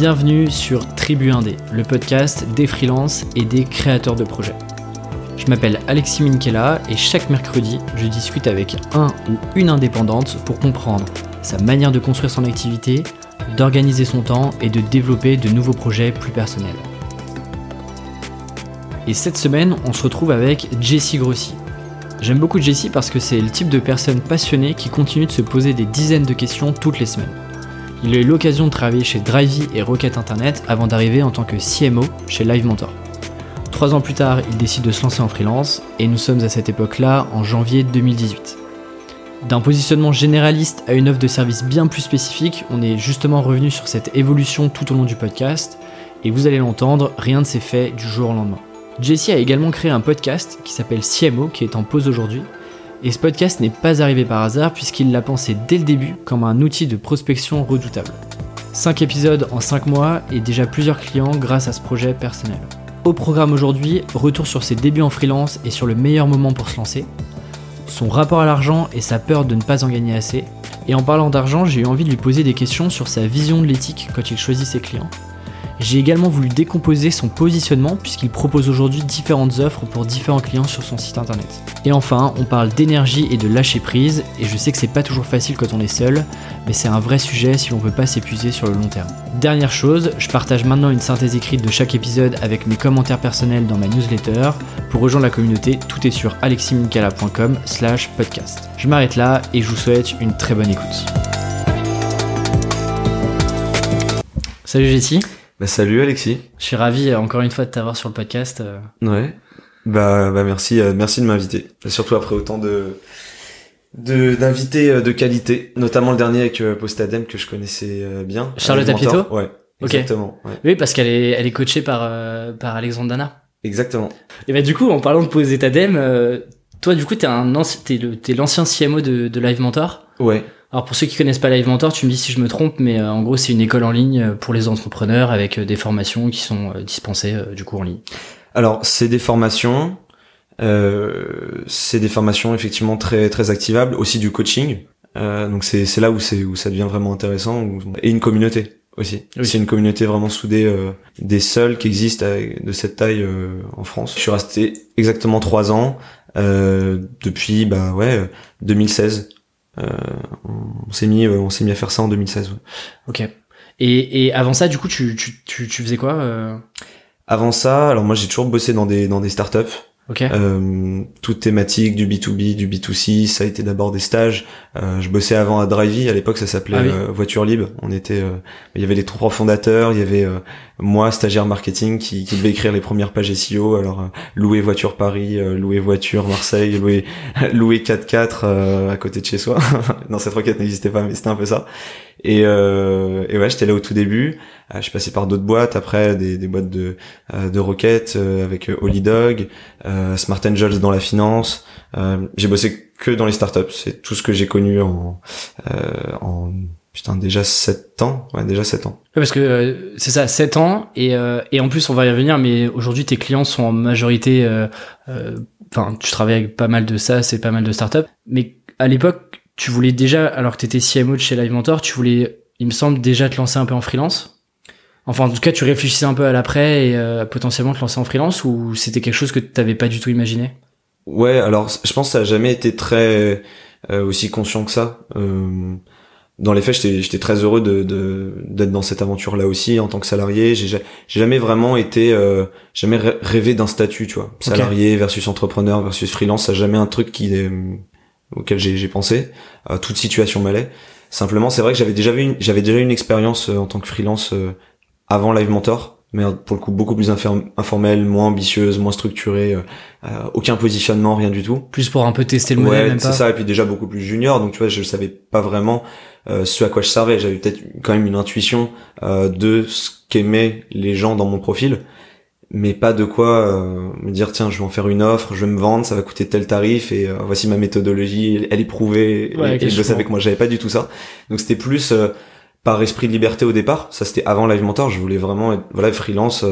Bienvenue sur Tribu Indé, le podcast des freelances et des créateurs de projets. Je m'appelle Alexis Minkela et chaque mercredi, je discute avec un ou une indépendante pour comprendre sa manière de construire son activité, d'organiser son temps et de développer de nouveaux projets plus personnels. Et cette semaine, on se retrouve avec Jessie Grossi. J'aime beaucoup Jessie parce que c'est le type de personne passionnée qui continue de se poser des dizaines de questions toutes les semaines. Il a eu l'occasion de travailler chez Drivey et Rocket Internet avant d'arriver en tant que CMO chez Live Mentor. Trois ans plus tard, il décide de se lancer en freelance et nous sommes à cette époque-là en janvier 2018. D'un positionnement généraliste à une offre de service bien plus spécifique, on est justement revenu sur cette évolution tout au long du podcast et vous allez l'entendre, rien ne s'est fait du jour au lendemain. Jessie a également créé un podcast qui s'appelle CMO, qui est en pause aujourd'hui. Et ce podcast n'est pas arrivé par hasard puisqu'il l'a pensé dès le début comme un outil de prospection redoutable. 5 épisodes en 5 mois et déjà plusieurs clients grâce à ce projet personnel. Au programme aujourd'hui, retour sur ses débuts en freelance et sur le meilleur moment pour se lancer, son rapport à l'argent et sa peur de ne pas en gagner assez. Et en parlant d'argent, j'ai eu envie de lui poser des questions sur sa vision de l'éthique quand il choisit ses clients j'ai également voulu décomposer son positionnement puisqu'il propose aujourd'hui différentes offres pour différents clients sur son site internet. Et enfin, on parle d'énergie et de lâcher prise, et je sais que c'est pas toujours facile quand on est seul, mais c'est un vrai sujet si l'on veut pas s'épuiser sur le long terme. Dernière chose, je partage maintenant une synthèse écrite de chaque épisode avec mes commentaires personnels dans ma newsletter. Pour rejoindre la communauté, tout est sur aleximincala.com slash podcast. Je m'arrête là et je vous souhaite une très bonne écoute. Salut Jessie bah, salut Alexis. Je suis ravi euh, encore une fois de t'avoir sur le podcast. Euh. Ouais. Bah, bah merci, euh, merci de m'inviter. Surtout après autant de de d'invités de qualité, notamment le dernier avec Postadem que je connaissais bien. Charlotte Apieto. Ouais. Exactement. Oui, parce qu'elle est elle est coachée par par Alexandre Dana. Exactement. Et bah du coup, en parlant de Postadem, toi du coup t'es un t'es le t'es l'ancien CMO de, de Live Mentor. Ouais. Alors pour ceux qui connaissent pas Live Mentor, tu me dis si je me trompe, mais euh, en gros c'est une école en ligne euh, pour les entrepreneurs avec euh, des formations qui sont dispensées du coup en ligne. Alors c'est des formations, euh, c'est des formations effectivement très très activables, aussi du coaching. Euh, donc c'est c'est là où c'est où ça devient vraiment intéressant et une communauté aussi. C'est une communauté vraiment soudée des seuls qui existent de cette taille en France. Je suis resté exactement trois ans depuis bah ouais 2016 euh, on s'est mis, euh, on s'est mis à faire ça en 2016. Ok. Et, et avant ça, du coup, tu, tu, tu, tu faisais quoi euh? Avant ça, alors moi j'ai toujours bossé dans des dans des startups. Okay. Euh, toute thématique du B2B, du B2C, ça a été d'abord des stages. Euh, je bossais avant à Drivey, à l'époque ça s'appelait ah euh, Voiture Libre. On était, euh, il y avait les trois fondateurs, il y avait moi stagiaire marketing qui, qui, devait écrire les premières pages SEO. Alors louer voiture Paris, louer voiture Marseille, louer louer 4x4 à côté de chez soi. non, cette requête n'existait pas, mais c'était un peu ça. Et, euh, et ouais, j'étais là au tout début. Euh, je suis passé par d'autres boîtes, après des, boîtes de, euh, de roquettes euh, avec Holy Dog, Smart Angels dans la finance. j'ai bossé que dans les startups. C'est tout ce que j'ai connu en, en putain déjà 7 ans. Ouais, déjà 7 ans. parce que c'est ça, 7 ans. Et, et en plus, on va y revenir, mais aujourd'hui, tes clients sont en majorité... Enfin, tu travailles avec pas mal de ça, c'est pas mal de startups. Mais à l'époque, tu voulais déjà, alors que tu étais CMO de chez Live Mentor, tu voulais, il me semble, déjà te lancer un peu en freelance? Enfin, en tout cas, tu réfléchissais un peu à l'après et euh, potentiellement te lancer en freelance ou c'était quelque chose que tu n'avais pas du tout imaginé? Ouais, alors je pense que ça a jamais été très euh, aussi conscient que ça. Euh, dans les faits, j'étais très heureux de d'être dans cette aventure là aussi en tant que salarié. J'ai jamais vraiment été, jamais rêvé d'un statut, tu vois, salarié versus entrepreneur versus freelance. Ça jamais un truc qui auquel j'ai pensé. Euh, toute situation m'allait. Simplement, c'est vrai que j'avais déjà vu, j'avais déjà une expérience euh, en tant que freelance euh, avant Live Mentor, mais pour le coup beaucoup plus informelle, moins ambitieuse, moins structurée, aucun positionnement, rien du tout. Plus pour un peu tester le modèle. Ouais, c'est ça. Et puis déjà beaucoup plus junior, donc tu vois, je savais pas vraiment ce à quoi je servais. J'avais peut-être quand même une intuition de ce qu'aimaient les gens dans mon profil mais pas de quoi euh, me dire tiens je vais en faire une offre, je vais me vendre, ça va coûter tel tarif et euh, voici ma méthodologie, elle est prouvée et, je savais que moi. J'avais pas du tout ça. Donc c'était plus euh, par esprit de liberté au départ, ça c'était avant Live Mentor, je voulais vraiment être voilà freelance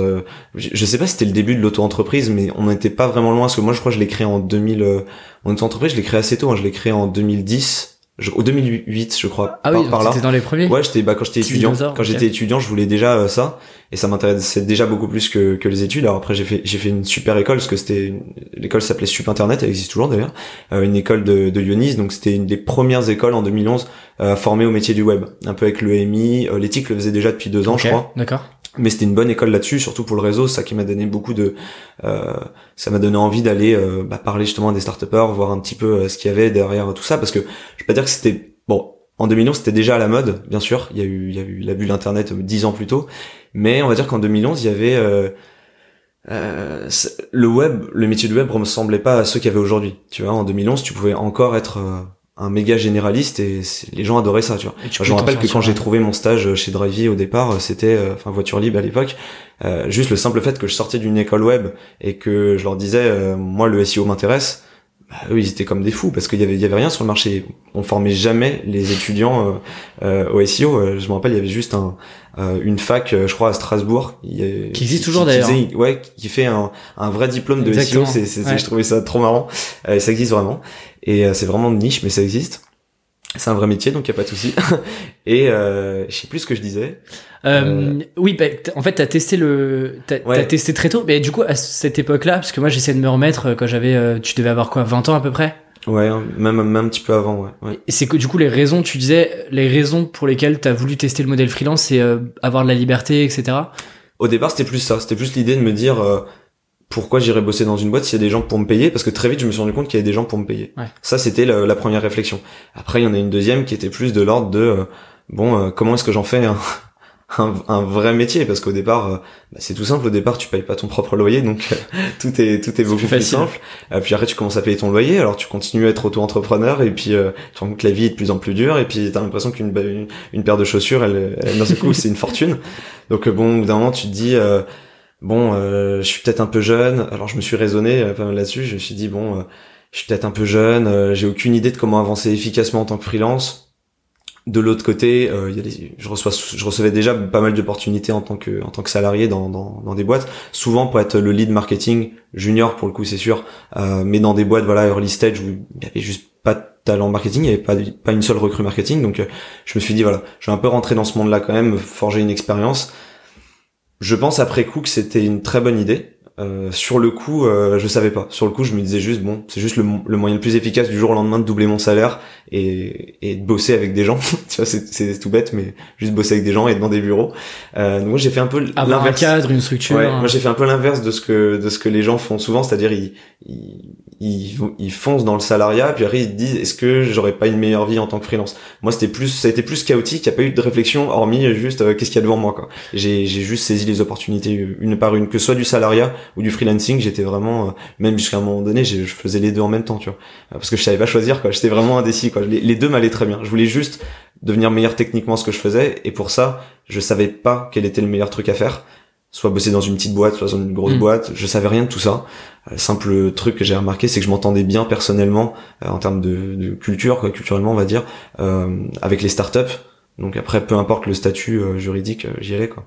je, sais pas si c'était le début de l'auto-entreprise mais on n'était pas vraiment loin parce que moi je crois que je l'ai créé en 2000 mon auto-entreprise, je l'ai créé assez tôt, hein, je l'ai créé en 2010 au 2008 je crois ah oui par, là. dans les premiers. Ouais j'étais bah quand j'étais étudiant. Quand j'étais étudiant je voulais déjà euh, ça. Et ça m'intéressait déjà beaucoup plus que, que les études. Alors après j'ai fait j'ai fait une super école parce que c'était l'école s'appelait Sup Internet elle existe toujours d'ailleurs. Euh, une école de, de donc c'était une des premières écoles en 2011 euh, formées au métier du web. Un peu avec l'EMI euh, l'éthique le faisait déjà depuis deux ans je crois. d'accord mais c'était une bonne école là-dessus, surtout pour le réseau, ça qui m'a donné beaucoup de, euh, ça m'a donné envie d'aller euh, bah, parler justement des start voir un petit peu euh, ce qu'il y avait derrière tout ça, parce que je peux pas dire que c'était bon. En 2011, c'était déjà à la mode, bien sûr. Il y a eu, il y a eu la bulle internet dix ans plus tôt, mais on va dire qu'en 2011, il y avait le web, le métier du web ressemblait pas à ceux qu'il y avait aujourd'hui. Tu vois, en 2011, tu pouvais encore être un méga généraliste et les gens adoraient ça tu vois. Je me rappelle que quand j'ai trouvé mon stage chez Drivey au départ c'était euh, enfin voiture libre à l'époque euh, juste le simple fait que je sortais d'une école web et que je leur disais euh, moi le SEO m'intéresse bah, eux ils étaient comme des fous parce qu'il y avait il y avait rien sur le marché. On formait jamais les étudiants au SEO je me rappelle il y avait juste un une fac je crois à Strasbourg. Qui existe toujours d'ailleurs ouais qui fait un, un vrai diplôme de SEO c'est je trouvais ça trop marrant. Et ça existe vraiment et euh, c'est vraiment de niche, mais ça existe. C'est un vrai métier, donc il y a pas de souci. et euh, je sais plus ce que je disais. Euh, euh oui, bah, en fait, t'as testé le, t'as testé très tôt. Mais du coup, à cette époque-là, parce que moi, j'essayais de me remettre quand j'avais, tu devais avoir quoi, 20 ans à peu près? Ouais, même, même un petit peu avant, ouais. Et c'est que du coup, les raisons, tu disais, les raisons pour lesquelles t'as voulu tester le modèle freelance, c'est avoir de la liberté, etc. Au départ, c'était plus ça. C'était plus l'idée de me dire, pourquoi j'irais bosser dans une boîte s'il y a des gens pour me payer Parce que très vite, je me suis rendu compte qu'il y avait des gens pour me payer. Ça, c'était la, première réflexion. Après, il y en a une deuxième qui était plus de l'ordre de euh, bon, euh, comment est-ce que j'en fais un, un, vrai métier? Parce qu'au départ, euh, bah, c'est tout simple. Au départ, tu payes pas ton propre loyer, donc tout est tout est beaucoup plus, simple. puis après, tu commences à payer ton loyer. Alors, tu continues à être auto-entrepreneur, et puis tu rends compte que la vie est de plus en plus dure, et puis t'as l'impression qu'une une, une, paire de chaussures, elle, elle, dans ce coup, c'est une fortune. Donc bon, d'un moment, tu te dis bon, euh, je suis peut-être un peu jeune. Alors je me suis raisonné euh, là-dessus. Je me suis dit bon, euh, je suis peut-être un peu jeune. j'ai aucune idée de comment avancer efficacement en tant que freelance. De l'autre côté, des, je, reçois, je recevais déjà pas mal d'opportunités en tant que en tant que salarié dans, dans, dans, des boîtes. Souvent pour être le lead marketing junior pour le coup c'est sûr, mais dans des boîtes voilà early stage où il y avait juste pas de talent marketing, il y avait pas pas une seule recrue marketing. Donc je me suis dit voilà, je vais un peu rentrer dans ce monde-là quand même, forger une expérience. Je pense après coup que c'était une très bonne idée. Euh, sur le coup, euh, je savais pas. Sur le coup, je me disais juste bon, c'est juste le, moyen le plus efficace du jour au lendemain de doubler mon salaire et, et de bosser avec des gens. tu vois, c'est tout bête, mais juste bosser avec des gens et être dans des bureaux. Euh, donc moi, j'ai fait un peu l'inverse. un cadre, une structure. Ouais, moi j'ai fait un peu l'inverse de ce que de ce que les gens font souvent, c'est-à-dire ils, ils ils, ils foncent dans le salariat, puis après ils disent est-ce que j'aurais pas une meilleure vie en tant que freelance? Moi c'était plus, ça a été plus chaotique, il n'y a pas eu de réflexion hormis juste euh, qu'est-ce qu'il y a devant moi quoi. J'ai j'ai juste saisi les opportunités une par une, que ce soit du salariat ou du freelancing, j'étais vraiment euh, même jusqu'à un moment donné, je faisais les deux en même temps tu vois, parce que je savais pas choisir quoi. J'étais vraiment indécis quoi. Les, les deux m'allaient très bien. Je voulais juste devenir meilleur techniquement ce que je faisais et pour ça je savais pas quel était le meilleur truc à faire soit bosser dans une petite boîte, soit dans une grosse mm. boîte. Je savais rien de tout ça. Euh, simple truc que j'ai remarqué, c'est que je m'entendais bien personnellement euh, en termes de, de, culture, quoi, culturellement on va dire, euh, avec les startups. Donc après, peu importe le statut euh, juridique, j'y allais quoi.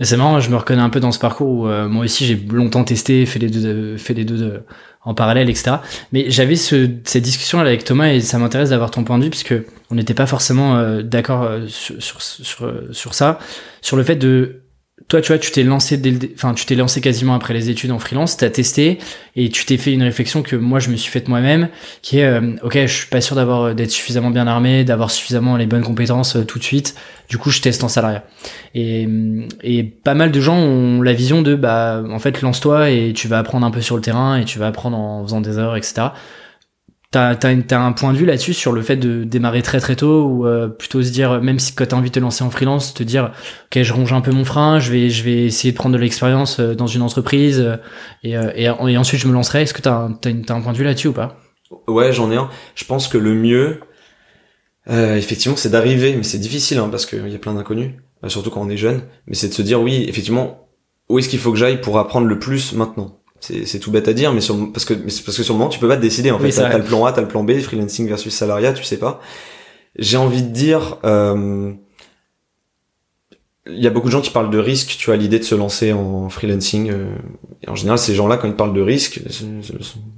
C'est marrant, je me reconnais un peu dans ce parcours où moi aussi j'ai longtemps testé, fait les deux, fait les deux en parallèle, etc. Mais j'avais ce, cette discussion avec Thomas et ça m'intéresse d'avoir ton point de vue puisque on n'était pas forcément d'accord sur, sur, sur, sur ça, sur le fait de toi, tu vois, tu t'es lancé enfin, tu t'es lancé quasiment après les études en freelance, t'as testé et tu t'es fait une réflexion que moi je me suis faite moi-même, qui est, euh, ok, je suis pas sûr d'avoir euh, d'être suffisamment bien armé, d'avoir suffisamment les bonnes compétences euh, tout de suite. Du coup, je teste en salariat. Et, et pas mal de gens ont la vision de, bah, en fait, lance-toi et tu vas apprendre un peu sur le terrain et tu vas apprendre en faisant des heures, etc. T'as as, un point de vue là-dessus sur le fait de démarrer très très tôt ou euh, plutôt se dire même si quand t'as envie de te lancer en freelance te dire ok je ronge un peu mon frein je vais je vais essayer de prendre de l'expérience euh, dans une entreprise euh, et, et, ensuite je me lancerai. Est-ce que t'as un, as, un point de vue là-dessus ou pas? Ouais j'en ai un. Je pense que le mieux effectivement c'est d'arriver. Mais c'est difficile hein, parce qu'il y a plein d'inconnus surtout quand on est jeune. Mais c'est de se dire oui effectivement où est-ce qu'il faut que j'aille pour apprendre le plus maintenant? C'est tout bête à dire mais sur, parce que parce que sur le moment tu peux pas te décider en fait t'as le plan A t'as le plan B freelancing versus salariat tu sais pas j'ai envie de dire euh, il y a beaucoup de gens qui parlent de risque tu as l'idée de se lancer en freelancing euh, et en général ces gens là quand ils parlent de risque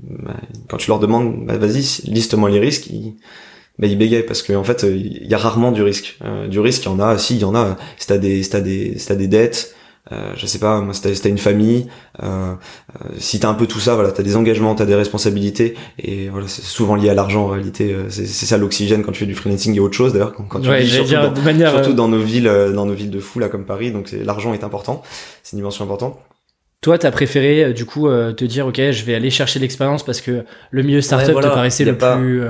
bah, quand tu leur demandes bah, vas-y liste-moi les risques ils, bah il bégaye parce que en fait il y a rarement du risque. du risque, il y en a, si il y en a. Si t'as des, si t'as des, si t'as des dettes, euh, je sais pas, moi, si t'as, une famille, euh, euh, si t'as un peu tout ça, voilà, t'as des engagements, t'as des responsabilités, et voilà, c'est souvent lié à l'argent en réalité. Euh, c'est, ça l'oxygène quand tu fais du freelancing et autre chose d'ailleurs. Quand, quand tu vis, surtout, dans, de manière, surtout dans nos villes, dans nos villes de fou là comme Paris, donc c'est, l'argent est important, c'est une dimension importante. Toi, t'as préféré du coup te dire ok, je vais aller chercher l'expérience parce que le milieu startup te paraissait le plus.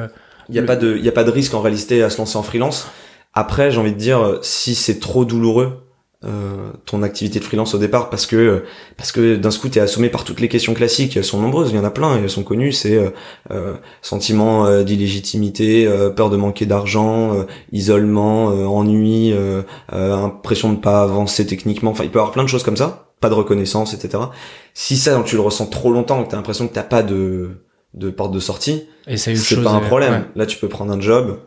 Il y a pas de, il y a pas de risque en réalité à se lancer en freelance. Après, j'ai envie de dire, si c'est trop douloureux, euh, ton activité de freelance au départ parce que parce que d'un coup t'es assommé par toutes les questions classiques. Elles sont nombreuses il y en a plein elles sont connues c'est euh, euh sentiment euh, d'illégitimité peur de manquer d'argent isolement ennui impression de pas avancer techniquement. Enfin il peut y avoir plein de choses comme ça pas de reconnaissance etc si ça tu le ressens trop longtemps que t'as l'impression que t'as pas de de porte de sortie c'est pas un problème. là tu peux prendre un job.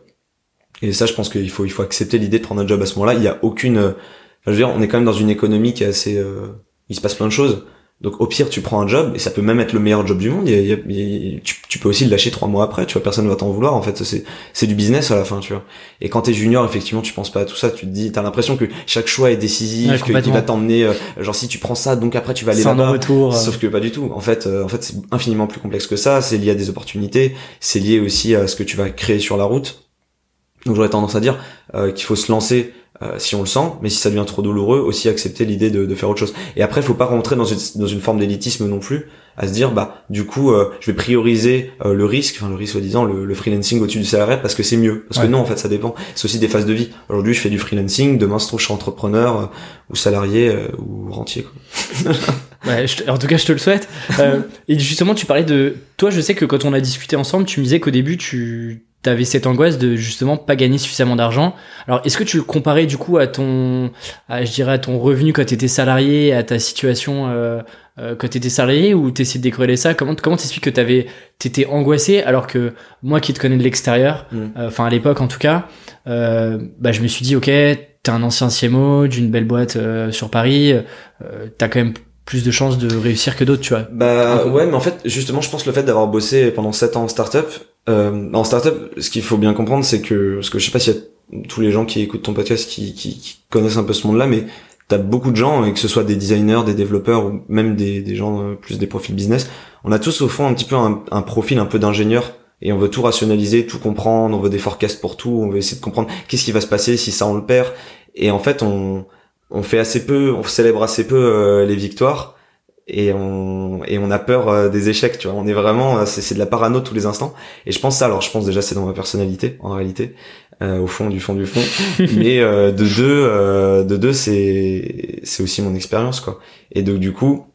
Et ça je pense qu'il faut il faut accepter l'idée de prendre un job à ce moment-là. Il y a aucune je veux dire, on est quand même dans une économie qui est assez, euh, il se passe plein de choses. Donc au pire, tu prends un job et ça peut même être le meilleur job du monde. tu, peux aussi le lâcher trois mois après. Tu vois, personne va t'en vouloir. En fait, c'est c'est du business à la fin, tu vois. Et quand t'es junior, effectivement, tu penses pas à tout ça. Tu te dis, t'as l'impression que chaque choix est décisif, que qu'il va t'emmener. Euh, genre si tu prends ça, donc après tu vas aller là-bas. retour. Sauf que pas du tout. En fait, euh, en fait, c'est infiniment plus complexe que ça. C'est lié à des opportunités. C'est lié aussi à ce que tu vas créer sur la route. Donc j'aurais tendance à dire qu'il faut se lancer euh, si on le sent, mais si ça devient trop douloureux, aussi accepter l'idée de, de, faire autre chose. Et après, il faut pas rentrer dans une, dans une forme d'élitisme non plus, à se dire bah du coup euh, je vais prioriser euh, le risque, enfin le risque soi-disant le, le, freelancing au-dessus du salariat parce que c'est mieux. Parce que non, en fait, ça dépend. C'est aussi des phases de vie. Aujourd'hui, je fais du freelancing, demain, je trouve je suis entrepreneur ou salarié ou rentier. Quoi. ouais, en tout cas, je te le souhaite. et justement, tu parlais de toi. Je sais que quand on a discuté ensemble, tu me disais qu'au début, tu t'avais cette angoisse de justement pas gagner suffisamment d'argent. Alors, est-ce que tu le comparais du coup à ton, à, je dirais à ton revenu quand t'étais salarié, à ta situation euh, euh, quand t'étais salarié, ou t'essayais de décorréler ça? Comment comment t'expliques que t'avais, t'étais angoissé alors que moi qui te connais de l'extérieur, mm. euh, enfin à l'époque en tout cas, euh, bah je me suis dit ok, t'es un ancien CMO d'une belle boîte euh, sur Paris, t'as quand même plus de chances de réussir que d'autres, tu vois. Bah ouais, mais en fait, justement, je pense que le fait d'avoir bossé pendant 7 ans en startup, euh, en startup, ce qu'il faut bien comprendre, c'est que, parce que je sais pas s'il y a tous les gens qui écoutent ton podcast qui, qui, connaissent un peu ce monde-là, mais t'as beaucoup de gens, et que ce soit des designers, des développeurs, ou même des, des gens euh, plus des profils business, on a tous au fond un petit peu un, profil un peu d'ingénieur, et on veut tout rationaliser, tout comprendre, on veut des forecasts pour tout, on veut essayer de comprendre qu'est-ce qui va se passer si ça on le perd, et en fait on, on fait assez peu, on célèbre assez peu euh, les victoires, et on et on a peur euh, des échecs tu vois. On est vraiment euh, c'est c'est de la parano tous les instants. Et je pense ça alors je pense déjà c'est dans ma personnalité en réalité euh, au fond du fond du fond. Mais de deux de deux c'est c'est aussi mon expérience quoi. Et donc du coup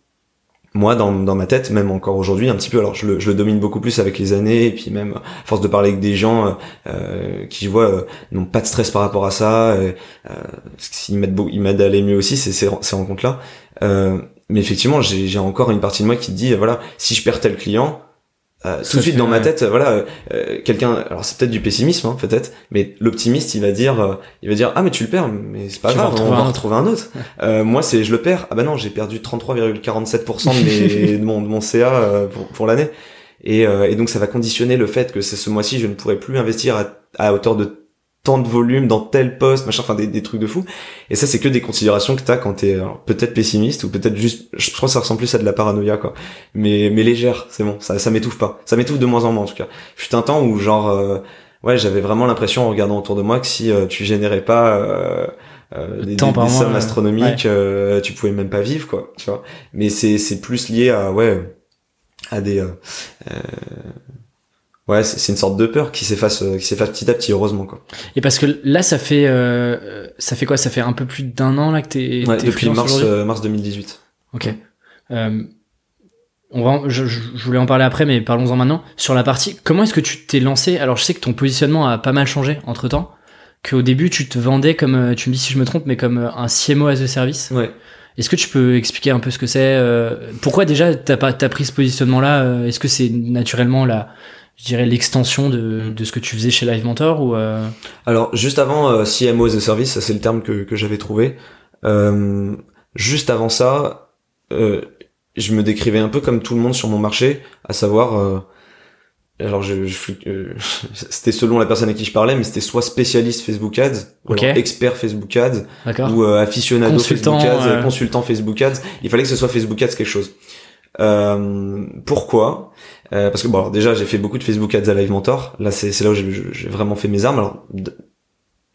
moi dans, dans ma tête même encore aujourd'hui un petit peu alors je le, je le domine beaucoup plus avec les années et puis même à force de parler avec des gens euh, qui je vois n'ont pas de stress par rapport à ça euh, ils m'aident ils m'aident à aller mieux aussi c'est ces, ces rencontres là euh, mais effectivement, j'ai encore une partie de moi qui dit, voilà, si je perds tel client, euh, tout de suite dans ma tête, voilà, euh, quelqu'un, alors c'est peut-être du pessimisme, hein, peut-être, mais l'optimiste, il va dire, euh, il va dire, ah mais tu le perds, mais c'est pas grave, on va en retrouver un autre. Euh, moi, c'est je le perds, ah bah non, j'ai perdu 33,47% de, mes, de mon, de mon CA pour, pour l'année, et, et donc ça va conditionner le fait que c'est ce mois-ci, je ne pourrai plus investir à, à hauteur de tant de volume dans tel poste, machin, enfin des, des trucs de fou. Et ça, c'est que des considérations que t'as quand t'es peut-être pessimiste ou peut-être juste, je pense que ça ressemble plus à de la paranoïa, quoi. Mais, mais légère, c'est bon, ça, ça m'étouffe pas. Ça m'étouffe de moins en moins, en tout cas. Fut un temps où, genre, euh, ouais, j'avais vraiment l'impression en regardant autour de moi que si euh, tu générais pas, euh, euh des, des, sommes astronomiques, tu pouvais même pas vivre, quoi, tu vois. Mais c'est, c'est plus lié à, ouais, à des, ouais, c'est une sorte de peur qui s'efface, euh, qui s'efface petit à petit, heureusement quoi. Et parce que là, ça fait, euh, ça fait quoi? Ça fait un peu plus d'un an là que t'es. Ouais, depuis mars, euh, mars 2018. Ok. Euh, on va, je, je, voulais en parler après, mais parlons-en maintenant. Sur la partie, comment est-ce que tu t'es lancé? Alors, je sais que ton positionnement a pas mal changé entre temps. Qu'au début, tu te vendais comme, tu me dis si je me trompe, mais comme un CMO as a service. Ouais. Est-ce que tu peux expliquer un peu ce que c'est Pourquoi déjà t'as pas t'as pris ce positionnement-là Est-ce que c'est naturellement la je dirais l'extension de, de ce que tu faisais chez Live Mentor ou euh... Alors juste avant euh, CMO as a service, ça c'est le terme que, que j'avais trouvé. Euh, juste avant ça, euh, je me décrivais un peu comme tout le monde sur mon marché, à savoir euh, alors je, c'était selon la personne à qui je parlais mais c'était soit spécialiste Facebook Ads ou expert Facebook Ads ou aficionado Facebook Ads consultant Facebook Ads. Il fallait que ce soit Facebook Ads quelque chose pourquoi? Parce que bon alors déjà j'ai fait beaucoup de Facebook Ads à Live Mentor là c'est là où j'ai vraiment fait mes armes alors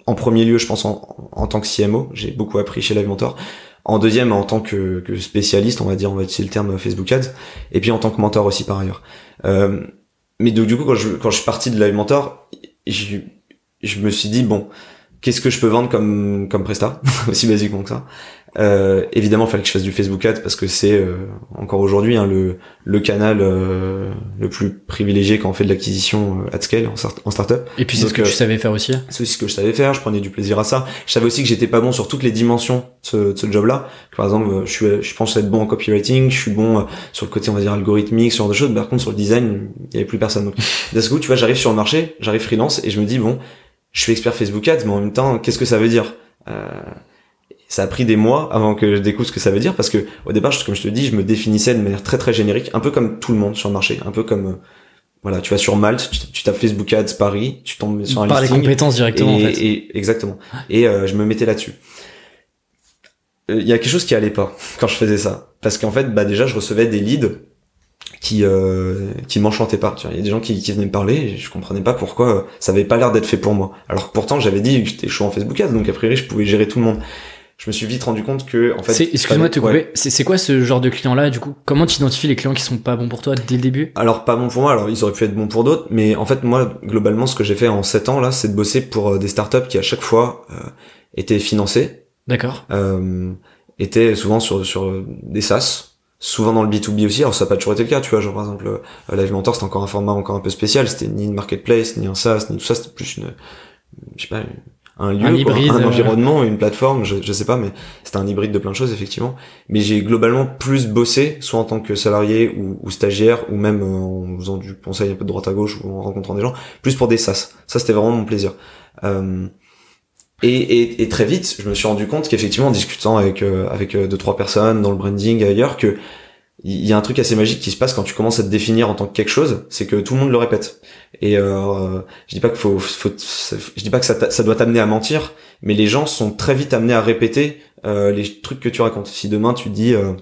en premier lieu, je pense en, en tant que CMO, j'ai beaucoup appris chez Live Mentor. En deuxième, en tant que, que, spécialiste, on va dire, on va utiliser le terme Facebook Ads. Et puis en tant que mentor aussi par ailleurs. Euh, mais donc du coup, quand je, quand je suis parti de Live Mentor, je, je me suis dit bon, qu'est-ce que je peux vendre comme comme presta? Aussi basiquement que ça euh, évidemment, il fallait que je fasse du Facebook Ads parce que c'est euh, encore aujourd'hui hein, le, le canal euh, le plus privilégié quand on fait de l'acquisition euh, at scale en, start en startup. Et puis c'est ce que tu savais faire aussi. C'est aussi ce que je savais faire. Je prenais du plaisir à ça. Je savais aussi que j'étais pas bon sur toutes les dimensions de ce, de ce job-là. Par exemple, je suis, je pense être bon en copywriting. Je suis bon sur le côté on va dire algorithmique, ce genre de choses. Par contre, sur le design, il y avait plus personne. Donc, d'un coup, tu vois, j'arrive sur le marché, j'arrive freelance et je me dis bon, je suis expert Facebook Ads, mais en même temps, qu'est-ce que ça veut dire? Euh, ça a pris des mois avant que je découvre ce que ça veut dire parce que au départ, comme je te dis, je me définissais de manière très très générique, un peu comme tout le monde sur le marché, un peu comme euh, voilà, tu vas sur Malte, tu, tapes Facebook Ads Paris, tu tombes sur un Par listing. les compétences directement et, en fait. Et, exactement. Et euh, je me mettais là-dessus. Euh, il y a quelque chose qui allait pas quand je faisais ça parce qu'en fait, bah déjà, je recevais des leads qui euh, qui m'enchantaient pas. Il y a des gens qui, qui venaient me parler, et je comprenais pas pourquoi ça avait pas l'air d'être fait pour moi. Alors pourtant, j'avais dit que j'étais chaud en Facebook Ads, donc a priori, je pouvais gérer tout le monde. Je me suis vite rendu compte que en fait excuse-moi de te couper. c'est quoi ce genre de client là du coup? Comment tu identifies les clients qui sont pas bons pour toi dès le début? Alors pas bons pour moi. Alors ils auraient pu être bons pour d'autres mais en fait moi globalement ce que j'ai fait en 7 ans là c'est de bosser pour euh, des startups qui à chaque fois euh, étaient financées. D'accord. Euh, étaient souvent sur sur des SaaS souvent dans le B2B aussi alors ça n'a pas toujours été le cas tu vois genre par exemple euh, Live Mentor c'était encore un format encore un peu spécial c'était ni une marketplace ni un SaaS ni tout ça c'était plus une je sais pas un lieu, un, hybride, un environnement, une plateforme, je, je sais pas, mais c'était un hybride de plein de choses effectivement. Mais j'ai globalement plus bossé, soit en tant que salarié ou, ou, stagiaire, ou même en faisant du conseil un peu de droite à gauche ou en rencontrant des gens, plus pour des SaaS. Ça c'était vraiment mon plaisir. Euh, et, et, et, très vite, je me suis rendu compte qu'effectivement, en discutant avec euh, avec euh, deux trois personnes dans le branding ailleurs, que il y a un truc assez magique qui se passe quand tu commences à te définir en tant que quelque chose, c'est que tout le monde le répète. Et euh, je dis pas qu'il faut, faut, je dis pas que ça, ça doit t'amener à mentir, mais les gens sont très vite amenés à répéter euh, les trucs que tu racontes. Si demain tu dis euh,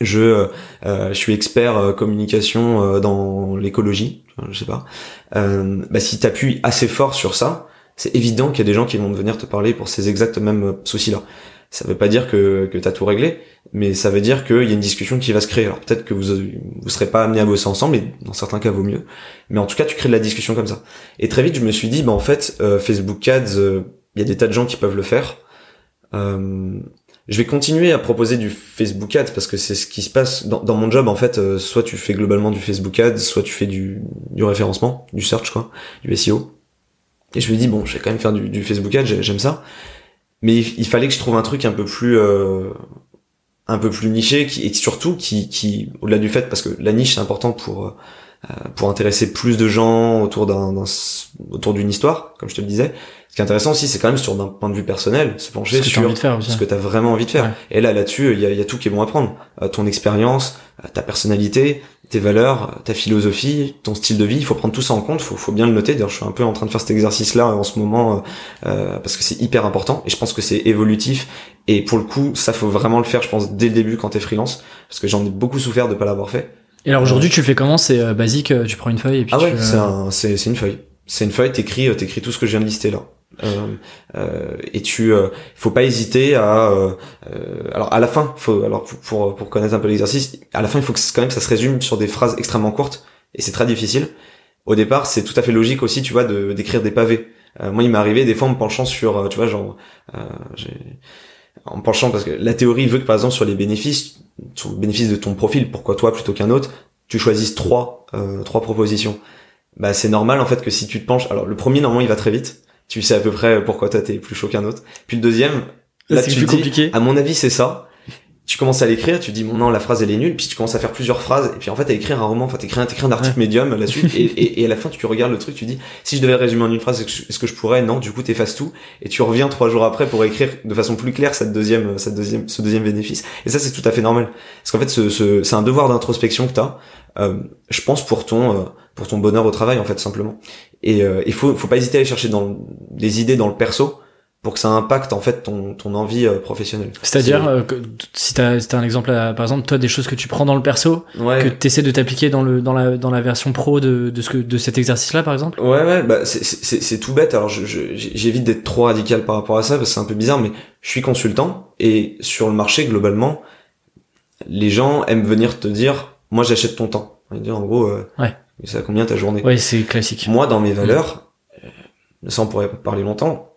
je, euh, je suis expert euh, communication dans l'écologie, je sais pas, bah si t'appuies assez fort sur ça, c'est évident qu'il y a des gens qui vont venir te parler pour ces exacts mêmes soucis-là. Ça veut pas dire que, que t'as tout réglé, mais ça veut dire qu'il y a une discussion qui va se créer. Alors peut-être que vous vous serez pas amené à bosser ensemble, et dans certains cas vaut mieux. Mais en tout cas, tu crées de la discussion comme ça. Et très vite, je me suis dit, bah en fait, euh, Facebook Ads, euh, il y a des tas de gens qui peuvent le faire. Euh, je vais continuer à proposer du Facebook Ads parce que c'est ce qui se passe dans, mon job en fait. Euh, soit tu fais globalement du Facebook Ads, soit tu fais du, du référencement, du search quoi, du SEO. Et je me dis bon, je vais quand même faire du, du Facebook Ads, j'aime ça. Mais il, fallait que je trouve un truc un peu plus euh, un peu plus niché qui, et surtout qui, qui au-delà du fait parce que la niche c'est important pour euh, pour intéresser plus de gens autour d'un autour d'une histoire comme je te le disais. Ce qui est intéressant aussi c'est quand même sur d'un point de vue personnel se pencher ce sur ce que tu as vraiment envie de faire. Et là là-dessus il y a, y a, tout qui est bon à prendre. Euh, ton expérience ta personnalité tes valeurs, ta philosophie, ton style de vie, il faut prendre tout ça en compte, faut, faut bien le noter. D'ailleurs, je suis un peu en train de faire cet exercice-là en ce moment euh, euh, parce que c'est hyper important et je pense que c'est évolutif. Et pour le coup, ça faut vraiment le faire, je pense, dès le début quand t'es freelance, parce que j'en ai beaucoup souffert de pas l'avoir fait. Et alors aujourd'hui, tu fais comment? C'est basique, tu prends une feuille et puis. Ah ouais, c'est c'est une feuille. C'est une feuille. T'écris, t'écris tout ce que je viens de lister là. Euh, euh, et tu euh, faut pas hésiter à euh, alors à la fin faut alors pour pour connaître un peu l'exercice à la fin il faut que quand même ça se résume sur des phrases extrêmement courtes et c'est très difficile. Au départ c'est tout à fait logique aussi tu vois de d'écrire des pavés. Moi il m'est arrivé des fois en me penchant sur tu vois genre en penchant parce que la théorie veut que par exemple sur les bénéfices sur le bénéfice de ton profil pourquoi toi plutôt qu'un autre tu choisisses trois trois propositions. Bah c'est normal en fait que si tu te penches alors le premier normalement il va très vite tu sais à peu près pourquoi toi t'es plus chaud qu'un autre. Puis le deuxième, là, tu plus dis, compliqué. à mon avis c'est ça. Tu commences à l'écrire, tu dis bon non la phrase elle est nulle, puis tu commences à faire plusieurs phrases, et puis en fait à écrire un roman, enfin t'écris un, un article médium là-dessus, et, et, et, à la fin tu regardes le truc, tu dis si je devais résumer en une phrase, est-ce que je pourrais? Non, du coup t'effaces tout, et tu reviens trois jours après pour écrire de façon plus claire cette deuxième, cette deuxième, ce deuxième bénéfice. Et ça c'est tout à fait normal, parce qu'en fait ce, ce, c'est un devoir d'introspection que t'as. je pense pour ton pour ton bonheur au travail en fait simplement. Et il faut faut pas hésiter à aller chercher dans des idées dans le perso pour que ça impacte en fait ton, ton envie euh, professionnelle. C'est-à-dire, euh, si tu as, un exemple, par exemple, toi, des choses que tu prends dans le perso, que tu essaies de t'appliquer dans, le, dans, la, dans la version pro de, de, ce que, de cet exercice-là, par exemple? Ouais, ouais, bah, c'est tout bête. Alors, j'évite d'être trop radical par rapport à ça, parce que c'est un peu bizarre, mais je suis consultant, et sur le marché, globalement, les gens aiment venir te dire, moi, j'achète ton temps. En gros, euh, ouais. Ça a combien ta journée Ouais, c'est classique. Moi, dans mes valeurs, mmh. ça on pourrait parler longtemps,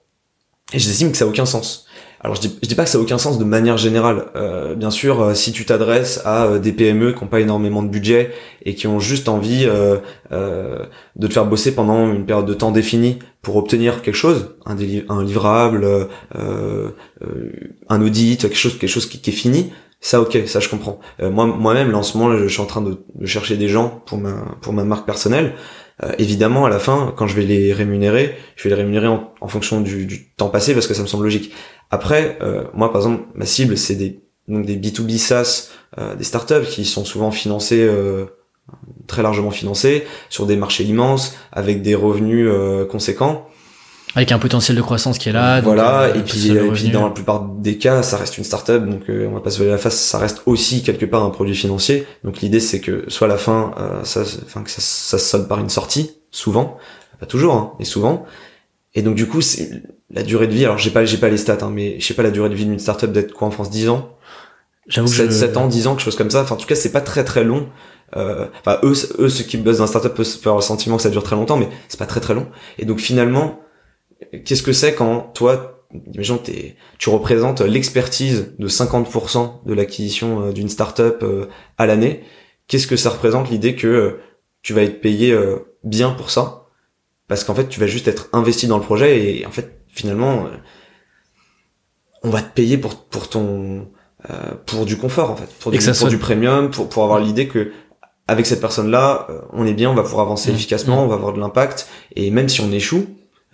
et j'estime que ça a aucun sens. Alors je dis, je dis pas que ça a aucun sens de manière générale. Euh, bien sûr, euh, si tu t'adresses à euh, des PME qui n'ont pas énormément de budget et qui ont juste envie euh, de te faire bosser pendant une période de temps définie pour obtenir quelque chose, un, un livrable, un audit, quelque chose, quelque chose qui, qui, est fini, ça ok, ça je comprends. moi moi-même, là en ce moment, je suis en train de, chercher des gens pour ma marque personnelle. Euh, évidemment, à la fin, quand je vais les rémunérer, je vais les rémunérer en, fonction du, temps passé parce que ça me semble logique. Après, euh, moi, par exemple, ma cible, c'est des donc des B2B SaaS, euh, des startups qui sont souvent financés très largement financés sur des marchés immenses avec des revenus conséquents avec un potentiel de croissance qui est là. Voilà, euh, et, puis, et puis dans la plupart des cas, ça reste une startup, donc euh, on va pas se voler la face, ça reste aussi quelque part un produit financier. Donc l'idée c'est que soit la fin, euh, ça, enfin que ça, ça se solde par une sortie, souvent, pas toujours, hein, mais souvent. Et donc du coup, c'est la durée de vie. Alors j'ai pas, j'ai pas les stats, hein, mais je sais pas la durée de vie d'une startup d'être quoi en France 10 ans? J'avoue 7, 7 ans, 10 ans, quelque chose comme ça. Enfin, en tout cas, c'est pas très très long. Euh, enfin, eux, eux, ceux qui bossent dans une startup peuvent avoir le sentiment que ça dure très longtemps, mais c'est pas très très long. Et donc finalement, qu'est-ce que c'est quand toi, imagine tu représentes l'expertise de 50% de l'acquisition euh, d'une startup euh, à l'année? Qu'est-ce que ça représente l'idée que euh, tu vas être payé bien pour ça? Parce qu'en fait, tu vas juste être investi dans le projet et en fait, finalement, on va te payer pour pour ton pour du confort en fait, pour du, pour du premium, pour pour avoir l'idée que avec cette personne-là, on est bien, on va pouvoir avancer mmh. efficacement, mmh. on va avoir de l'impact et même si on échoue,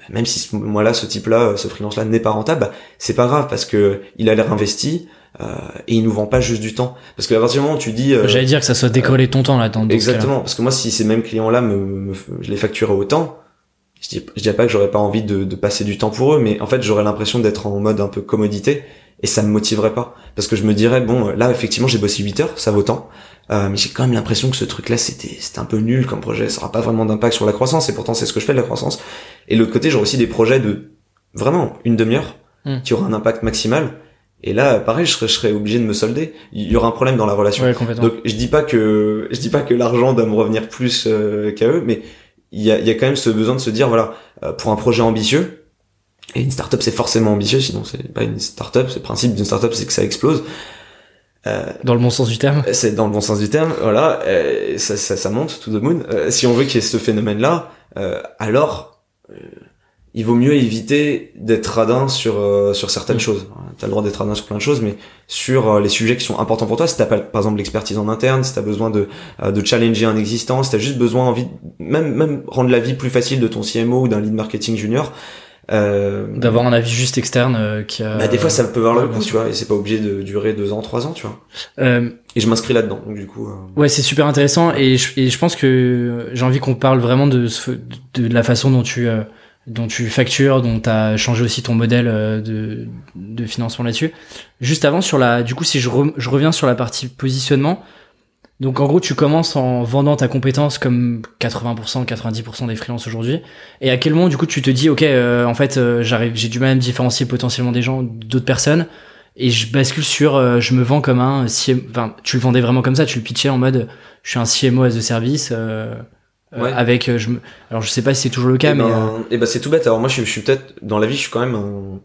même si ce là ce type-là, ce freelance-là n'est pas rentable, bah, c'est pas grave parce que il a l'air investi euh, et il nous vend pas juste du temps. Parce que à partir du moment où tu dis, euh, j'allais dire que ça soit décollé ton temps là. Dans exactement, parce que moi si ces mêmes clients-là me, je les facturais autant, je dis, je dirais pas que j'aurais pas envie de, de, passer du temps pour eux, mais en fait j'aurais l'impression d'être en mode un peu commodité et ça me motiverait pas parce que je me dirais bon là effectivement j'ai bossé 8 heures, ça vaut tant. Euh, mais j'ai quand même l'impression que ce truc-là, c'était, c'était un peu nul comme projet. Ça aura pas vraiment d'impact sur la croissance. Et pourtant, c'est ce que je fais de la croissance. Et de l'autre côté, j'aurai aussi des projets de vraiment une demi-heure hmm. qui aura un impact maximal. Et là, pareil, je serais, je serais obligé de me solder. Il y aura un problème dans la relation. Donc, je dis pas que, je dis pas que l'argent doit me revenir plus euh, qu'à eux, mais il y a, y a quand même ce besoin de se dire, voilà, euh, pour un projet ambitieux, et une startup c'est forcément ambitieux, sinon c'est pas une startup. C'est le principe d'une startup, c'est que ça explose. Euh, dans le bon sens du terme C'est dans le bon sens du terme, voilà, euh, ça, ça, ça, monte, to the moon. Euh, si on veut qu'il y ait ce phénomène-là, alors il vaut mieux éviter d'être radin sur sur certaines mm. choses. T'as le droit d'être radin sur plein de choses, mais sur les sujets qui sont importants pour toi, si t'as pas par exemple l'expertise en interne, si t'as besoin de de challenger un existant, si t'as juste besoin envie, même même rendre la vie plus facile de ton CMO ou d'un lead marketing junior, euh, D'avoir un avis juste externe euh, qui a. Bah, des fois, ça peut avoir le coup, tu vois, et c'est pas obligé de durer deux ans, trois ans, tu vois. Euh... Et je m'inscris là-dedans, donc du coup. Ouais, c'est super intéressant, et je, et je pense que j'ai envie qu'on parle vraiment de, de, la façon dont tu dont tu factures, dont tu as changé aussi ton modèle de, de financement là-dessus. Juste avant, sur la, du coup, si je, je reviens sur la partie positionnement, donc en gros, tu commences en vendant ta compétence comme 80%, 90% des freelances aujourd'hui. Et à quel moment, du coup, tu te dis, ok, euh, en fait, euh, j'arrive, j'ai du mal à me différencier potentiellement des gens, d'autres personnes, et je bascule sur, euh, je me vends comme un CMO. Enfin, tu le vendais vraiment comme ça, tu le pitchais en mode, je suis un CMO as a service. Ouais. avec je me... alors je sais pas si c'est toujours le cas et mais ben, et ben c'est tout bête alors moi je, je suis peut-être dans la vie je suis quand même un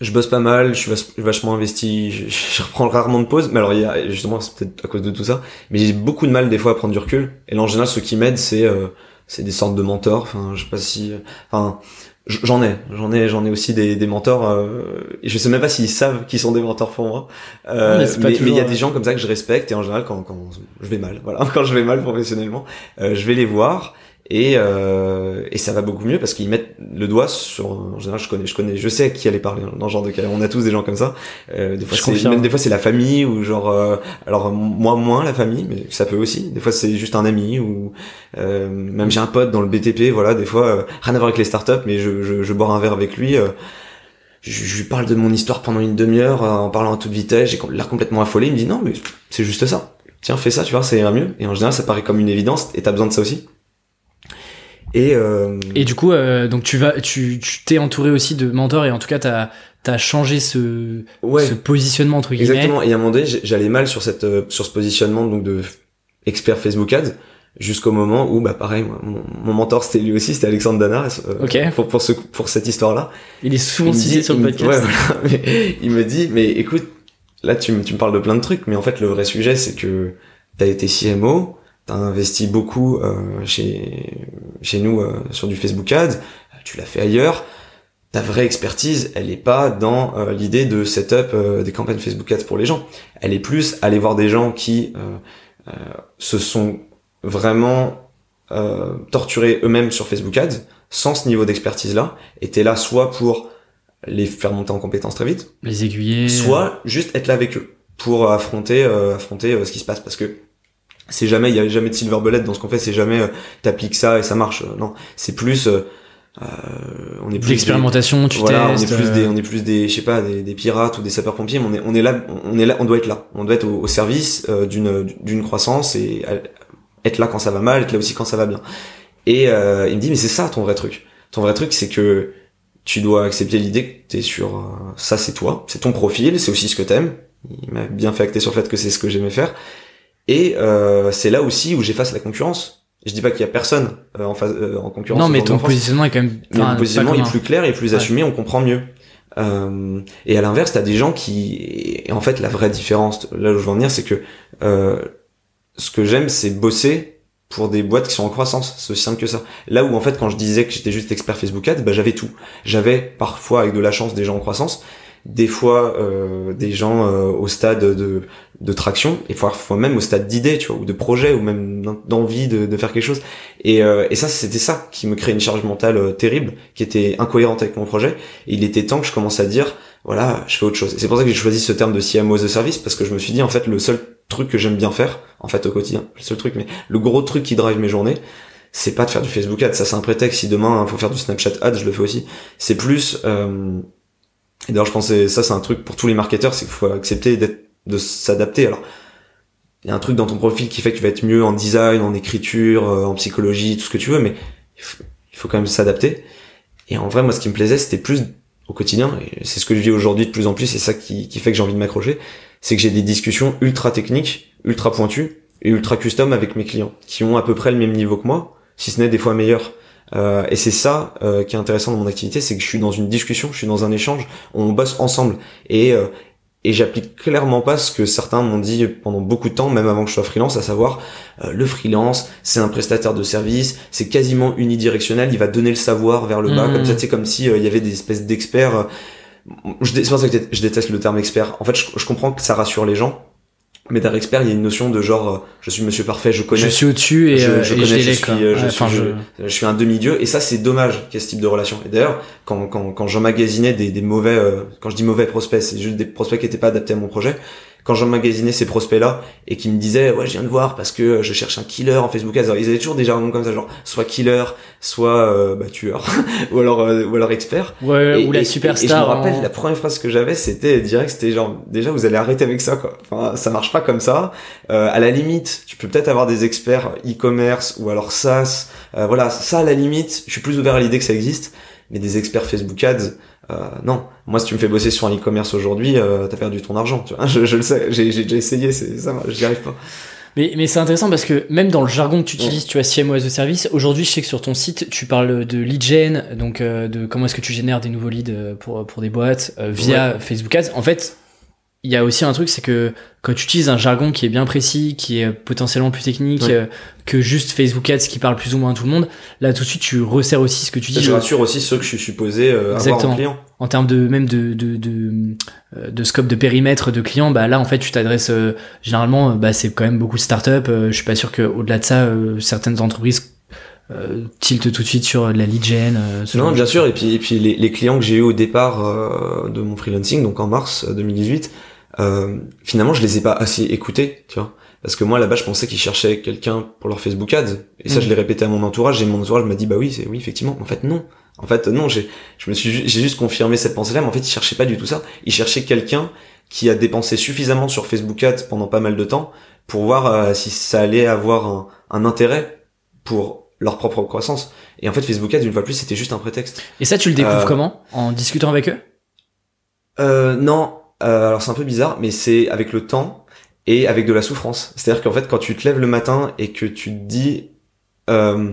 je bosse pas mal, je suis vachement investi, je, reprends rarement de pause, mais alors il y a, justement c'est peut-être à cause de tout ça, mais j'ai beaucoup de mal des fois à prendre du recul. Et là en général ce qui m'aide c'est euh, c'est des sortes de mentors. Enfin je sais pas si, enfin j'en ai, j'en ai, j'en ai aussi des, des mentors. Euh, je sais même pas s'ils savent qu'ils sont des mentors pour moi. Euh, mais il y a des gens comme ça que je respecte et en général quand quand je vais mal, voilà, quand je vais mal professionnellement, euh, je vais les voir et euh, et ça va beaucoup mieux parce qu'ils mettent le doigt sur en général je connais je connais je sais qui allait parler dans ce genre de cas. On a tous des gens comme ça. Euh, des fois c'est même des fois c'est la famille ou genre euh, alors moi moins la famille mais ça peut aussi. Des fois c'est juste un ami ou euh, même j'ai un pote dans le BTP voilà des fois euh, rien à voir avec les startups mais je je, je bois un verre avec lui je, je, lui parle de mon histoire pendant une demi-heure en parlant à toute vitesse. J'ai l'air complètement affolé. Il me dit non mais c'est juste ça. Tiens fais ça tu vois ça ira mieux. Et en général ça paraît comme une évidence. Et t'as besoin de ça aussi et, euh... et du coup, euh, donc tu vas, tu, tu t'es entouré aussi de mentors et en tout cas, t'as as changé ce, ce positionnement entre guillemets. Exactement. Et à un moment donné, j'allais mal sur cette, euh, sur ce positionnement donc de expert Facebook Ads jusqu'au moment où, bah pareil, mon, mon mentor c'était lui aussi, c'était Alexandre Dana. Euh. Pour pour ce, pour cette histoire-là. Il est souvent cité sur le podcast. Ouais, mais, il me dit, mais écoute, là tu, tu me parles de plein de trucs, mais en fait le vrai sujet c'est que t'as été CMO t'as investi beaucoup euh, chez chez nous euh, sur du Facebook Ads, tu l'as fait ailleurs. Ta vraie expertise, elle est pas dans euh, l'idée de setup des campagnes Facebook Ads pour les gens. Elle est plus aller voir des gens qui se sont vraiment torturés eux-mêmes sur Facebook Ads sans ce niveau d'expertise là. Et t'es là soit pour les faire monter en compétences très vite, les aiguiller, soit juste être là avec eux pour affronter affronter ce qui se passe parce que c'est jamais il y a jamais de silver bullet dans ce qu'on fait c'est jamais euh, t'appliques ça et ça marche. Euh, non. C'est plus euh, euh, on est plus l'expérimentation tu voilà, on est plus des on est plus des je sais pas des, des pirates ou des sapeurs pompiers mais on est on est là on est là on doit être là. On doit être au, service d'une d'une croissance et être là quand ça va mal être là aussi quand ça va bien. Et il me dit mais c'est ça ton vrai truc. Ton vrai truc c'est que tu dois accepter l'idée que t'es sur ça c'est toi c'est ton profil c'est aussi ce que t'aimes. Il m'a bien fait acter sur le fait que c'est ce que j'aimais faire et euh, c'est là aussi où j'efface la concurrence. Je dis pas qu'il y a personne euh, en, phase, euh, en concurrence. Non, mais ton positionnement est quand même. Mais mon positionnement est plus clair et plus assumé, on comprend mieux. Euh, et à l'inverse, t'as des gens qui, et en fait, la vraie différence, là où je veux en venir, c'est que euh, ce que j'aime, c'est bosser pour des boîtes qui sont en croissance. C'est aussi simple que ça. Là où en fait, quand je disais que j'étais juste expert Facebook Ads, bah j'avais tout. J'avais parfois avec de la chance des gens en croissance, des fois euh, des gens euh, au stade de, de traction et parfois même au stade d'idée tu vois ou de projet ou même d'envie de, de faire quelque chose. Et, euh, et ça c'était ça qui me créait une charge mentale terrible qui était incohérente avec mon projet. Et il était temps que je commence à dire voilà je fais autre chose. C'est pour ça que j'ai choisi ce terme de CMO the service parce que je me suis dit en fait le seul truc que j'aime bien faire en fait au quotidien le seul truc mais le gros truc qui drive mes journées c'est pas de faire du Facebook Ads. Ça c'est un prétexte. Si demain faut faire du Snapchat Ads je le fais aussi. C'est plus et d'ailleurs, je pensais, ça, c'est un truc pour tous les marketeurs, c'est qu'il faut accepter de s'adapter. Alors, il y a un truc dans ton profil qui fait que tu vas être mieux en design, en écriture, euh, en psychologie, tout ce que tu veux, mais il faut, quand même s'adapter. Et en vrai, moi, ce qui me plaisait, c'était plus au quotidien, et c'est ce que je vis aujourd'hui de plus en plus, c'est ça qui, qui fait que j'ai envie de m'accrocher, c'est que j'ai des discussions ultra techniques, ultra pointues, et ultra custom avec mes clients, qui ont à peu près le même niveau que moi, si ce n'est des fois meilleur. Euh, et c'est ça euh, qui est intéressant dans mon activité, c'est que je suis dans une discussion, je suis dans un échange, on bosse ensemble. Et, euh, et j'applique clairement pas ce que certains m'ont dit pendant beaucoup de temps, même avant que je sois freelance, à savoir le freelance, c'est un prestataire de service, c'est quasiment unidirectionnel, il va donner le savoir vers le bas, comme mmh. ça, c'est comme si il y avait des espèces d'experts. c'est pour ça que je déteste le terme expert. En fait, je comprends que ça rassure les gens, mais d'un expert, il y a une notion de genre, euh, je suis monsieur parfait, je connais. Je suis au-dessus et je, euh, connais, je, suis, euh, je, suis, je, suis un demi-dieu. Et ça, c'est dommage qu'il y ait ce type de relation. Et d'ailleurs, quand, quand, quand j'emmagasinais des, des mauvais, quand je dis mauvais prospects, c'est juste des prospects qui n'étaient pas adaptés à mon projet, quand j'emmagasinais ces prospects-là et qui me disaient ouais je viens de voir parce que je cherche un killer en Facebook Ads, ils avaient toujours des jargons comme ça genre soit killer, soit euh, bah, tueur ou alors euh, ou alors expert. Ouais, ou la superstar. Et, je me rappelle la première phrase que j'avais c'était direct c'était genre déjà vous allez arrêter avec ça quoi. Enfin ça marche pas comme ça. Euh, à la limite tu peux peut-être avoir des experts e-commerce ou alors SaaS. Euh, voilà ça à la limite je suis plus ouvert à l'idée que ça existe mais des experts Facebook Ads euh, non, moi si tu me fais bosser sur un e-commerce aujourd'hui, euh, t'as perdu ton argent. Tu vois je, je le sais, j'ai déjà essayé, c'est ça, j'y arrive pas. Mais, mais c'est intéressant parce que même dans le jargon que tu utilises, tu as CMO as a service. Aujourd'hui, je sais que sur ton site, tu parles de lead gen, donc euh, de comment est-ce que tu génères des nouveaux leads euh, pour pour des boîtes via Facebook Ads. En fait, il y a aussi un truc, c'est que quand tu utilises un jargon qui est bien précis, qui est potentiellement plus technique euh, que juste Facebook Ads qui parle plus ou moins à tout le monde, là tout de suite tu resserres aussi ce que tu dis. Je rassure aussi ceux que je suis supposé euh, avoir en client. En termes de même de de, de, euh, de scope de périmètre de clients, bah là en fait tu t'adresses généralement, bah c'est quand même beaucoup de startups. je suis pas sûr que au-delà de ça, certaines entreprises tilt tout de suite sur la lead gen Non, bien sûr. Et puis, et puis les, les clients que j'ai eu au départ de mon freelancing, donc en mars 2018, finalement, je les ai pas assez écoutés, tu vois. Parce que moi, là-bas, je pensais qu'ils cherchaient quelqu'un pour leur Facebook Ads. Et ça, je mm. l'ai répété à mon entourage. Et mon entourage m'a dit, bah oui, c'est oui, effectivement. En fait, non. En fait, non. J'ai, je me suis, j'ai juste confirmé cette pensée-là. Mais en fait, ils cherchaient pas du tout ça. Ils cherchaient quelqu'un qui a dépensé suffisamment sur Facebook Ads pendant pas mal de temps pour voir euh, si ça allait avoir un, un intérêt pour leur propre croissance. Et en fait, Facebook Ads, une fois plus, c'était juste un prétexte. Et ça, tu le découvres euh, comment? En discutant avec eux? Euh, Non. Euh, alors c'est un peu bizarre, mais c'est avec le temps et avec de la souffrance. C'est-à-dire qu'en fait, quand tu te lèves le matin et que tu te dis, euh,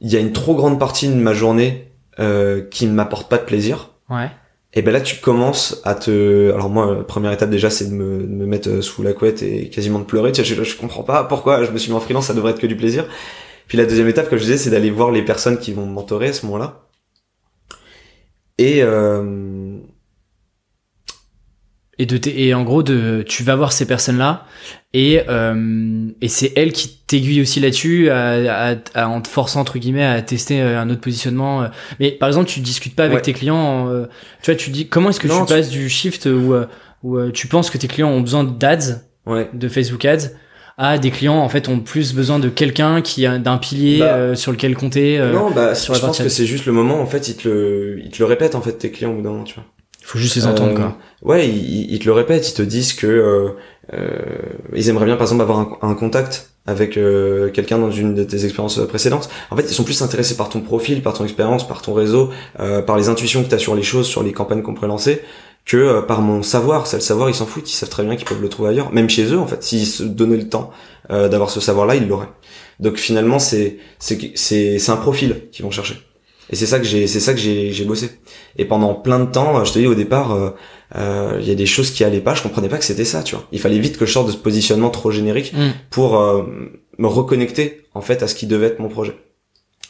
il y a une trop grande partie de ma journée euh, qui ne m'apporte pas de plaisir. Ouais. Et ben là, tu commences à te. Alors moi, première étape déjà, c'est de me, de me, mettre sous la couette et quasiment de pleurer. Sais, je, je comprends pas pourquoi je me suis mis en freelance, ça devrait être que du plaisir. Puis la deuxième étape, comme je disais, c'est d'aller voir les personnes qui vont me mentorer à ce moment-là. Et euh, et de et en gros de tu vas voir ces personnes là et euh, et c'est elles qui t'aiguillent aussi là-dessus à, à, en te forçant entre guillemets à tester euh, un autre positionnement mais par exemple tu discutes pas avec tes clients euh, tu vois tu dis comment est-ce que tu, passes du shift où où tu penses que tes clients ont besoin d'ads ouais. de Facebook ads à des clients en fait ont plus besoin de quelqu'un qui a d'un pilier bah. sur lequel compter non bah sur je pense que c'est juste le moment en fait ils te le ils te le répètent en fait tes clients au bout d'un moment tu vois faut juste les entendre, quoi. Euh, ouais, ils, te le répètent, ils te disent que euh, euh, ils aimeraient bien, par exemple, avoir un, contact avec quelqu'un dans une de tes expériences précédentes. En fait, ils sont plus intéressés par ton profil, par ton expérience, par ton réseau, euh, par les intuitions que tu as sur les choses, sur les campagnes qu'on pourrait lancer, que par mon savoir. Ça, le savoir, ils s'en foutent, ils savent très bien qu'ils peuvent le trouver ailleurs, même chez eux, en fait. S'ils se donnaient le temps d'avoir ce savoir-là, ils l'auraient. Donc finalement, c'est c'est c'est un profil qu'ils vont chercher. Et c'est ça que j'ai, c'est ça que j'ai, j'ai bossé. Et pendant plein de temps, je te dis au départ, euh, euh, il y a des choses qui allaient pas. Je comprenais pas que c'était ça, tu vois. Il fallait vite que je sorte de ce positionnement trop générique mm. pour euh, me reconnecter en fait à ce qui devait être mon projet.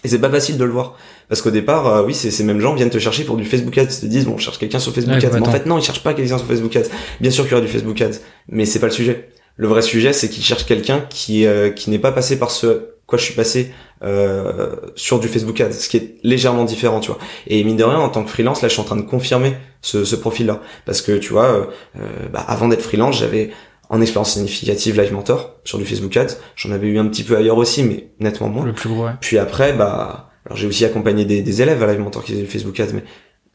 Et c'est pas facile de le voir parce qu'au départ, oui, ces mêmes gens viennent te chercher pour du Facebook Ads. Ils te disent bon, je cherche quelqu'un sur Facebook Ads. Mais en fait, non, ils cherchent pas quelqu'un sur Facebook Ads. Bien sûr qu'il y aura du Facebook Ads, mais c'est pas le sujet. Le vrai sujet, c'est qu'ils cherchent quelqu'un qui qui n'est pas passé par ce quoi je suis passé euh, sur du Facebook Ads, ce qui est légèrement différent, tu vois. Et mine de rien, en tant que freelance, là, je suis en train de confirmer ce, ce profil-là, parce que tu vois, euh, euh bah, avant d'être freelance, j'avais en expérience significative Live Mentor sur du Facebook Ads. J'en avais eu un petit peu ailleurs aussi, mais nettement moins. Le plus gros. Ouais. Puis après, bah, alors j'ai aussi accompagné des, des élèves à Live Mentor qui faisaient du Facebook Ads, mais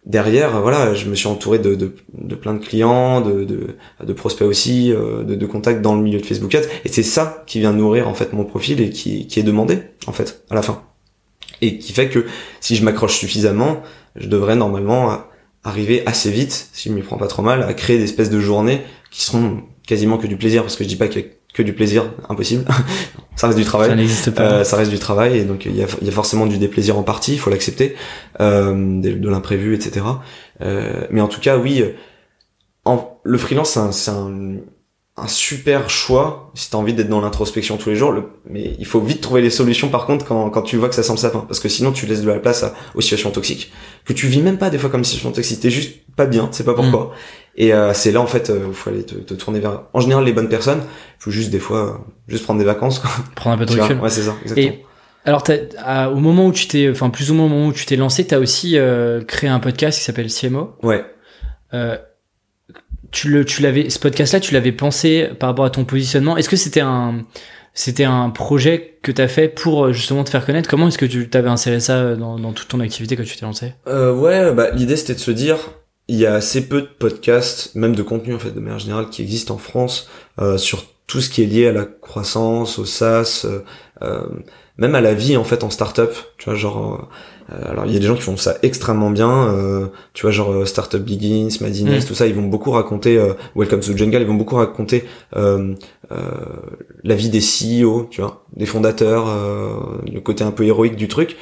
derrière, voilà, je me suis entouré de, plein de clients, de, prospects aussi, euh, de, contacts dans le milieu de Facebook Ads. Et c'est ça qui vient nourrir en fait mon profil et qui, qui est demandé en fait à la fin. Et qui fait que si je m'accroche suffisamment, je devrais normalement arriver assez vite, si je m'y prends pas trop mal, à créer des espèces de journées qui seront quasiment que du plaisir, parce que je dis pas qu'il y a que du plaisir, impossible. ça reste du travail. Ça n'existe pas. Euh, ça reste du travail, et donc il y a, y a, forcément du déplaisir en partie, il faut l'accepter, euh, de, de l'imprévu, etc. Euh, mais en tout cas, oui, en, le freelance, c'est un, un, super choix si t'as envie d'être dans l'introspection tous les jours. Le, mais il faut vite trouver les solutions, par contre, quand, quand tu vois que ça sent le sapin, parce que sinon tu laisses de la place à, aux situations toxiques que tu vis même pas des fois comme situation toxique. T'es juste pas bien, c'est pas pourquoi. Mm. Et euh, c'est là en fait euh, où il faut aller te, te, tourner vers en général les bonnes personnes. Il faut juste des fois euh, juste prendre des vacances quoi. Prendre un peu de recul. Ouais, c'est ça, exactement. Et alors au moment où tu t'es enfin plus ou moins au moment où tu t'es lancé, tu as aussi euh, créé un podcast qui s'appelle CMO. Ouais. tu le tu l'avais ce podcast là, tu l'avais pensé par rapport à ton positionnement. Est-ce que c'était un c'était un projet que tu as fait pour justement te faire connaître? Comment est-ce que tu t'avais inséré ça dans, dans, toute ton activité quand tu t'es lancé? Euh, Ouais, bah, l'idée c'était de se dire, il y a assez peu de podcasts, même de contenu en fait de manière générale, qui existent en France euh, sur tout ce qui est lié à la croissance, au SaaS, euh, euh, même à la vie en fait en startup. Tu vois, genre, euh, alors il y a des gens qui font ça extrêmement bien. Euh, tu vois, genre Startup Begins, Madines, mm. tout ça, ils vont beaucoup raconter Welcome to Jungle, ils vont beaucoup raconter la vie des CEO, tu vois, des fondateurs, le côté un peu héroïque du truc,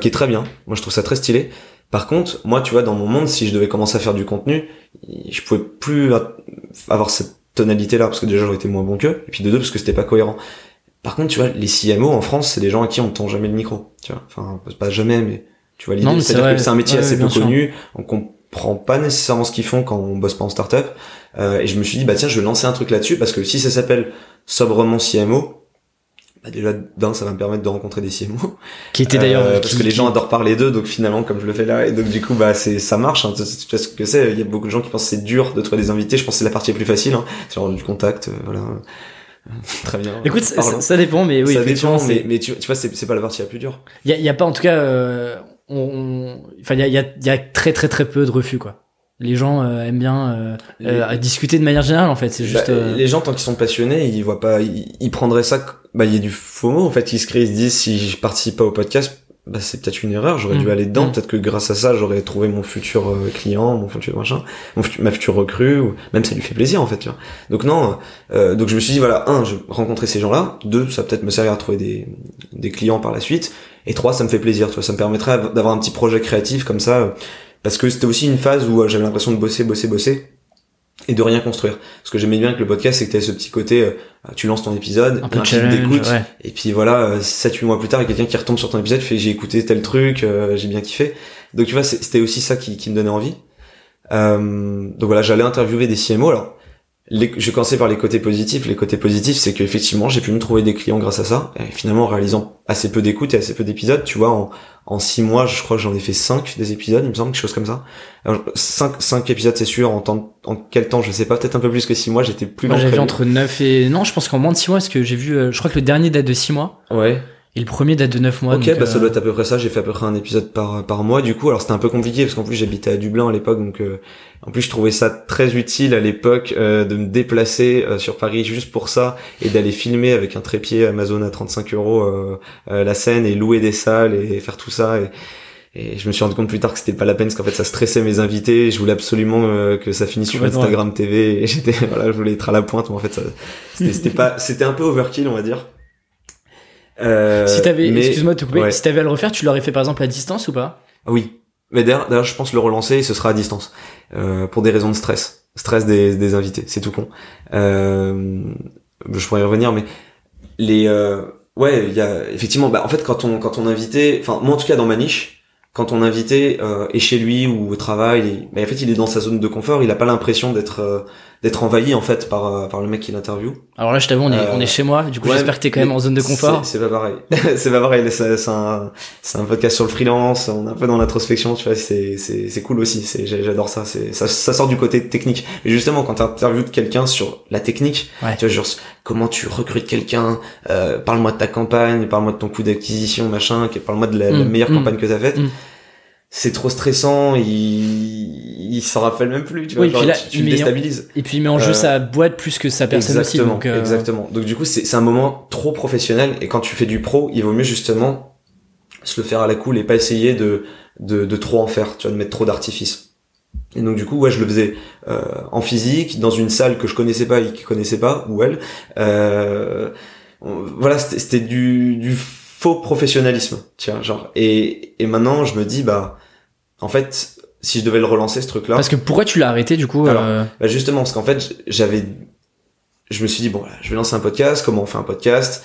qui est très bien. Moi, je trouve ça très stylé. Par contre, moi, tu vois, dans mon monde, si je devais commencer à faire du contenu, je pouvais plus avoir cette tonalité-là, parce que déjà, j'aurais été moins bon qu'eux, et puis de deux, parce que c'était pas cohérent. Par contre, tu vois, les CMO en France, c'est des gens à qui on tend jamais le micro, tu vois. Enfin, pas jamais, mais tu vois l'idée. C'est-à-dire que c'est un métier assez peu connu, on comprend pas nécessairement ce qu'ils font quand on bosse pas en startup. Euh, et je me suis dit, bah tiens, je vais lancer un truc là-dessus, parce que si ça s'appelle sobrement CMO, bah déjà d'un ça va me permettre de rencontrer des CMO qui était d'ailleurs euh, parce que les gens adorent parler d'eux donc finalement comme je le fais là et donc du coup bah c'est ça marche hein, tu sais ce que c'est. Il y a beaucoup de gens qui pensent que c'est dur de trouver des invités. Je pense que c'est la partie la plus facile hein, genre du contact euh, voilà. Très bien. Écoute ça, dépend mais oui ça dépend mais, mais tu, tu vois c'est pas la partie la plus dure. Il y a, y a, pas en tout cas euh, on, enfin il y a, y, a, y a très très très peu de refus quoi les gens euh, aiment bien euh, euh, discuter de manière générale en fait c'est juste bah, les gens tant qu'ils sont passionnés ils voient pas ils, prendraient ça bah il y a du faux mot en fait ils se créent ils se disent si je participe pas au podcast bah c'est peut-être une erreur j'aurais dû mm. aller dedans mm. peut-être que grâce à ça j'aurais trouvé mon futur client mon futur machin mon ma future recrue ou même ça lui fait plaisir en fait tu vois donc non donc je me suis dit voilà un je rencontrer ces gens là deux ça peut-être me servir à trouver des des clients par la suite et trois ça me fait plaisir tu vois ça me permettrait d'avoir un petit projet créatif comme ça parce que c'était aussi une phase où euh, j'avais l'impression de bosser, bosser, bosser et de rien construire. Ce que j'aimais bien avec le podcast, c'est que t'avais ce petit côté, euh, tu lances ton épisode, un, peu un d'écoute, et puis voilà, 7-8 euh, mois plus tard, il y a quelqu'un qui retombe sur ton épisode, fait j'ai écouté tel truc, j'ai bien kiffé. Donc tu vois, c'était aussi ça qui, qui, me donnait envie. donc voilà, j'allais interviewer des CMO. Alors, les, je commençais par les côtés positifs. Les côtés positifs, c'est qu'effectivement, j'ai pu me trouver des clients grâce à ça. Et finalement, en réalisant assez peu d'écoutes et assez peu d'épisodes, tu vois, en, en six mois, je crois que j'en ai fait cinq des épisodes, il me semble, quelque chose comme ça. Alors, cinq, cinq épisodes, c'est sûr. En temps, en quel temps, je sais pas, peut-être un peu plus que six mois. J'étais plus. Moi, j'avais entre neuf et non, je pense qu'en moins de six mois, parce que j'ai vu, euh, je crois que le dernier date de six mois. Ouais. Et le premier date de 9 mois. Ok, bah ça euh, doit être à peu près ça. J'ai fait à peu près un épisode par par mois. Du coup, alors c'était un peu compliqué parce qu'en plus j'habitais à Dublin à l'époque, donc euh, en plus je trouvais ça très utile à l'époque euh, de me déplacer sur Paris juste pour ça et d'aller filmer avec un trépied Amazon à 35 euros la scène et louer des salles et faire tout ça. Et, et je me suis rendu compte plus tard que c'était pas la peine parce qu'en fait ça stressait mes invités. Je voulais absolument que ça finisse sur Instagram TV et j'étais voilà, je voulais être à la pointe. Mais en fait, c'était pas, c'était un peu overkill on va dire. Euh, si t'avais, excuse-moi de te couper, si t'avais à le refaire, tu l'aurais fait par exemple à distance ou pas? Oui. Mais d'ailleurs, je pense le relancer et ce sera à distance. Euh, pour des raisons de stress. Stress des, des invités, c'est tout con. Euh, je pourrais y revenir, mais les... Euh, ouais, il y a effectivement... Bah, en fait, quand on, quand on invitait... Enfin, moi en tout cas dans ma niche, quand on invité euh, est chez lui ou au travail, mais en fait il est dans sa zone de confort, il a pas l'impression d'être euh, d'être envahi en fait par euh, par le mec qui l'interview. Alors là, je t'avoue, on est on est chez moi. Du coup, j'espère que t'es quand même en zone de confort. C'est pas pareil. c'est pas pareil. C'est un c'est un podcast sur le freelance. On est un peu dans l'introspection. Tu vois, c'est c'est c'est cool aussi. C'est j'adore ça. C'est ça ça sort du côté technique. Mais justement, quand t'interviews quelqu'un sur la technique, tu vois, genre comment tu recrutes quelqu'un. Euh, parle-moi de ta campagne. Parle-moi de ton coût d'acquisition, machin. Parle-moi de la, mm, meilleure mm, campagne que t'as faite. Mm c'est trop stressant, il, il s'en rappelle même plus, tu vois, genre, tu, tu le déstabilises. Et puis il met en jeu euh, sa boîte plus que sa personne exactement, aussi. Donc, euh... Exactement. Donc du coup, c'est un moment trop professionnel et quand tu fais du pro, il vaut mieux justement se le faire à la cool et pas essayer de, de, de trop en faire, tu vois, de mettre trop d'artifice. Et donc du coup, ouais, je le faisais euh, en physique, dans une salle que je connaissais pas et qui connaissait pas, ou elle. Euh, voilà, c'était du, du faux professionnalisme, tiens, genre. Et, et maintenant, je me dis, bah, en fait, si je devais le relancer, ce truc-là. Parce que pourquoi tu l'as arrêté, du coup euh bah Justement, parce qu'en fait, j'avais, je me suis dit, bon, je vais lancer un podcast, comment on fait un podcast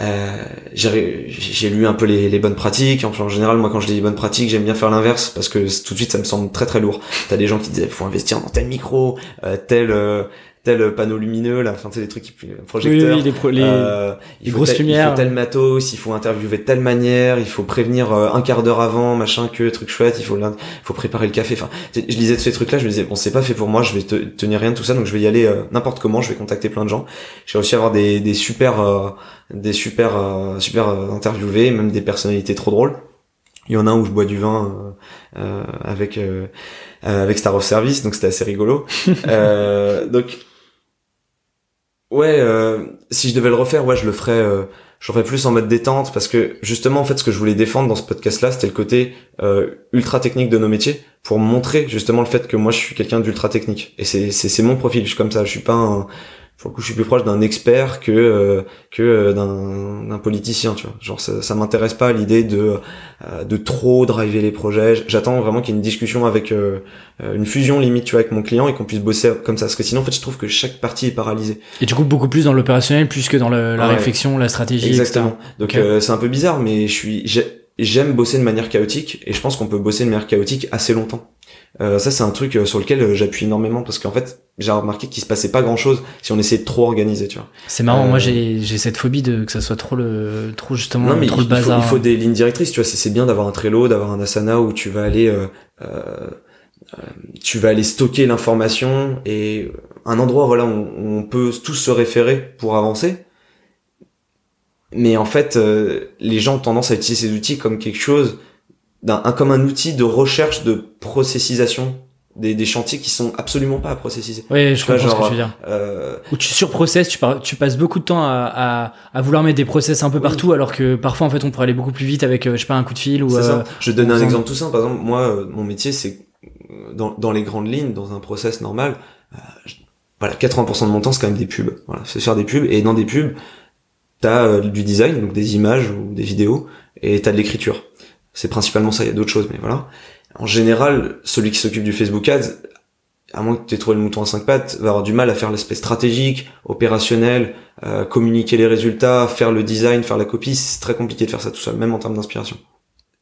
euh, j'ai lu un peu les, les, bonnes pratiques. En général, moi, quand je dis bonnes pratiques, j'aime bien faire l'inverse parce que tout de suite, ça me semble très très lourd. T'as des gens qui disent, faut investir dans tel micro, euh, tel euh, tel panneau lumineux là enfin c'est des trucs qui projecteurs oui, oui, les, euh, les grosses lumières il faut tel matos il faut interviewer de telle manière il faut prévenir euh, un quart d'heure avant machin que truc chouette il faut il faut préparer le café enfin je lisais de ces trucs là je me disais bon c'est pas fait pour moi je vais te, tenir rien de tout ça donc je vais y aller euh, n'importe comment je vais contacter plein de gens. J'ai réussi à avoir des, des super euh, des super super interviewés même des personnalités trop drôles. Il y en a un où je bois du vin avec avec Star of Service donc c'était assez rigolo. Donc Ouais, euh, si je devais le refaire, ouais, je le ferais, euh, je le ferais plus en mode détente parce que justement, en fait, ce que je voulais défendre dans ce podcast-là, c'était le côté euh, ultra technique de nos métiers pour montrer justement le fait que moi, je suis quelqu'un d'ultra technique et c'est c'est mon profil. Je suis comme ça. Je suis pas un, pour le coup, je suis plus proche d'un expert que euh, que euh, d'un d'un politicien, tu vois. Genre ça, ça m'intéresse pas l'idée de euh, de trop driver les projets. J'attends vraiment qu'il y ait une discussion avec une fusion limite, tu vois, avec mon client et qu'on puisse bosser comme ça. Parce que sinon, en fait, je trouve que chaque partie est paralysée. Et du coup, beaucoup plus dans l'opérationnel, plus que dans le, la réflexion, la stratégie. Exactement. Donc c'est un peu bizarre, mais je suis j'aime bosser de manière chaotique et je pense qu'on peut bosser de manière chaotique assez longtemps. Euh, ça c'est un truc euh, sur lequel euh, j'appuie énormément parce qu'en fait j'ai remarqué qu'il se passait pas grand chose si on essayait de trop organiser tu vois. C'est marrant moi j'ai j'ai cette phobie de que ça soit trop le trop justement non, mais trop il, le bazar il faut, il faut des lignes directrices tu vois. C'est bien d'avoir un Trello d'avoir un Asana où tu vas aller tu vas aller stocker l'information et un endroit voilà où on peut tous se référer pour avancer. Mais en fait les gens ont tendance à utiliser ces outils comme quelque chose d'un comme un outil de recherche de processisation des, des chantiers qui sont absolument pas à processiser. Oui, je comprends ce que tu veux dire. Euh... Où tu surprocesses, tu, tu passes beaucoup de temps à, à, à, vouloir mettre des process un peu partout, alors que parfois en fait on pourrait aller beaucoup plus vite avec euh, je sais pas un coup de fil ou. C'est ça. Euh, je donne un exemple tout simple. Par exemple, moi, euh, mon métier c'est dans, dans les grandes lignes, dans un process normal, voilà, 80% de mon temps c'est quand même des pubs. Voilà, c'est faire des pubs et dans des pubs, t'as du design, donc des images ou des vidéos, et t'as de l'écriture. C'est principalement ça, il y a d'autres choses, mais voilà. En général, celui qui s'occupe du Facebook Ads, à moins que tu aies trouvé le mouton à cinq pattes, va avoir du mal à faire l'aspect stratégique, opérationnel, euh, communiquer les résultats, faire le design, faire la copie. C'est très compliqué de faire ça tout seul, même en termes d'inspiration.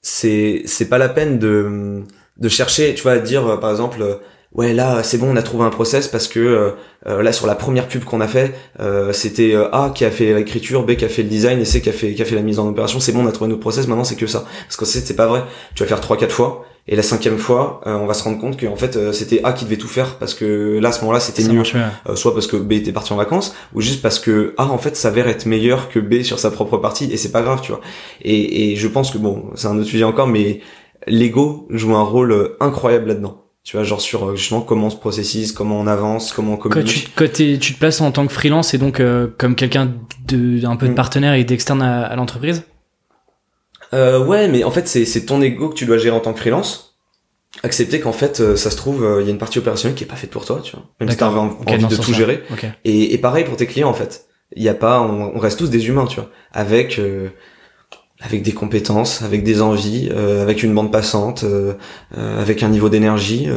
C'est c'est pas la peine de de chercher, tu vois, à dire euh, par exemple ouais là c'est bon on a trouvé un process parce que euh, euh, là sur la première pub qu'on a fait euh, c'était A qui a fait l'écriture B qui a fait le design et C qui a fait qui a fait la mise en opération. C'est bon on a trouvé notre process maintenant c'est que ça. Parce que c'est pas vrai. Tu vas faire trois quatre fois. Et la cinquième fois on va se rendre compte qu'en fait c'était A qui devait tout faire parce que là à ce moment-là c'était mieux. soit parce que B était parti en vacances ou juste parce que A en fait s'avère être meilleur que B sur sa propre partie et c'est pas grave tu vois. Et, et je pense que bon c'est un autre sujet encore mais l'ego joue un rôle incroyable là-dedans tu vois genre sur euh, justement comment on se processise comment on avance comment on communique. quand tu, tu te places en tant que freelance et donc euh, comme quelqu'un de un peu de mm. partenaire et d'externe à, l'entreprise? Euh, ouais mais en fait c'est c'est ton ego que tu dois gérer en tant que freelance. Accepter qu'en fait euh, ça se trouve il y a une partie opérationnelle qui est pas faite pour toi tu vois. Même si t'as envie, de tout gérer. Et, et pareil pour tes clients en fait. Il y a pas on, on, reste tous des humains tu vois. Avec avec des compétences, avec des envies, euh, avec une bande passante, euh, euh, avec un niveau d'énergie,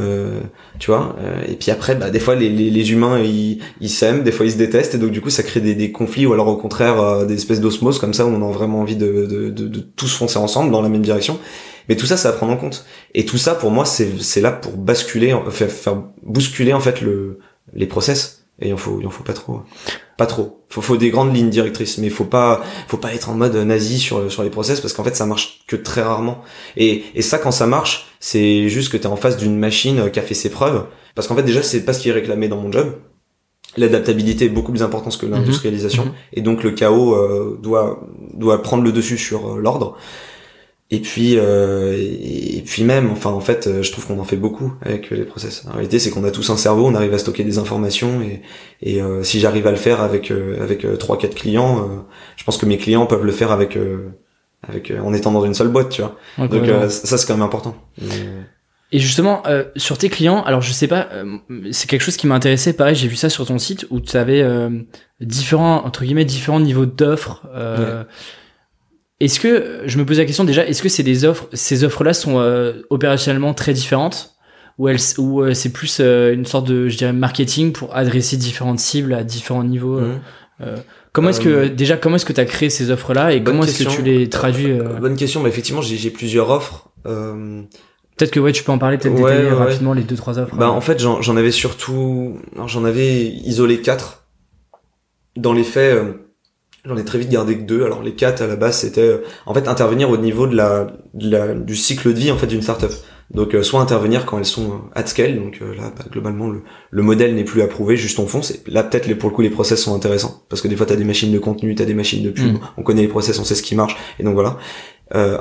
tu vois. et puis après, bah, des fois, les, les, les humains, ils, ils s'aiment, des fois, ils se détestent, et donc du coup, ça crée des, des conflits, ou alors au contraire, des espèces d'osmose comme ça, où on a vraiment envie de, de, de, de, tous foncer ensemble dans la même direction. Mais tout ça, ça à prendre en compte. Et tout ça, pour moi, c'est là pour basculer, faire, faire bousculer en fait le, les process et il en faut il en faut pas trop. Pas trop. Faut faut des grandes lignes directrices mais faut pas faut pas être en mode nazi sur sur les process parce qu'en fait ça marche que très rarement. Et et ça quand ça marche c'est juste que tu es en face d'une machine qui a fait ses preuves. Parce qu'en fait déjà c'est pas ce qui est réclamé dans mon job. L'adaptabilité est beaucoup plus importante que l'industrialisation. Mhm. et donc le chaos euh, doit doit prendre le dessus sur euh, l'ordre et puis, euh, et, puis même, enfin en fait, euh, je trouve qu'on en fait beaucoup avec les process. En réalité, c'est qu'on a tous un cerveau, on arrive à stocker des informations, et, et euh, si j'arrive à le faire avec avec trois quatre clients, je pense que mes clients peuvent le faire avec avec en étant dans une seule boîte, tu vois. Donc ça c'est quand même important. Et justement, sur tes clients, alors je sais pas, c'est quelque chose qui m'a intéressé. Pareil, j'ai vu ça sur ton site où tu avais différents entre guillemets différents niveaux d'offres. Est-ce que je me pose la question déjà, est-ce que c'est des offres, ces offres-là sont euh, opérationnellement très différentes? Ou, elles, ou euh, c'est plus euh, une sorte de, je dirais, marketing pour adresser différentes cibles à différents niveaux mmh. Comment est-ce que déjà comment est-ce que tu as créé ces offres-là et comment est-ce que tu les traduis Bonne question, mais effectivement j'ai plusieurs offres. Peut-être que ouais, tu peux en parler, peut-être rapidement les deux trois offres. Bah en fait j'en avais surtout, j'en avais isolé quatre. Dans les faits J'en ai très vite gardé que deux. Alors les quatre à la base c'était euh, en fait intervenir au niveau de la, de la du cycle de vie en fait d'une startup. Donc euh, soit intervenir quand elles sont euh, at scale, donc là bah, globalement le, le modèle n'est plus approuvé, juste on fonce. Et là peut-être les, pour le coup les process sont intéressants parce que des fois t'as des machines de contenu, t'as des machines de pub, mm. on connaît les process, on sait ce qui marche et donc voilà.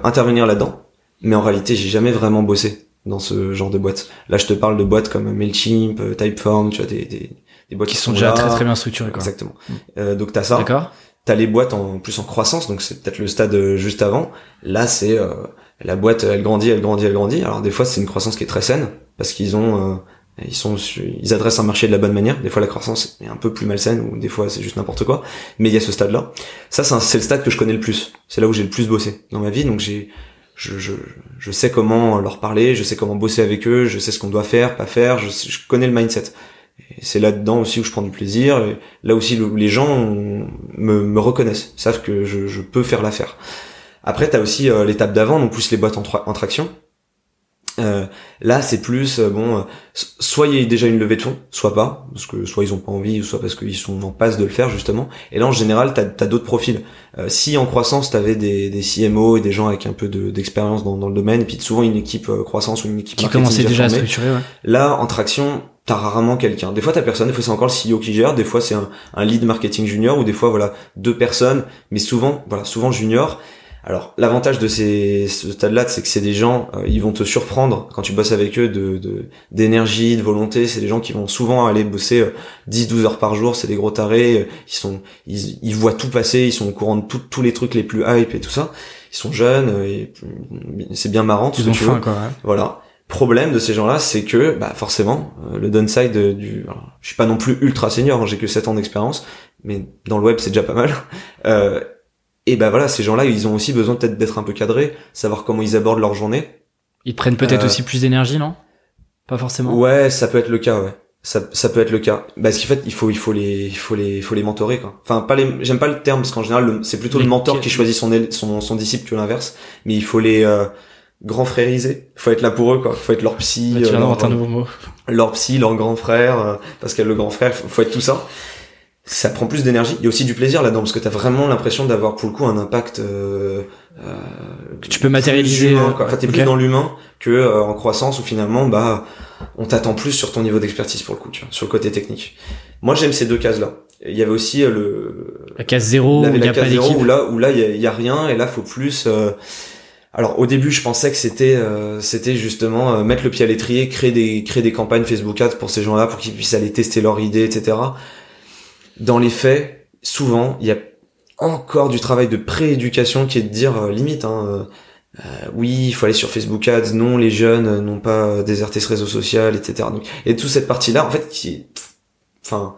intervenir là-dedans. Mais en réalité j'ai jamais vraiment bossé dans ce genre de boîte. Là je te parle de boîtes comme Mailchimp, Typeform, tu vois des, des, des boîtes qui, sont, déjà très très bien structurées. Quoi. Exactement. Mm. donc t'as ça. D'accord t'as les boîtes en plus en croissance, donc c'est peut-être le stade euh, juste avant. Là, c'est euh, la boîte, elle grandit, elle grandit, elle grandit. Alors des fois, c'est une croissance qui est très saine parce qu'ils ont, euh, ils sont, ils adressent un marché de la bonne manière. Des fois, la croissance est un peu plus malsaine ou des fois, c'est juste n'importe quoi. Mais il y a ce stade-là. Ça, c'est le stade que je connais le plus. C'est là où j'ai le plus bossé dans ma vie. Donc j'ai, je, je, je, sais comment leur parler, je sais comment bosser avec eux, je sais ce qu'on doit faire, pas faire. Je, je connais le mindset c'est là-dedans aussi où je prends du plaisir. là aussi, les gens me, me reconnaissent, savent que je, je peux faire l'affaire. Après, t'as aussi l'étape d'avant, donc plus les boîtes en, en traction. Euh, là, c'est plus euh, bon, euh, soit il y a déjà une levée de fonds, soit pas, parce que soit ils ont pas envie, soit parce qu'ils sont en passe de le faire justement. Et là, en général, t'as as, d'autres profils. si en croissance, t'avais des, des CMO et des gens avec un peu d'expérience dans, dans, le domaine, et puis souvent une équipe croissance ou une équipe qui commençait déjà à structurer. Ouais. Là, en traction, t'as rarement quelqu'un. Des fois, t'as personne. Des fois, c'est encore le CEO qui gère. Des fois, c'est un, un lead marketing junior, ou des fois, voilà, deux personnes. Mais souvent, voilà, souvent junior. Alors l'avantage de ces ce stade-là, c'est que c'est des gens, euh, ils vont te surprendre quand tu bosses avec eux de d'énergie, de, volonté. C'est des gens qui vont souvent aller bosser 10-12 euh, heures par jour. C'est des gros tarés. Euh, ils sont, ils, ils voient tout passer. Ils sont au courant de tous les trucs les plus hype et tout ça. Ils sont jeunes. Et c'est bien marrant. Tout ils ont faim, quoi. Voilà. Problème de ces gens-là, c'est que bah forcément le downside du, je suis pas non plus ultra senior, hein, j'ai que 7 ans d'expérience, mais dans le web c'est déjà pas mal. Euh, et ben voilà, ces gens-là, ils ont aussi besoin peut-être d'être un peu cadrés, savoir comment ils abordent leur journée. Ils prennent peut-être euh, aussi plus d'énergie, non? Pas forcément. Ouais, ça peut être le cas, ouais. Ça, ça peut être le cas. Parce qu'en fait, il faut, il faut les, il faut les, il faut les mentorer, quoi. Enfin, pas les, j'aime pas le terme parce qu'en général, c'est plutôt le mentor qui choisit son, son, son disciple que l'inverse. Mais il faut les, euh, grand frériser. Faut être là pour eux, quoi. Faut être leur psy. tu leur, un nouveau mot. Leur psy, leur grand frère, euh, parce que le grand frère, faut être tout ça ça prend plus d'énergie. Il y a aussi du plaisir là-dedans parce que t'as vraiment l'impression d'avoir pour le coup un impact euh, euh, que tu peux matérialiser. Humain, quoi. Enfin, t'es plus dans l'humain que euh, en croissance où finalement bah on t'attend plus sur ton niveau d'expertise pour le coup, tu vois, sur le côté technique. Moi j'aime ces deux cases là. Il y avait aussi euh, le la case zéro où il y a pas d'équipe. Où là où là il y y a, rien et là faut plus. Euh, alors au début, je pensais que c'était c'était justement mettre le pied à l'étrier, créer des créer des campagnes Facebook Ads pour ces gens-là pour qu'ils puissent aller tester leurs idées, etc dans les faits, souvent, il y a encore du travail de prééducation qui est de dire euh, limite, hein, euh, euh, oui, il faut aller sur Facebook Ads, non, les jeunes n'ont pas déserté ce réseau social, etc. Et toute cette partie-là, en fait, qui enfin,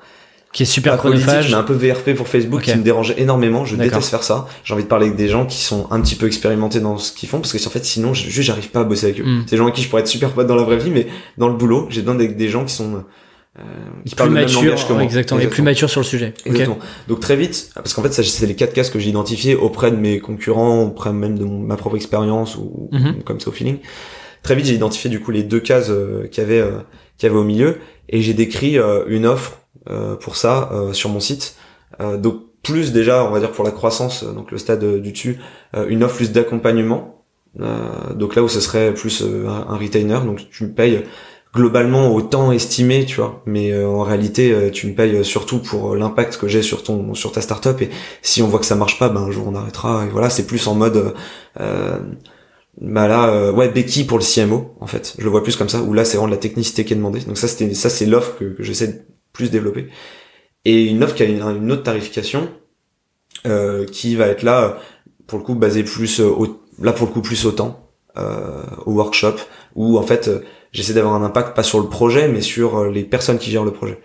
qui est super chronophage. mais un peu VRP pour Facebook, qui me dérange énormément. Je déteste faire ça. J'ai envie de parler avec des gens qui sont un petit peu expérimentés dans ce qu'ils font, parce que en fait, sinon, juste, j'arrive pas à bosser avec eux. Hmm. C'est des gens avec qui je pourrais être super pote dans la vraie vie, mais dans le boulot, j'ai besoin d'être des gens qui sont euh, qui plus mature, que moi. Exactement, et plus mature sur le sujet. Exactement. Donc très vite, parce qu'en fait, c'est les quatre cases que j'ai identifiés auprès de mes concurrents, auprès même de ma propre expérience ou, mhm. comme ça au feeling. Très vite, j'ai identifié du coup les deux cases euh, qu'il y avait, euh, qu'il y avait au milieu, et j'ai décrit euh, une offre pour ça sur mon site. donc plus déjà, on va dire pour la croissance, donc le stade du dessus, une offre plus d'accompagnement. donc là où ce serait plus un, retainer, donc tu me payes globalement au temps estimé, tu vois. Mais euh, en réalité, euh, tu me payes surtout pour euh, l'impact que j'ai sur ton sur ta startup. Et si on voit que ça marche pas, ben un jour on arrêtera. Et voilà, c'est plus en mode euh, bah là, ouais, Becky pour le CMO, en fait. Je le vois plus comme ça. Où là, c'est vraiment de la technicité qui est demandée. Donc ça, c'était ça, c'est l'offre que, que j'essaie plus développer. Et une offre qui a une, autre tarification qui va être là pour le coup basée plus au, là pour le coup plus au temps, au workshop, où en fait j'essaie d'avoir un impact pas sur le projet mais sur euh, les personnes qui gèrent le projet.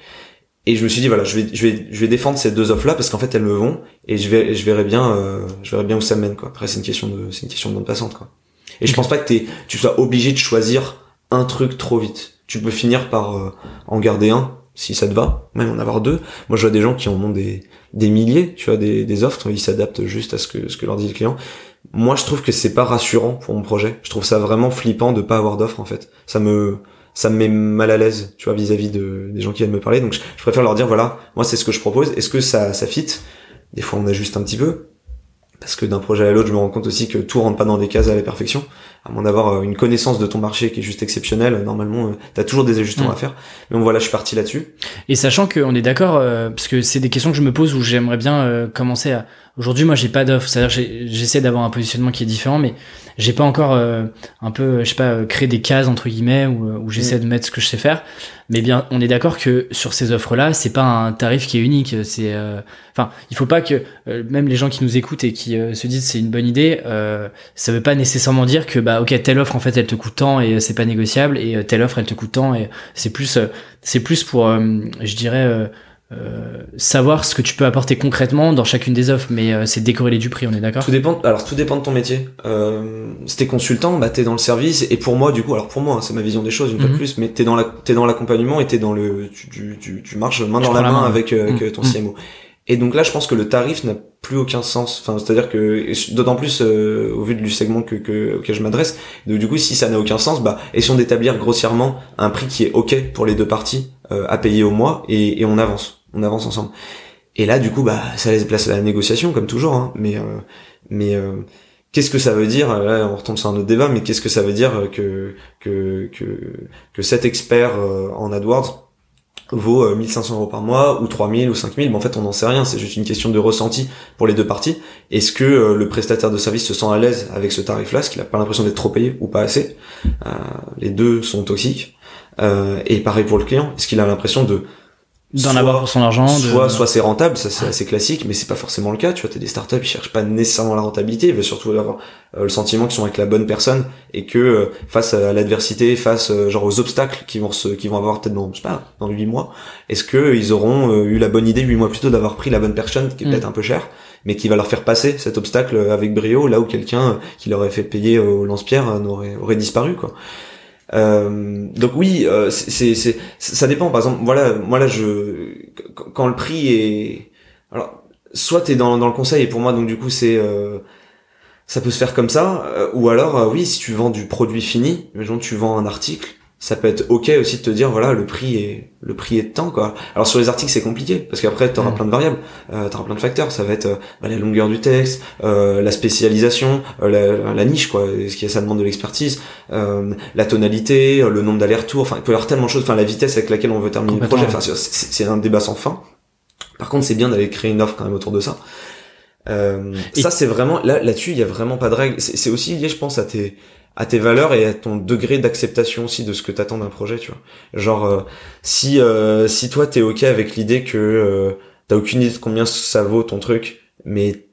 Et je me suis dit voilà je vais je vais je vais défendre ces deux offres là parce qu'en fait elles me vont et je vais je verrai bien euh, je verrai bien où ça mène quoi. Après c'est une question de c'est une question de bande passante quoi. Et je pense pas que t'es tu sois obligé de choisir un truc trop vite. Tu peux finir par euh, en garder un si ça te va même en avoir deux moi je vois des gens qui en ont des des milliers tu vois des, des offres ils s'adaptent juste à ce que ce que leur dit le client moi je trouve que c'est pas rassurant pour mon projet. Je trouve ça vraiment flippant de pas avoir d'offre en fait. Ça me ça me met mal à l'aise, tu vois, vis-à-vis de des gens qui viennent me parler. Donc je, préfère leur dire voilà, moi c'est ce que je propose. Est-ce que ça ça fit? Des fois on ajuste un petit peu parce que d'un projet à l'autre, je me rends compte aussi que tout rentre pas dans des cases à la perfection. À moins d'avoir euh, une connaissance de ton marché qui est juste exceptionnelle, normalement, euh, tu as toujours des ajustements mm. à faire. Mais bon, voilà, je suis parti là-dessus. Et sachant qu'on est d'accord, euh, parce que c'est des questions que je me pose où j'aimerais bien commencer à, Aujourd'hui, moi, j'ai pas d'offre. C'est-à-dire, j'essaie d'avoir un positionnement qui est différent, mais j'ai pas encore euh, un peu, je sais pas, créé des cases entre guillemets où, où j'essaie mm. de mettre ce que je sais faire. Mais bien, on est d'accord que sur ces offres-là, c'est pas un tarif qui est unique. C'est, euh, enfin, il faut pas que euh, même les gens qui nous écoutent et qui se disent c'est une bonne idée, ça veut pas nécessairement dire que bah ok telle offre en fait elle te coûte tant et c'est pas négociable et telle offre elle te coûte tant et c'est plus, c'est plus pour, je dirais euh, savoir ce que tu peux apporter concrètement dans chacune des offres, mais euh, c'est décorrélé du prix, on est d'accord? Tout dépend. Alors tout dépend de ton métier. Euh, si t'es consultant, bah t'es dans le service, et pour moi, du coup, alors pour moi, hein, c'est ma vision des choses une fois de mhm. plus, mais t'es dans la, t'es dans l'accompagnement et t'es dans le, tu, tu, tu, marches main dans la main, avec, avec mhm. ton CMO. Et donc là, je pense que le tarif n'a plus aucun sens. Enfin, c'est-à-dire que d'autant plus euh, au vu du segment que, que auquel je m'adresse. Du coup, si ça n'a aucun sens, bah essayons d'établir grossièrement un prix qui est ok pour les deux parties euh, à payer au mois et, et, on avance, on avance ensemble. Et là, du coup, bah ça laisse place à la négociation comme toujours. Hein, mais euh, mais qu'est-ce que ça veut dire Là, on retombe sur un autre débat, mais qu'est-ce que ça veut dire que que que, que cet expert en AdWords vaut 1500 euh, euros par mois ou 3000 ou 5000 mais en fait on n'en sait rien c'est juste une question de ressenti pour les deux parties est-ce que euh, le prestataire de service se sent à l'aise avec ce tarif là est-ce qu'il a pas l'impression d'être trop payé ou pas assez euh, les deux sont toxiques et pareil pour le client est-ce qu'il a l'impression de d'en avoir pour son argent soit soit c'est rentable ça c'est assez classique mais c'est pas forcément le cas tu vois t'as des startups ils cherchent pas nécessairement la rentabilité ils veulent surtout avoir euh, le sentiment qu'ils sont avec la bonne personne et que euh, face à l'adversité face euh, genre aux obstacles qui vont se qui vont avoir peut-être dans je sais pas dans huit mois est-ce que ils auront eu la bonne idée huit mois plus tôt d'avoir pris la bonne personne qui est mm. peut-être un peu cher mais qui va leur faire passer cet obstacle avec brio là où quelqu'un qui leur aurait fait payer au lance-pierre n'aurait aurait disparu quoi euh, donc oui, euh, c'est, ça dépend. Par exemple, voilà, moi là, je quand le prix est, alors, soit t'es dans dans le conseil et pour moi, donc du coup, c'est euh, ça peut se faire comme ça, ou alors oui, si tu vends du produit fini, imaginons tu vends un article, ça peut être ok aussi de te dire voilà le prix est le prix est de temps quoi. Alors sur les articles c'est compliqué parce qu'après tu auras mm. plein de variables. Euh, tu auras plein de facteurs. Ça va être euh, bah, la longueur du texte euh, la spécialisation euh, la, niche quoi. Ce qui ça demande de l'expertise euh, la tonalité le nombre d'allers-retours. Enfin il peut y avoir tellement de choses. Enfin la vitesse avec laquelle on veut terminer le projet. Enfin c'est un débat sans fin. Par contre c'est bien d'aller créer une offre quand même autour de ça. Euh, ça c'est vraiment là là-dessus il y a vraiment pas de règle c'est aussi lié je pense à tes à tes valeurs et à ton degré d'acceptation aussi de ce que t'attends d'un projet, tu vois. Genre euh, si euh, si toi t'es ok avec l'idée que euh, t'as aucune idée de combien ça vaut ton truc, mais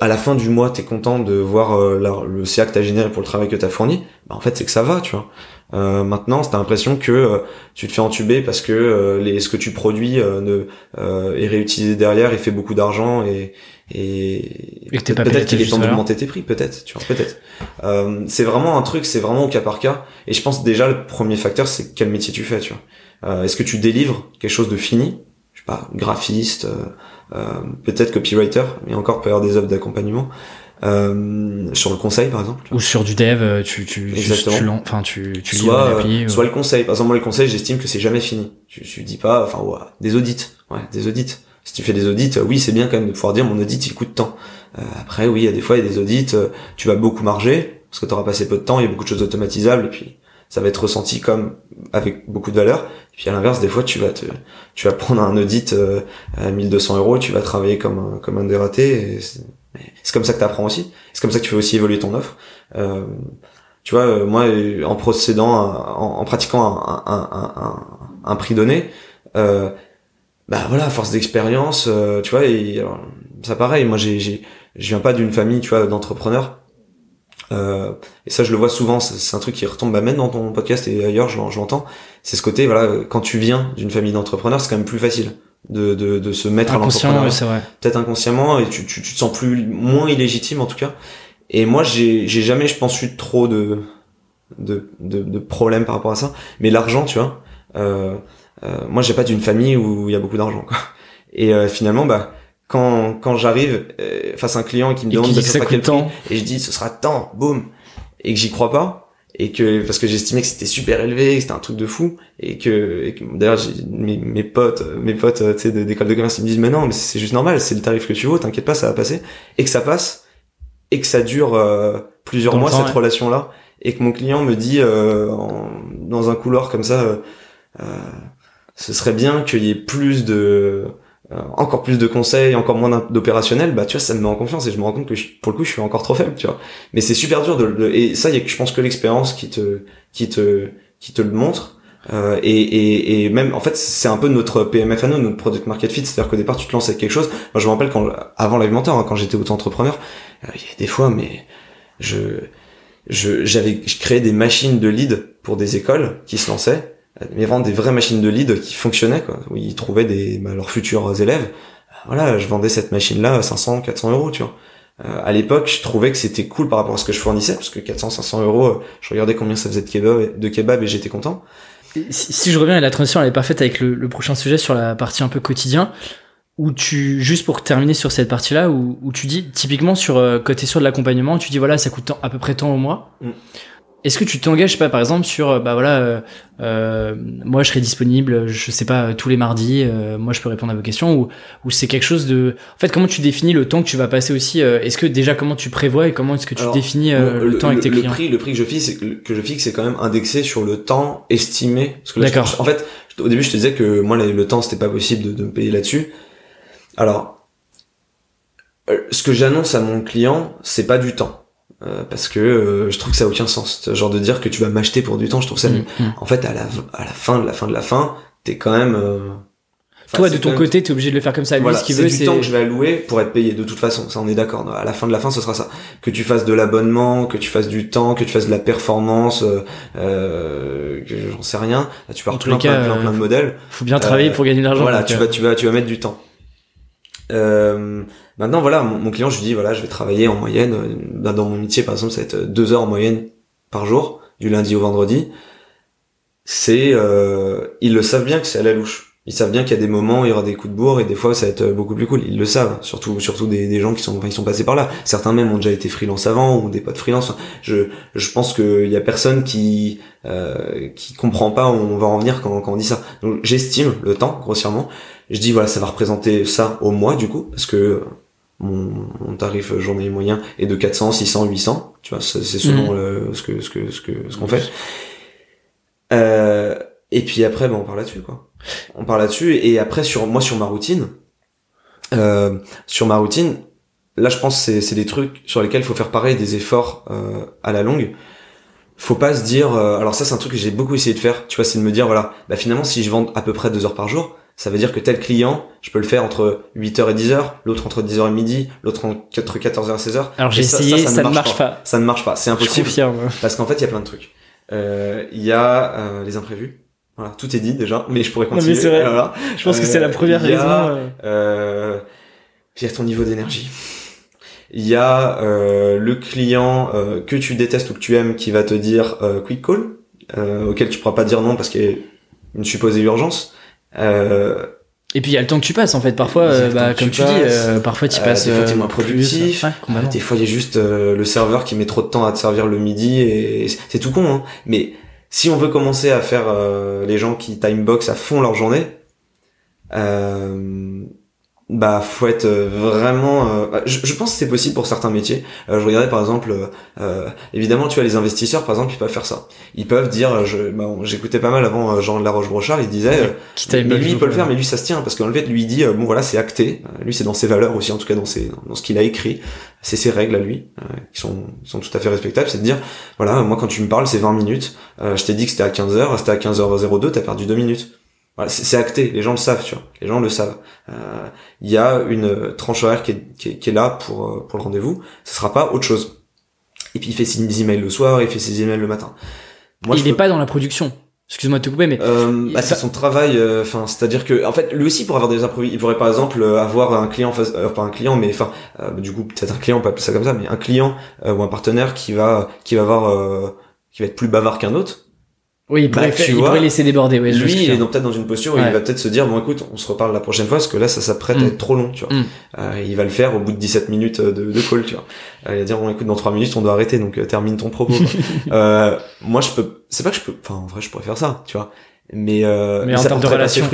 à la fin du mois t'es content de voir le CA que t'as généré pour le travail que t'as fourni, bah en fait c'est que ça va, tu vois. Euh, maintenant, t'as l'impression que tu te fais entuber parce que les, ce que tu produis ne, est réutilisé derrière et fait beaucoup d'argent et, et, peut-être qu'il est temps d'augmenter tes prix, peut-être, tu vois, peut-être. Euh, c'est vraiment un truc, c'est vraiment au cas par cas. Et je pense déjà le premier facteur, c'est quel métier tu fais, tu vois. Euh, Est-ce que tu délivres quelque chose de fini, je sais pas, graphiste, euh, euh peut-être copywriter, mais encore peut y avoir des offres d'accompagnement. Euh, sur le conseil par exemple ou sur du dev euh, tu tu Exactement. tu, enfin tu tu soit soit le conseil par exemple moi le conseil j'estime que c'est jamais fini je, je dis pas enfin ouais, des audits ouais des audits si tu fais des audits, oui, c'est bien quand même de pouvoir dire mon audit il coûte tant. Euh, après, oui, il y a des fois il y a des audits, euh, tu vas beaucoup marger parce que tu auras passé peu de temps, il y a beaucoup de choses automatisables et puis ça va être ressenti comme avec beaucoup de valeur. Et puis à l'inverse, des fois tu vas te, tu vas prendre un audit euh, à 1200 euros, tu vas travailler comme un, comme un dératé. C'est comme ça que tu apprends aussi. C'est comme ça que tu fais aussi évoluer ton offre. Euh, tu vois, moi, en procédant, en, pratiquant un, un, un, un, prix donné, euh, bah voilà, force d'expérience, euh, tu vois, et ça pareil, moi j'ai, j'ai, je viens pas d'une famille, tu vois, d'entrepreneurs. Euh, et ça, je le vois souvent, c'est un truc qui retombe bah, même dans ton podcast et ailleurs, je, l'entends. C'est ce côté, voilà, quand tu viens d'une famille d'entrepreneurs, c'est quand même plus facile de, de, de se mettre à l'entrepreneuriat. Peut-être inconsciemment, et tu, tu, tu te sens plus moins illégitime en tout cas. Et moi, j'ai, j'ai jamais, je pense, eu trop de, de, de, de problèmes par rapport à ça. Mais l'argent, tu vois, euh, euh, moi j'ai pas d'une famille où il y a beaucoup d'argent quoi. Et euh, finalement bah quand quand j'arrive euh, face à un client qui me demande de faire quel prix et je dis ce sera tant, boum et que j'y crois pas et que parce que j'estimais que c'était super élevé, que c'était un truc de fou. Et que, que d'ailleurs mes, mes potes mes potes tu sais d'école de commerce ils me disent mais non mais c'est juste normal, c'est le tarif que tu vaux, t'inquiète pas, ça va passer. Et que ça passe et que ça dure plusieurs mois cette relation là et que mon client me dit dans un couloir comme ça ce serait bien qu'il y ait plus de euh, encore plus de conseils, encore moins d'opérationnel, bah tu vois, ça me met en confiance et je me rends compte que pour le coup, je suis encore trop faible, tu vois. Mais c'est super dur de, et ça, y a, je pense que l'expérience qui te qui te qui te le montre. Euh, et, et, et, même en fait c'est un peu notre PMF à nous, notre product market fit, c'est-à-dire qu'au départ tu te lances avec quelque chose. Moi je me rappelle quand avant Live Mentor, hein, quand j'étais auto-entrepreneur, euh, il y avait des fois mais je je j'avais je créais des machines de lead pour des écoles qui se lançaient mais vraiment des vraies machines de lead qui fonctionnaient, quoi, où ils trouvaient des, bah, leurs futurs élèves. Voilà, je vendais cette machine-là à 500, 400 euros, tu vois. Euh, à l'époque, je trouvais que c'était cool par rapport à ce que je fournissais, parce que 400, 500 euros, euh, je regardais combien ça faisait de kebab, de kebab et j'étais content. Si, je reviens à la transition, elle est parfaite avec le, le, prochain sujet sur la partie un peu quotidien. où tu juste pour terminer sur cette partie là où, où tu dis typiquement sur euh, côté sur de l'accompagnement tu dis voilà ça coûte à peu près tant au mois mm. Est-ce que tu t'engages pas par exemple sur euh, bah voilà euh, euh, moi je serai disponible je sais pas tous les mardis moi je peux répondre à vos questions ou ou c'est quelque chose de en fait comment tu définis le temps que tu vas passer aussi est-ce que déjà comment tu prévois et comment est-ce que tu définis le, temps avec tes clients le prix le prix que je fixe que je fixe c'est quand même indexé sur le temps estimé parce que D'accord. en fait au début je te disais que moi le, temps c'était pas possible de, de me payer là-dessus alors, euh, ce que j'annonce à mon client, c'est pas du temps. Euh, parce que euh, je trouve que ça a aucun sens. Genre de dire que tu vas m'acheter pour du temps, je trouve ça... Mm, mm. En fait, à la, à la fin de la fin de la fin, t'es quand même... Toi, de ton côté, t'es obligé de le faire comme ça. Lui, ce qu'il veut, c'est du temps que je vais allouer pour être payé. De toute façon, ça, on est d'accord. À la fin de la fin, ce sera ça. Que tu fasses de l'abonnement, que tu fasses du temps, que tu fasses de la performance, euh, que j'en sais rien. tu peux avoir plein, plein, plein, plein, de modèles. Faut bien travailler pour gagner de l'argent. Voilà, tu vas, tu vas, tu vas mettre du temps. Euh, maintenant, voilà, mon, client, je lui dis, voilà, je vais travailler en moyenne, euh, dans mon métier, par exemple, ça va être deux heures en moyenne par jour, du lundi au vendredi. C'est, euh, ils le savent bien que c'est à la louche. Ils savent bien qu'il y a des moments où il y aura des coups de bourre et des fois ça va être beaucoup plus cool. Ils le savent, surtout surtout des, des gens qui sont ils sont passés par là. Certains même ont déjà été freelance avant ou des potes freelance. je je pense qu'il y a personne qui euh, qui comprend pas où on va en venir quand, quand on dit ça. Donc j'estime le temps grossièrement je dis voilà, ça va représenter ça au mois du coup, parce que mon, tarif journée moyen est de 400, 600, 800. Tu vois, c'est selon mhm. ce que ce que ce que ce qu'on fait. Euh, et puis après, ben, on parle là-dessus quoi. On parle là-dessus et après sur moi sur ma routine, euh, sur ma routine, là je pense c'est c'est des trucs sur lesquels il faut faire pareil des efforts euh, à la longue. Faut pas se dire, euh, alors ça c'est un truc que j'ai beaucoup essayé de faire. Tu vois, c'est de me dire voilà, bah finalement si je vends à peu près deux heures par jour, ça veut dire que tel client, je peux le faire entre 8h et 10h, l'autre entre 10h et midi, l'autre entre 14h et 16h. Alors j'ai essayé, ça, ne marche pas. Ça ne marche pas, c'est impossible. Parce qu'en fait, il y a plein de trucs. Euh, il y a euh, les imprévus. Voilà, tout est dit déjà, mais je pourrais continuer. Non, mais vrai. Je pense que c'est la euh, première raison. Euh... euh il y a ton niveau d'énergie. Il y a euh, le client que tu détestes ou que tu aimes qui va te dire quick call, auquel tu pourras pas dire non parce qu'il y a une supposée urgence. Euh, et puis il y a le temps que tu passes en fait. Parfois, euh, bah, comme tu, dis, euh, parfois tu passes. des fois t'es moins productif. des fois il y a juste le serveur qui met trop de temps à te servir le midi et c'est tout con. Hein. Mais si on veut commencer à faire les gens qui timebox à fond leur journée, bah faut être euh, vraiment euh, je, pense que c'est possible pour certains métiers. Euh, je regardais par exemple évidemment tu as les investisseurs par exemple ils peuvent faire ça. Ils peuvent dire je bah, j'écoutais pas mal avant Jean de la Roche Brochard il disait mais lui il peut le faire mais lui ça se tient parce qu'en fait lui il dit bon voilà c'est acté. Lui c'est dans ses valeurs aussi en tout cas dans ses dans ce qu'il a écrit. C'est ses règles à lui qui sont sont tout à fait respectables. C'est de dire voilà moi quand tu me parles c'est 20 minutes. Je t'ai dit que c'était à 15h c'était à 15h02 t'as perdu 2 minutes voilà, c'est acté, les gens le savent, tu vois. Les gens le savent. Euh, il y a une tranche horaire qui est, qui est, là pour, euh, pour le rendez-vous. Ce sera pas autre chose. Et puis il fait ses emails le soir, il fait ses emails le matin. Moi, il n'est pas dans la production. Excuse-moi de te couper, mais euh, bah, c'est son travail. Euh, enfin, c'est-à-dire que, en fait, lui aussi pour avoir des imprévus, il pourrait par exemple avoir un client, face, pas un client, mais enfin, du coup peut-être un client, on peut appeler ça comme ça, mais un client ou un partenaire qui va, qui va avoir, qui va être plus bavard qu'un autre oui, il pourrait, bah, il pourrait laisser déborder. Ouais, lui, il est peut-être dans une posture où il va peut-être se dire bon écoute, on se reparle la prochaine fois parce que là ça s'apprête à mm. être trop long, tu vois. Mm. Euh, il va le faire au bout de 17 minutes de, de call, tu vois. Euh, il va dire bon écoute, dans 3 minutes on doit arrêter donc euh, termine ton propos. euh, moi je peux, c'est pas que je peux, enfin en vrai je pourrais faire ça, tu vois. Mais, euh, mais, en termes de relation.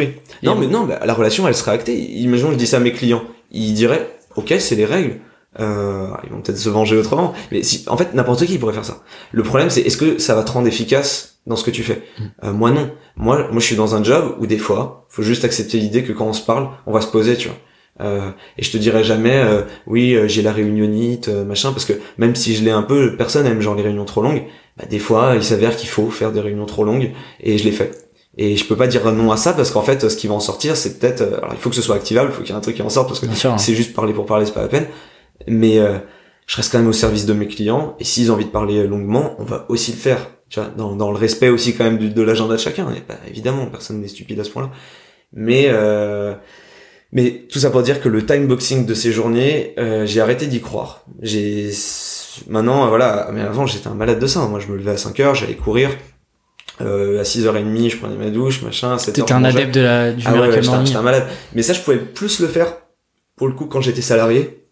Non mais non, la relation elle serait actée. Imaginons je dis ça à mes clients, ils diraient ok c'est les règles. Euh, ils vont peut-être se venger autrement, mais si, en fait n'importe qui pourrait faire ça. Le problème c'est est-ce que ça va te rendre efficace dans ce que tu fais? Mm. Euh, moi non. Moi, moi je suis dans un job où des fois, faut juste accepter l'idée que quand on se parle, on va se poser, tu vois. Euh, et je te dirai jamais, euh, oui, euh, j'ai la réunionite, machin, parce que même si je l'ai un peu, personne aime genre les réunions trop longues. Bah, des fois, il s'avère qu'il faut faire des réunions trop longues, et je l'ai fait. Et je peux pas dire non à ça parce qu'en fait, ce qui va en sortir, c'est peut-être, alors il faut que ce soit activable, il faut qu'il y ait un truc qui en sorte parce que hein. c'est juste parler pour parler, c'est pas la peine. Mais je reste quand même au service de mes clients, et s'ils ont envie de parler longuement, on va aussi le faire tu vois, dans, dans le respect aussi quand même de l'agenda de chacun. Et bah, évidemment, personne n'est stupide à ce point-là. Mais euh, mais tout ça pour dire que le timeboxing de ces journées, euh, j'ai arrêté d'y croire. J'ai maintenant voilà, mais avant j'étais un malade de ça. Moi, je me levais à 5 heures, j'allais courir. Euh, à 6h30, je prenais ma douche, machin. À 7h, T'étais un adepte de la, du ah ouais, Morning. j'étais un malade. Mais ça, je pouvais plus le faire pour le coup quand j'étais salarié.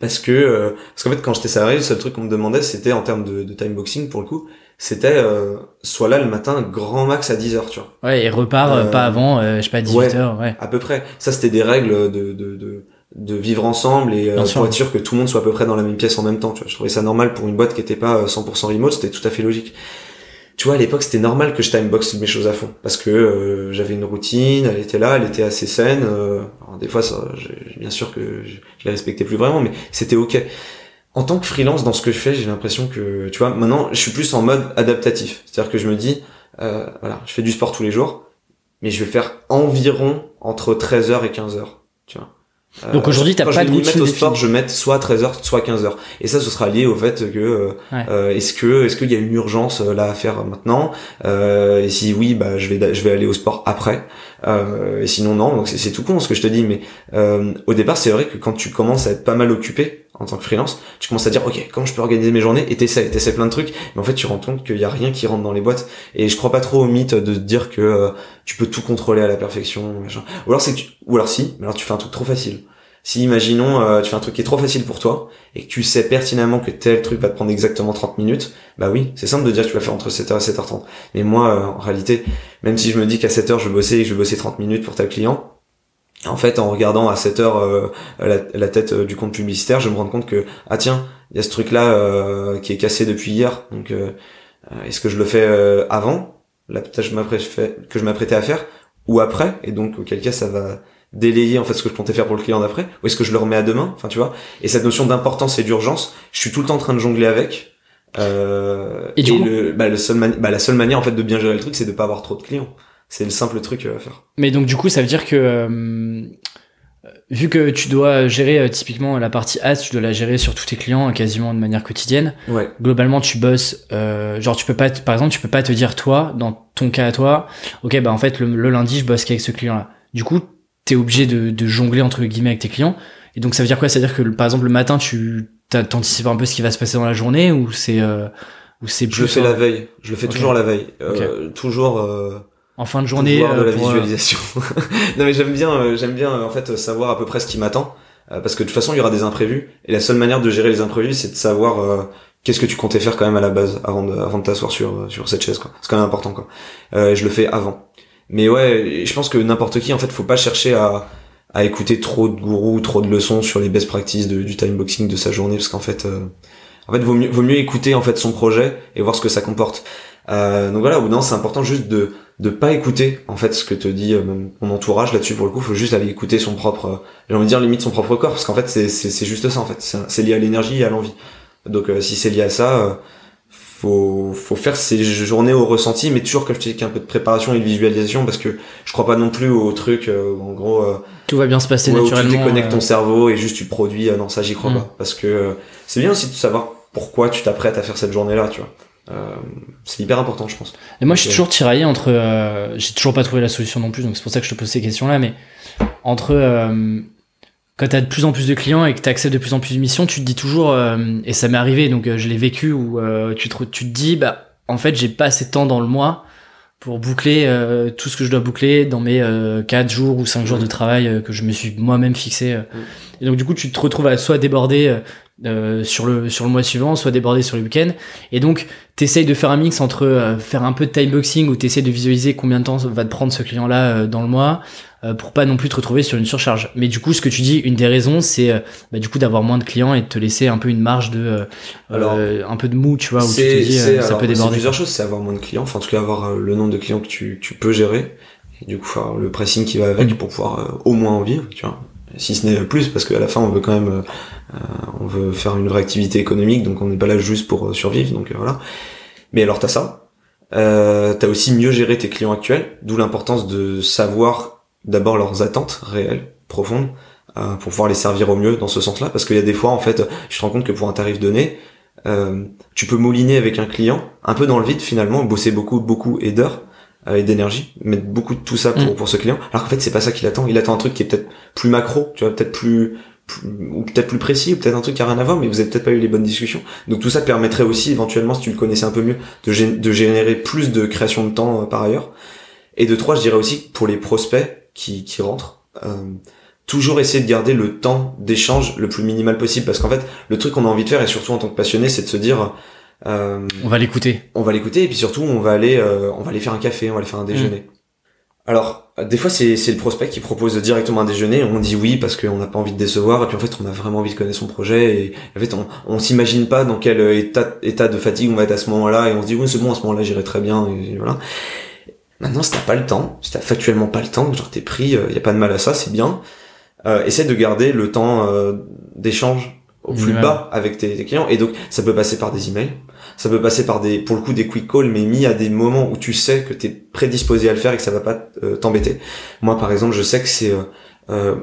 Parce que, euh, parce qu'en fait, quand j'étais salarié, le seul truc qu'on me demandait, c'était en termes de, de time boxing, pour le coup, c'était euh, soit là le matin, grand max à 10h, tu vois. Ouais, et repart euh, Euh, pas avant, euh, je sais pas, 18h, ouais. À peu près. Ça, c'était des règles de, de, de, de vivre ensemble et euh, pour être sûr que tout le monde soit à peu près dans la même pièce en même temps. Tu vois. Je trouvais ça normal pour une boîte qui était pas euh, 100% remote, c'était tout à fait logique. Tu vois, à l'époque, c'était normal que je timebox mes choses à fond parce que euh, j'avais une routine, elle était là, elle était assez saine. euh, des fois, bien sûr que je, les respectais plus vraiment, mais c'était ok. En tant que freelance, dans ce que je fais, j'ai l'impression que, tu vois, maintenant, je suis plus en mode adaptatif. C'est-à-dire que je me dis, euh, voilà, je fais du sport tous les jours, mais je vais faire environ entre 13h et 15h, tu vois. Euh, Donc aujourd'hui, t'as quand pas je de vais m'y mettre routine au sport, je vais mettre soit 13h, soit 15h. Et ça, ce sera lié au fait que euh, Ouais. euh, est-ce que est-ce qu'il y a une urgence euh, là à faire maintenant? Euh, Et si oui, bah je vais je vais aller au sport après. Euh, et sinon non. Donc c'est c'est tout con ce que je te dis, mais euh, au départ, c'est vrai que quand tu commences à être pas mal occupé en tant que freelance, tu commences à dire ok comment je peux organiser mes journées? Et t'essaies t'essaies plein de trucs, mais en fait tu rends compte qu'il y a rien qui rentre dans les boîtes. Et je crois pas trop au mythe de dire que euh, tu peux tout contrôler à la perfection, machin. Ou alors c'est tu- ou alors si, mais alors tu fais un truc trop facile. Si imaginons euh, tu fais un truc qui est trop facile pour toi et que tu sais pertinemment que tel truc va te prendre exactement 30 minutes, bah oui, c'est simple de dire que tu vas faire entre 7h et 7h30. Mais moi euh, en réalité, même si je me dis qu'à 7h je vais bosser et que je vais bosser 30 minutes pour tel client, en fait en regardant à 7h euh, la, la tête euh, du compte publicitaire, je me rends compte que ah tiens, il y a ce truc là qui est cassé depuis hier. Donc euh, euh, est-ce que je le fais euh, avant la tâche que je m'apprêtais- à faire ou après? Et donc auquel cas ça va délayer en fait ce que je comptais faire pour le client d'après? Ou est-ce que je le remets à demain? Enfin tu vois. Et cette notion d'importance et d'urgence je suis tout le temps en train de jongler avec euh, Et du coup- le, bah, le seul bah, la seule manière en fait de bien gérer le truc c'est de pas avoir trop de clients c'est le simple truc euh, à faire Mais donc du coup, ça veut dire que euh, vu que tu dois gérer euh, typiquement la partie ads, tu dois la gérer sur tous tes clients euh, quasiment de manière quotidienne. ouais Globalement, tu bosses. euh, genre, tu peux pas, te- par exemple, tu peux pas te dire toi, dans ton cas à toi, ok, bah en fait le, le lundi, je bosse qu'avec ce client-là. Du coup, t'es obligé de, de jongler entre guillemets avec tes clients. Et donc, ça veut dire quoi? Ça veut dire que par exemple le matin, tu t'anticipes un peu ce qui va se passer dans la journée ou c'est euh, ou c'est je le fais la veille je le fais toujours la veille toujours euh, en fin de journée pouvoir de euh, la euh, visualisation. non mais j'aime bien, euh, j'aime bien en fait savoir à peu près ce qui m'attend, parce que de toute façon il y aura des imprévus, et la seule manière de gérer les imprévus, c'est de savoir euh, qu'est-ce que tu comptais faire quand même à la base avant de, avant de t'asseoir sur sur cette chaise quoi. C'est quand même important quoi. Euh, et je le fais avant. Mais ouais, je pense que n'importe qui en fait, faut pas chercher à à écouter trop de gourous, trop de leçons sur les best practices de- du timeboxing de sa journée, parce qu'en fait, euh, en fait, vaut mieux, vaut mieux écouter en fait son projet et voir ce que ça comporte. Euh, donc voilà, ou non, c'est important juste de de pas écouter en fait ce que te dit euh, même mon entourage là-dessus pour le coup faut juste aller écouter son propre euh, j'ai envie de dire limite son propre corps parce qu'en fait c'est c'est c'est juste ça en fait c'est lié à l'énergie et à l'envie donc euh, si c'est lié à ça euh, faut faut faire ces journées au ressenti mais toujours comme je dis qu'un peu de préparation et de visualisation parce que je crois pas non plus au truc euh, où, en gros euh, tout va bien se passer ouais, où tu naturellement. déconnectes euh, ton cerveau et juste tu produis euh, non ça j'y crois Mm. pas parce que euh, c'est bien aussi de savoir pourquoi tu t'apprêtes à faire cette journée là tu vois euh, c'est hyper important je pense Et moi, je suis toujours tiraillé entre. euh, J'ai toujours pas trouvé la solution non plus, donc c'est pour ça que je te pose ces questions-là. Mais entre euh, quand t'as de plus en plus de clients et que t'acceptes de plus en plus de missions, tu te dis toujours, euh, et ça m'est arrivé, donc je l'ai vécu, où tu, te, tu te dis, bah, en fait, j'ai pas assez de temps dans le mois pour boucler euh, tout ce que je dois boucler dans mes euh, 4 jours ou 5 jours de travail euh, que je me suis moi-même fixé. euh. Et donc, du coup, tu te retrouves à soit déborder euh, sur, le, sur le mois suivant, soit déborder sur le week-end. Et donc, t'essayes de faire un mix entre euh, faire un peu de timeboxing où t'essayes de visualiser combien de temps va te prendre ce client-là euh, dans le mois euh, pour pas non plus te retrouver sur une surcharge. Mais du coup, ce que tu dis, une des raisons, c'est euh, bah, du coup d'avoir moins de clients et de te laisser un peu une marge de euh, Alors, un peu de mou, tu vois, où tu te dis ça alors, peut c'est déborder. plusieurs choses, c'est avoir moins de clients, enfin en tout cas avoir le nombre de clients que tu, tu peux gérer, et du coup faire le pressing qui va avec Mm. pour pouvoir au moins en vivre, tu vois. Si ce n'est plus, parce qu'à la fin on veut quand même, euh, euh, on veut faire une vraie activité économique, donc on n'est pas là juste pour euh, survivre, donc voilà. Mais alors t'as ça, euh, t'as aussi mieux géré tes clients actuels, d'où l'importance de savoir d'abord leurs attentes réelles, profondes, pour pouvoir les servir au mieux dans ce sens-là, parce qu'il y a des fois en fait, je te rends compte que pour un tarif donné, tu peux mouliner avec un client, un peu dans le vide finalement, bosser beaucoup, beaucoup et d'heures et d'énergie, mettre beaucoup de tout ça pour, Mm. pour ce client, alors qu'en fait c'est pas ça qu'il attend, il attend un truc qui est peut-être plus macro, tu vois, peut-être plus ou peut-être plus précis, ou peut-être un truc qui a rien à voir, mais vous avez peut-être pas eu les bonnes discussions. Donc tout ça permettrait aussi éventuellement, si tu le connaissais un peu mieux, de, de générer plus de création de temps euh, par ailleurs. Et de trois, je dirais aussi pour les prospects qui, qui rentrent, euh, toujours essayer de garder le temps d'échange le plus minimal possible, parce qu'en fait, le truc qu'on a envie de faire, et surtout en tant que passionné, c'est de se dire, on va l'écouter. On va l'écouter, et puis surtout, on va aller, euh, on va aller faire un café, on va aller faire un déjeuner. Mm. Alors, des fois, c'est le prospect qui propose directement un déjeuner. On dit oui parce qu'on n'a pas envie de décevoir. Et puis en fait, on a vraiment envie de connaître son projet. Et en fait, on, on s'imagine pas dans quel état, état de fatigue on va être à ce moment-là. Et on se dit oui, c'est bon, à ce moment-là, j'irai très bien. Et voilà. Maintenant, si t'as pas le temps, si t'as factuellement pas le temps, genre t'es pris, il euh, y a pas de mal à ça, c'est bien. Euh, essaie de garder le temps euh, d'échange au plus bas avec tes, tes, clients. Et donc, ça peut passer par des emails, ça peut passer par des, pour le coup, des quick calls, mais mis à des moments où tu sais que tu es prédisposé à le faire et que ça va pas euh, t'embêter. Moi, par exemple, je sais que c'est euh, euh,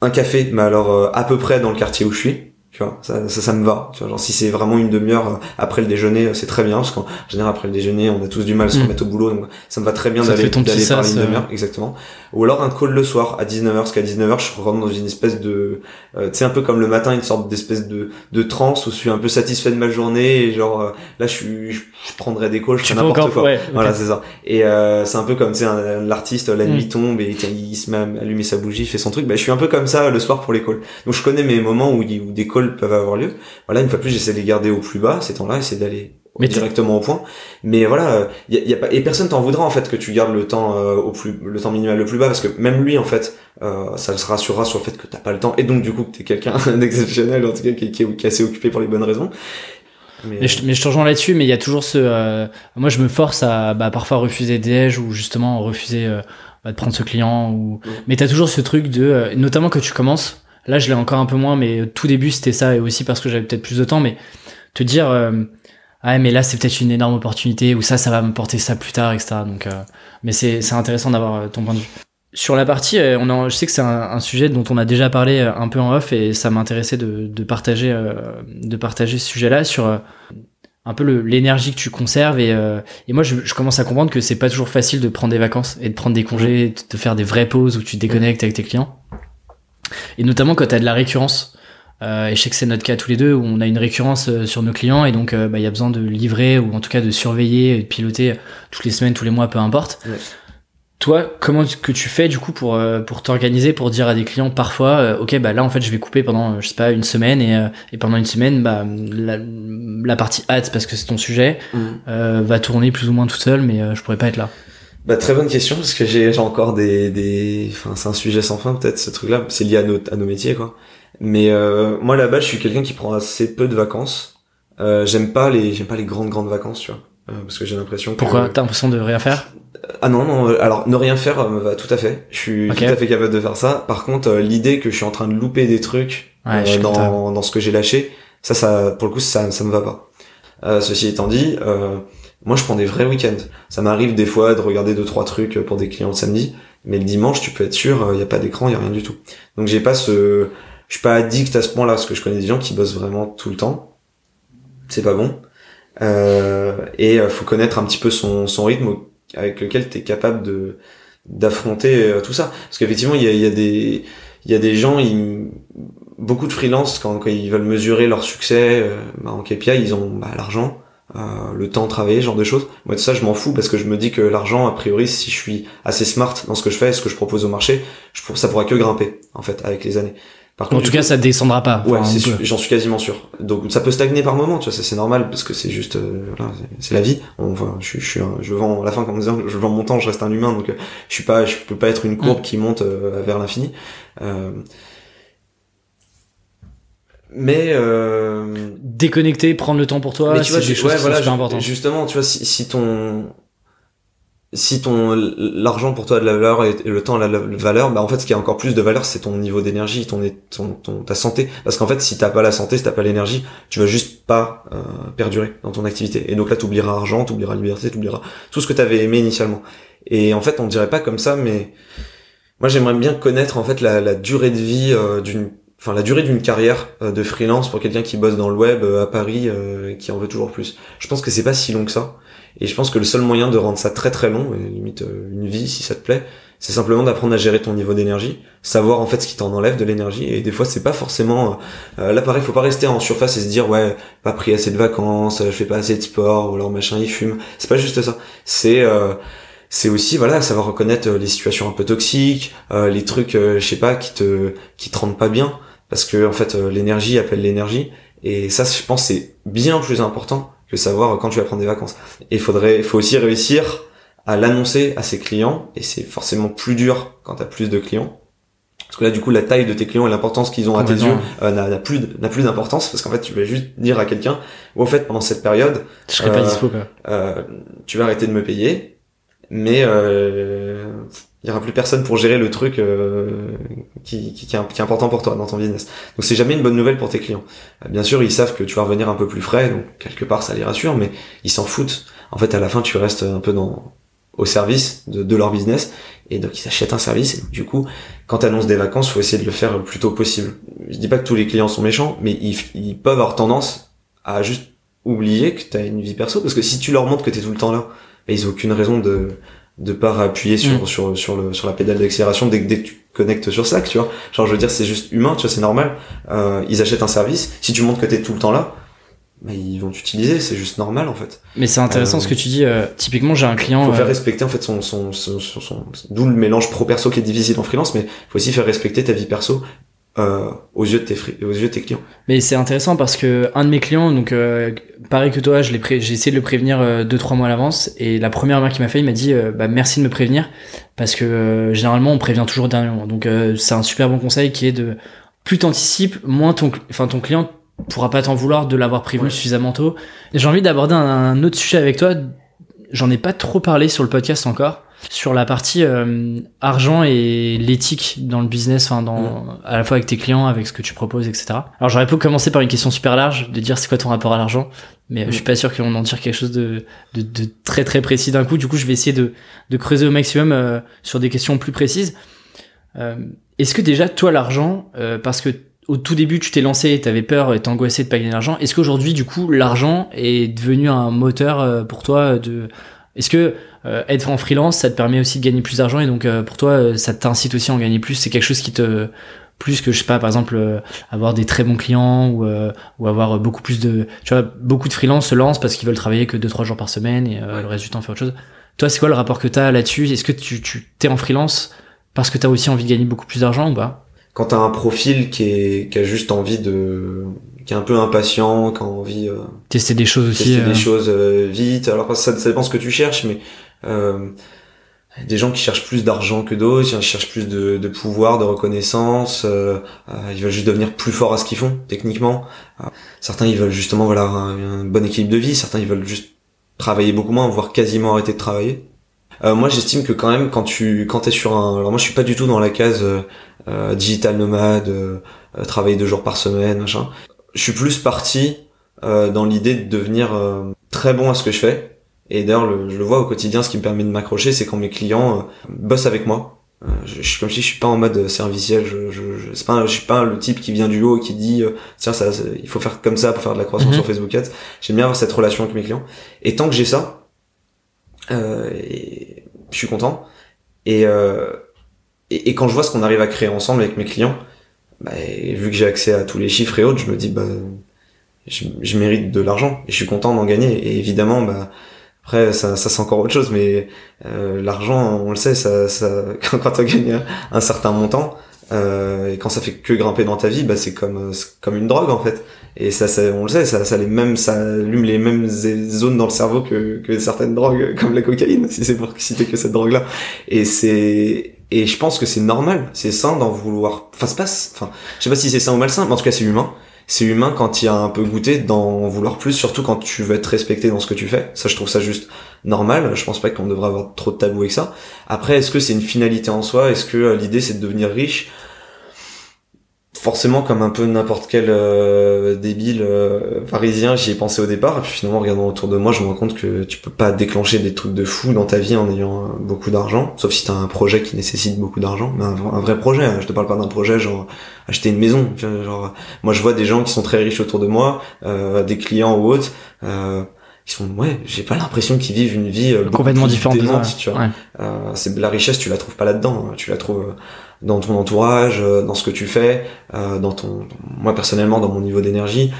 un café, mais alors à peu près dans le quartier où je suis tu vois ça, ça, ça me va tu vois genre si c'est vraiment une demi-heure euh, après le déjeuner euh, c'est très bien parce qu'en général après le déjeuner on a tous du mal à se mm. remettre au boulot donc ça me va très bien d'aller d'aller parler une demi-heure exactement. Ou alors un call le soir à 19h parce qu'à 19h je rentre dans une espèce de euh, tu sais un peu comme le matin une sorte d'espèce de de transe où je suis un peu satisfait de ma journée et genre là je suis je, prendrais des calls je fais n'importe quoi. voilà c'est ça. Et c'est un peu comme tu sais l'artiste la nuit mm. tombe et il se met à allumer sa bougie il fait son truc bah je suis un peu comme ça le soir pour les calls. Donc je connais mes moments où, où des calls peuvent avoir lieu. Voilà, une fois plus, j'essaie de les garder au plus bas ces temps-là, essayer d'aller directement au point. Mais voilà, y a, y a pas et personne t'en voudra en fait que tu gardes le temps euh, au plus le temps minimal le plus bas parce que même lui en fait, euh, ça se rassurera sur le fait que t'as pas le temps et donc du coup que t'es quelqu'un d'exceptionnel en tout cas qui, qui, est assez occupé pour les bonnes raisons. Mais, je, mais je te rejoins là-dessus, mais il y a toujours ce. Euh, moi, je me force à bah, parfois refuser des déj ou justement refuser bah, de prendre ce client. Ou... Mm. Mais t'as toujours ce truc de, notamment que tu commences, Là, je l'ai encore un peu moins, mais tout début, c'était ça, et aussi parce que j'avais peut-être plus de temps, mais te dire, euh, ah, mais là, c'est peut-être une énorme opportunité, ou ça, ça va me porter ça plus tard, etc. Donc, euh, mais c'est, c'est intéressant d'avoir euh, ton point de vue. Sur la partie, euh, on a, je sais que c'est un, sujet dont on a déjà parlé un peu en off, et ça m'intéressait de, de partager, de partager ce sujet-là sur un peu l'énergie que tu conserves et, et moi je, je, commence à comprendre que c'est pas toujours facile de prendre des vacances et de prendre des congés, de faire des vraies pauses où tu te déconnectes avec tes clients. Et notamment quand tu as de la récurrence. Euh, et je sais que c'est notre cas tous les deux où on a une récurrence euh, sur nos clients et donc euh, bah, il y a besoin de livrer ou en tout cas de surveiller, de piloter toutes les semaines, tous les mois, peu importe. Toi, comment que tu fais du coup pour pour t'organiser, pour dire à des clients parfois, ok bah là en fait je vais couper pendant je sais pas une semaine et, et pendant une semaine bah la, la partie ads parce que c'est ton sujet mmh. va tourner plus ou moins toute seule mais je pourrais pas être là. Bah, très bonne question parce que j'ai encore des des enfin c'est un sujet sans fin peut-être ce truc là c'est lié à nos à nos métiers quoi. Mais euh, moi là-bas je suis quelqu'un qui prend assez peu de vacances. Euh, j'aime pas les j'aime pas les grandes grandes vacances tu vois. Euh, parce que j'ai l'impression que pourquoi? T'as l'impression de rien faire? Ah non non alors ne rien faire me va tout à fait. Je suis tout à fait capable de faire ça. Par contre l'idée que je suis en train de louper des trucs dans dans ce que j'ai lâché ça ça pour le coup ça ça me va pas. Ceci étant dit moi, je prends des vrais week-ends. Ça m'arrive des fois de regarder deux trois trucs pour des clients le samedi, mais le dimanche, tu peux être sûr, il n'y a pas d'écran, il y a rien du tout. Donc j'ai pas ce, je suis pas addict à ce point-là, parce que je connais des gens qui bossent vraiment tout le temps. C'est pas bon. Euh, et euh, faut connaître un petit peu son, son rythme avec lequel tu es capable de d'affronter euh, tout ça. Parce qu'effectivement, il y a, des il y a des gens, ils, beaucoup de freelance quand, ils veulent mesurer leur succès euh, bah, en KPI, ils ont bah, l'argent euh, le temps de travailler, ce genre de choses. Moi de ça je m'en fous parce que je me dis que l'argent a priori si je suis assez smart dans ce que je fais, ce que je propose au marché, je, ça pourra que grimper en fait avec les années. Par contre, en tout cas, ça descendra pas. Ouais, j'en suis quasiment sûr. Donc ça peut stagner par moment, tu vois, ça c'est normal parce que c'est juste, euh, voilà, c'est la vie. Enfin, je, je suis, je vends à la fin comme disant, je vends mon temps, je reste un humain, donc euh, je suis pas, je peux pas être une courbe mm. qui monte vers l'infini. Mais euh... déconnecter prendre le temps pour toi c'est des choses voilà, justement tu vois si, si ton si ton l'argent pour toi a de la valeur et le temps a de la valeur bah en fait ce qui a encore plus de valeur c'est ton niveau d'énergie ton, ton, ton, ta santé. Parce qu'en fait si t'as pas la santé si t'as pas l'énergie tu vas juste pas euh, perdurer dans ton activité. Et donc là t'oublieras argent t'oublieras liberté t'oublieras tout ce que t'avais aimé initialement. Et en fait on dirait pas comme ça mais moi j'aimerais bien connaître en fait la, la durée de vie euh, d'une enfin la durée d'une carrière euh, de freelance pour quelqu'un qui bosse dans le web euh, à Paris euh, qui en veut toujours plus. Je pense que c'est pas si long que ça et je pense que le seul moyen de rendre ça très très long limite une vie si ça te plaît c'est simplement d'apprendre à gérer ton niveau d'énergie, savoir en fait ce qui t'en enlève de l'énergie. Et des fois, c'est pas forcément euh, là pareil, faut pas rester en surface et se dire ouais, pas pris assez de vacances, je fais pas assez de sport ou alors machin il fume. C'est pas juste ça. C'est euh, c'est aussi voilà savoir reconnaître les situations un peu toxiques, euh, les trucs je sais pas qui te qui te rendent pas bien parce que en fait l'énergie appelle l'énergie. Et ça je pense c'est bien plus important que savoir quand tu vas prendre des vacances. Et il faudrait faut aussi réussir à l'annoncer à ses clients. Et c'est forcément plus dur quand tu as plus de clients. Parce que là du coup la taille de tes clients et l'importance qu'ils ont à tes yeux euh, n'a plus n'a plus d'importance. Parce qu'en fait tu vas juste dire à quelqu'un ou en fait pendant cette période je serai pas euh, dispo quoi. Euh, tu vas arrêter de me payer. Mais euh, il y aura plus personne pour gérer le truc qui, qui, qui, est, important pour toi dans ton business. Donc c'est jamais une bonne nouvelle pour tes clients. bien sûr, ils savent que tu vas revenir un peu plus frais, donc quelque part ça les rassure, mais ils s'en foutent. En fait, à la fin, tu restes un peu dans au service de, leur business et donc ils achètent un service et du coup quand tu annonces des vacances faut essayer de le faire le plus tôt possible je dis pas que tous les clients sont méchants mais ils, peuvent avoir tendance à juste oublier que tu as une vie perso parce que si tu leur montres que tu tout le temps là bah, ils ont aucune raison de de pas appuyer sur, mm. sur, sur, le, sur la pédale d'accélération dès, dès que tu connectes sur Slack, tu vois. Genre, je veux dire, c'est juste humain, tu vois, c'est normal. Euh, ils achètent un service. Si tu montres que t'es tout le temps là, bah, ils vont t'utiliser, c'est juste normal en fait. Mais c'est intéressant ce que tu dis. Euh, typiquement, j'ai un client. Faut faire euh, respecter en fait son, son, son, son, d'où le mélange pro perso qui est difficile en freelance, mais faut aussi faire respecter ta vie perso euh, aux yeux de tes aux yeux de tes clients. Mais c'est intéressant parce que un de mes clients, donc euh, pareil que toi, je l'ai j'ai essayé de le prévenir deux trois mois à l'avance et la première remarque qu'il m'a fait, il m'a dit bah merci de me prévenir parce que généralement on prévient toujours dernièrement. Donc c'est un super bon conseil qui est de plus t'anticipes, moins ton enfin ton client pourra pas t'en vouloir de l'avoir prévenu suffisamment tôt. J'ai envie d'aborder un, autre sujet avec toi. J'en ai pas trop parlé sur le podcast encore sur la partie euh, argent et l'éthique dans le business, enfin dans mm. à la fois avec tes clients, avec ce que tu proposes, etc. Alors j'aurais pu commencer par une question super large, de dire c'est quoi ton rapport à l'argent, mais je suis mm. pas sûr qu'on en tire quelque chose de, de, de, très très précis d'un coup. Du coup, je vais essayer de, de creuser au maximum euh, sur des questions plus précises. Euh, Est-ce que déjà toi l'argent, euh, parce que au tout début, tu t'es lancé, tu avais peur et t'angoissais de pas gagner d'argent. Est-ce qu'aujourd'hui, du coup, l'argent est devenu un moteur euh, pour toi de Est-ce que euh, être en freelance, ça te permet aussi de gagner plus d'argent et donc euh, pour toi, ça t'incite aussi à en gagner plus? C'est quelque chose qui te plus que je sais pas par exemple avoir des très bons clients ou ou avoir beaucoup plus de tu vois beaucoup de freelance se lancent parce qu'ils veulent travailler que 2 3 jours par semaine et le reste du temps faire autre chose. Toi, c'est quoi le rapport que tu as là-dessus? Est-ce que tu tu t'es en freelance parce que tu as aussi envie de gagner beaucoup plus d'argent ou pas? Quand t'as un profil qui est qui a juste envie de qui est un peu impatient, qui a envie euh, tester des choses aussi, tester des euh. choses euh, vite. Alors ça, ça dépend ce que tu cherches, mais euh, des gens qui cherchent plus d'argent que d'autres, qui cherchent plus de, de pouvoir, de reconnaissance. ils veulent juste devenir plus forts à ce qu'ils font techniquement. certains ils veulent justement voilà un, un, bon équilibre de vie. Certains ils veulent juste travailler beaucoup moins, voire quasiment arrêter de travailler. Euh, moi, j'estime que quand même, quand tu quand t'es sur un, alors moi, je suis pas du tout dans la case euh, euh digital nomade, euh, travailler deux jours par semaine, machin. Je suis plus parti dans l'idée de devenir très bon à ce que je fais. Et d'ailleurs, je le vois au quotidien, ce qui me permet de m'accrocher, c'est quand mes clients bossent avec moi. je, suis comme si je suis pas en mode serviciel. Je, je, je, pas, je suis pas le type qui vient du haut et qui dit tiens ça, il faut faire comme ça pour faire de la croissance mhm. sur Facebook Ads. J'aime bien avoir cette relation avec mes clients. Et tant que j'ai ça, euh, et je suis content. Et, euh, et, et, quand je vois ce qu'on arrive à créer ensemble avec mes clients, bah, vu que j'ai accès à tous les chiffres et autres, je me dis bah je, mérite de l'argent et je suis content d'en gagner. Et évidemment, bah après ça, ça c'est encore autre chose, mais euh, l'argent, on le sait, ça, ça quand, tu gagné un certain montant, euh, et quand ça fait que grimper dans ta vie, bah c'est comme comme une drogue en fait. Et ça, ça on le sait, ça, ça les mêmes, ça allume les mêmes zones dans le cerveau que, que certaines drogues, comme la cocaïne, si c'est pour citer que cette drogue-là. Et c'est et je pense que c'est normal, c'est sain d'en vouloir. Enfin, c'est pas, enfin, je sais pas si c'est sain ou malsain, mais en tout cas c'est humain. C'est humain quand il y a un peu goûté d'en vouloir plus, surtout quand tu veux être respecté dans ce que tu fais. Ça, je trouve ça juste normal. Je pense pas qu'on devrait avoir trop de tabou avec ça. Après, est-ce que c'est une finalité en soi? Est-ce que euh, l'idée c'est de devenir riche? Forcément comme un peu n'importe quel euh, débile euh, parisien j'y ai pensé au départ et puis finalement en regardant autour de moi je me rends compte que tu peux pas déclencher des trucs de fou dans ta vie en ayant euh, beaucoup d'argent sauf si t'as un projet qui nécessite beaucoup d'argent mais un, vrai projet hein. je te parle pas d'un projet genre acheter une maison genre moi je vois des gens qui sont très riches autour de moi des clients ou autres ils sont ouais j'ai pas l'impression qu'ils vivent une vie complètement différente tu vois euh, c'est la richesse tu la trouves pas là-dedans hein. tu la trouves euh, dans ton entourage dans ce que tu fais dans ton moi personnellement dans mon niveau d'énergie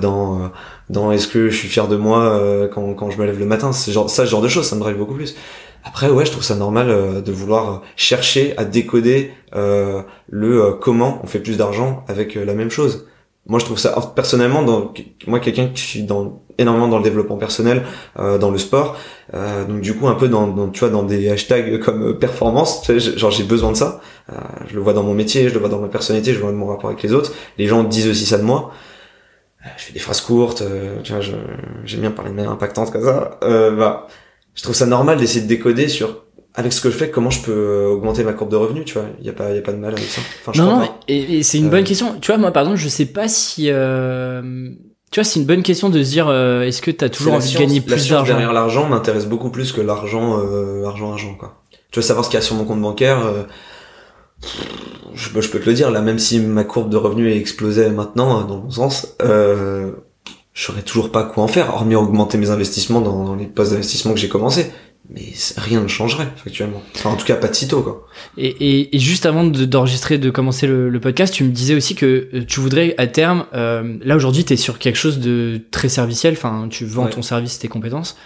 dans dans est-ce que je suis fier de moi quand quand je me lève le matin. C'est genre ça ce genre de choses ça me drive beaucoup plus. Après ouais je trouve ça normal de vouloir chercher à décoder le comment on fait plus d'argent avec la même chose. Moi je trouve ça personnellement dans moi quelqu'un qui suis dans énormément dans le développement personnel euh, dans le sport euh, donc du coup un peu dans, dans, tu vois dans des hashtags comme euh, performance tu sais, genre j'ai besoin de ça. Euh, je le vois dans mon métier je le vois dans ma personnalité je le vois dans mon rapport avec les autres. Les gens disent aussi ça de moi. Euh, je fais des phrases courtes tu vois j'aime bien parler de manière impactante comme ça. Bah je trouve ça normal d'essayer de décoder sur avec ce que je fais, comment je peux augmenter ma courbe de revenus, tu vois. Il y a pas, y a pas de mal avec ça. Enfin, je non, non, et, c'est une bonne question. Tu vois, moi, par exemple, je sais pas si, euh... tu vois, c'est une bonne question de se dire, euh, est-ce que tu as toujours envie de gagner plus d'argent Derrière l'argent m'intéresse beaucoup plus que l'argent, euh, argent, argent, quoi. Tu veux savoir ce qu'il y a sur mon compte bancaire euh, je, je, peux te le dire, là, même si ma courbe de revenus est explosée maintenant, dans mon sens, euh, je saurais toujours pas quoi en faire, hormis augmenter mes investissements dans, dans les postes d'investissement que j'ai commencé mais rien ne changerait factuellement. Enfin, en tout cas, pas de sitôt, quoi. Et, et, et juste avant d'enregistrer, de, commencer le, le, podcast, tu me disais aussi que euh, tu voudrais, à terme, euh, là aujourd'hui, tu es sur quelque chose de très serviciel, enfin, tu vends ton service, tes compétences,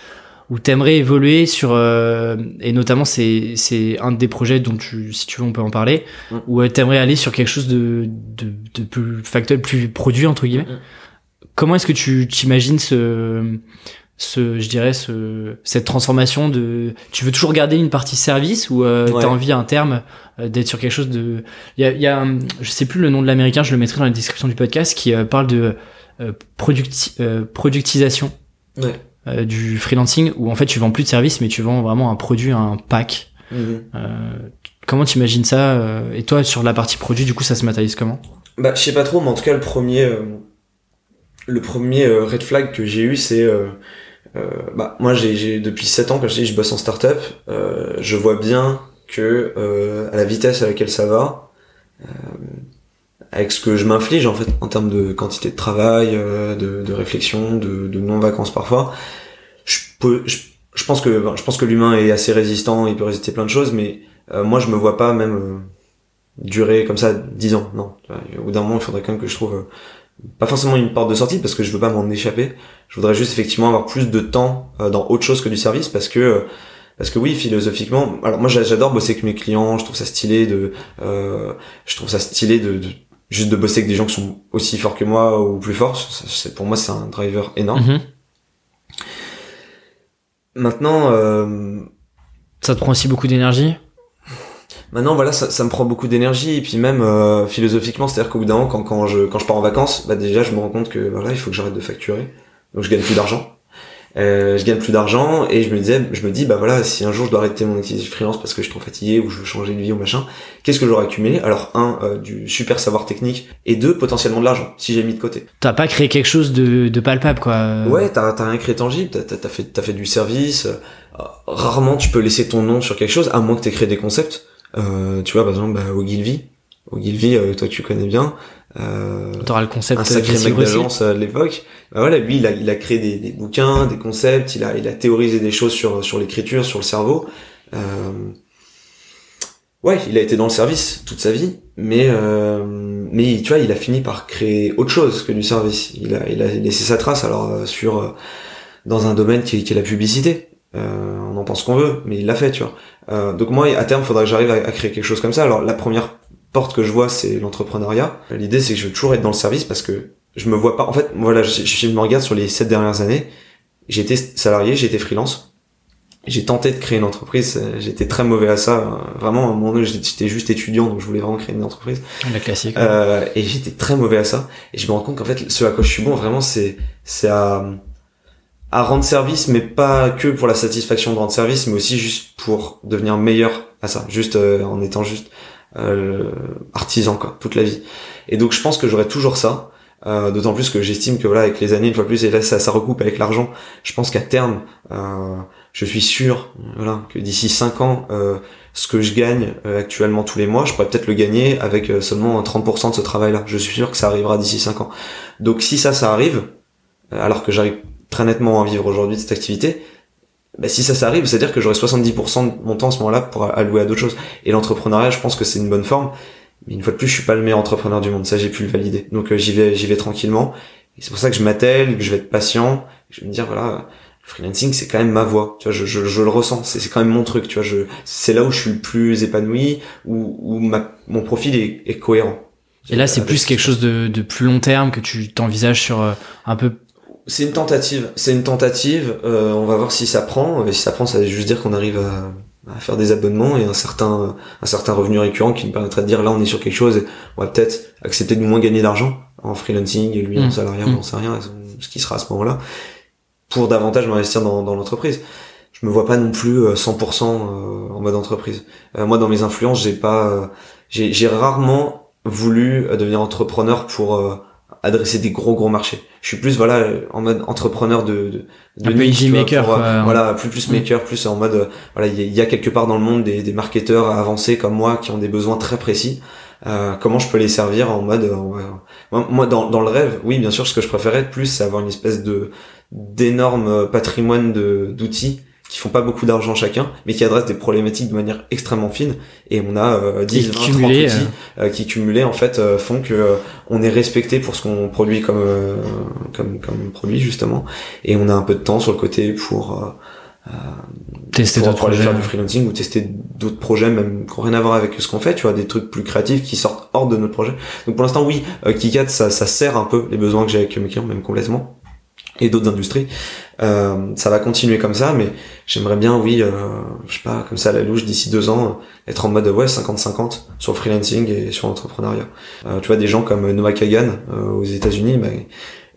où tu aimerais évoluer sur, euh, et notamment, c'est un des projets dont tu, si tu veux, on peut en parler, où tu aimerais aller sur quelque chose de, de, de plus factuel, plus produit, entre guillemets. Comment est-ce que tu t'imagines ce ce je dirais ce cette transformation de tu veux toujours garder une partie service ou euh, tu as envie à un terme euh, d'être sur quelque chose de il y a, y a je sais plus le nom de l'américain je le mettrai dans la description du podcast qui euh, parle de euh, productisation. Du freelancing où en fait tu vends plus de services mais tu vends vraiment un produit un pack. Mhm. comment tu imagines ça et toi sur la partie produit du coup ça se matérialise comment? Bah je sais pas trop mais en tout cas le premier le premier red flag que j'ai eu c'est euh, bah, moi, j'ai depuis 7 ans, quand je dis je bosse en startup, euh, je vois bien que euh, à la vitesse à laquelle ça va, euh, avec ce que je m'inflige en fait en termes de quantité de travail, euh, de, de, réflexion, de, de non-vacances parfois, je peux, je, je pense que, je pense que l'humain est assez résistant, il peut résister plein de choses, mais moi je me vois pas même durer comme ça 10 ans, non. Au bout d'un moment, il faudrait quand même que je trouve pas forcément une porte de sortie parce que je veux pas m'en échapper. Je voudrais juste effectivement avoir plus de temps euh, dans autre chose que du service parce que euh, parce que oui, philosophiquement, alors moi j'adore bosser avec mes clients, je trouve ça stylé de euh, je trouve ça stylé de, juste de bosser avec des gens qui sont aussi forts que moi ou plus forts, c'est pour moi c'est un driver énorme. Mm-hmm. Maintenant euh... ça te prend aussi beaucoup d'énergie? Maintenant, voilà, ça, ça me prend beaucoup d'énergie et puis même euh, philosophiquement, c'est-à-dire qu'au bout d'un moment, quand, quand je quand je pars en vacances, bah déjà, je me rends compte que voilà, il faut que j'arrête de facturer, donc je gagne plus d'argent. Euh, je gagne plus d'argent et je me disais, je me dis bah voilà, si un jour je dois arrêter mon activité freelance parce que je suis trop fatigué ou je veux changer de vie ou machin, qu'est-ce que j'aurais accumulé? Alors un, euh, du super savoir technique et deux, potentiellement de l'argent si j'ai mis de côté. T'as pas créé quelque chose de, de palpable quoi. Ouais, t'as t'as rien créé tangible, t'as as fait t'as fait du service. rarement tu peux laisser ton nom sur quelque chose à moins que t'aies créé des concepts. Euh, tu vois, par exemple, bah, Ogilvy. Ogilvy, euh, toi tu connais bien. Euh, T'auras le concept un sacré mec d'agence à l'époque. Bah voilà, lui, il a, il a créé des, des, bouquins, des concepts, il a, il a théorisé des choses sur, sur l'écriture, sur le cerveau. Euh, ouais, il a été dans le service toute sa vie, mais euh, mais tu vois, il a fini par créer autre chose que du service. Il a, il a laissé sa trace alors euh, sur euh, dans un domaine qui, qui est la publicité. Euh, on en pense qu'on veut, mais il l'a fait, tu vois. Euh, donc moi, à terme, il faudrait que j'arrive à, créer quelque chose comme ça. Alors la première porte que je vois, c'est l'entrepreneuriat. L'idée, c'est que je veux toujours être dans le service parce que je me vois pas. En fait, voilà, je, je me regarde sur les sept dernières années. J'étais salarié, j'étais freelance. J'ai tenté de créer une entreprise. J'étais très mauvais à ça. Vraiment, à un moment donné, j'étais juste étudiant, donc je voulais vraiment créer une entreprise. La classique. Euh, et j'étais très mauvais à ça. Et je me rends compte qu'en fait, ce à quoi je suis bon, vraiment, c'est c'est à à rendre service, mais pas que pour la satisfaction de rendre service, mais aussi juste pour devenir meilleur à ça, juste euh, en étant juste euh, artisan quoi, toute la vie. Et donc je pense que j'aurai toujours ça, euh, d'autant plus que j'estime que voilà avec les années une fois plus et là ça, ça recoupe avec l'argent. Je pense qu'à terme, euh, je suis sûr, voilà, que d'ici 5 ans, ce que je gagne actuellement tous les mois, je pourrais peut-être le gagner avec seulement 30% de ce travail-là. Je suis sûr que ça arrivera d'ici 5 ans. Donc si ça, ça arrive, alors que j'arrive très nettement en vivre aujourd'hui de cette activité, bah, si ça s'arrive, c'est-à-dire que j'aurai 70% de mon temps à ce moment-là pour allouer à d'autres choses. Et l'entrepreneuriat, je pense que c'est une bonne forme. Mais une fois de plus, je suis pas le meilleur entrepreneur du monde. Ça, j'ai pu le valider. Donc, euh, j'y vais, j'y vais tranquillement. Et c'est pour ça que je m'attelle, que je vais être patient. Je vais me dire, voilà, le freelancing, c'est quand même ma voie. Tu vois, je, je, je le ressens. C'est, c'est quand même mon truc. Tu vois, je, c'est là où je suis le plus épanoui, où, où ma, mon profil est, est cohérent. Et là, c'est plus quelque chose de, de plus long terme que tu t'envisages sur euh, un peu c'est une tentative. C'est une tentative. Euh, on va voir si ça prend. Et si ça prend, ça veut juste dire qu'on arrive à, à, faire des abonnements et un certain, un certain revenu récurrent qui nous permettrait de dire là, on est sur quelque chose et on va peut-être accepter de moins gagner d'argent en freelancing et lui en mmh. salariat, mmh. on sait rien, ce qui sera à ce moment-là, pour davantage m'investir dans, dans l'entreprise. Je me vois pas non plus 100% euh, euh, en mode entreprise. Euh, moi, dans mes influences, j'ai pas, j'ai rarement voulu devenir entrepreneur pour adresser des gros gros marchés. Je suis plus voilà en mode entrepreneur de de, de maker voilà plus plus maker plus en mode voilà il y, a quelque part dans le monde des, des marketeurs avancés comme moi qui ont des besoins très précis. Euh, comment je peux les servir en mode euh, moi dans, dans le rêve oui bien sûr ce que je préférais plus c'est avoir une espèce de d'énorme patrimoine de d'outils qui font pas beaucoup d'argent chacun, mais qui adressent des problématiques de manière extrêmement fine. Et on a euh, 10, 20, 30 outils euh. euh, qui cumulés en fait euh, font que on est respecté pour ce qu'on produit comme comme comme produit justement, et on a un peu de temps sur le côté pour tester d'autres projets, faire du freelancing ou tester d'autres projets même qui n'ont rien à voir avec ce qu'on fait, tu vois, des trucs plus créatifs qui sortent hors de notre projet. Donc pour l'instant oui, Kikat ça ça sert un peu les besoins que j'ai avec mes clients même complètement et d'autres industries. Euh, ça va continuer comme ça, mais j'aimerais bien, oui, euh, je sais pas, comme ça à la louche, d'ici deux ans, être en mode ouais 50-50 sur freelancing et sur l'entrepreneuriat. Euh, tu vois, des gens comme Noah Kagan aux États-Unis, ben,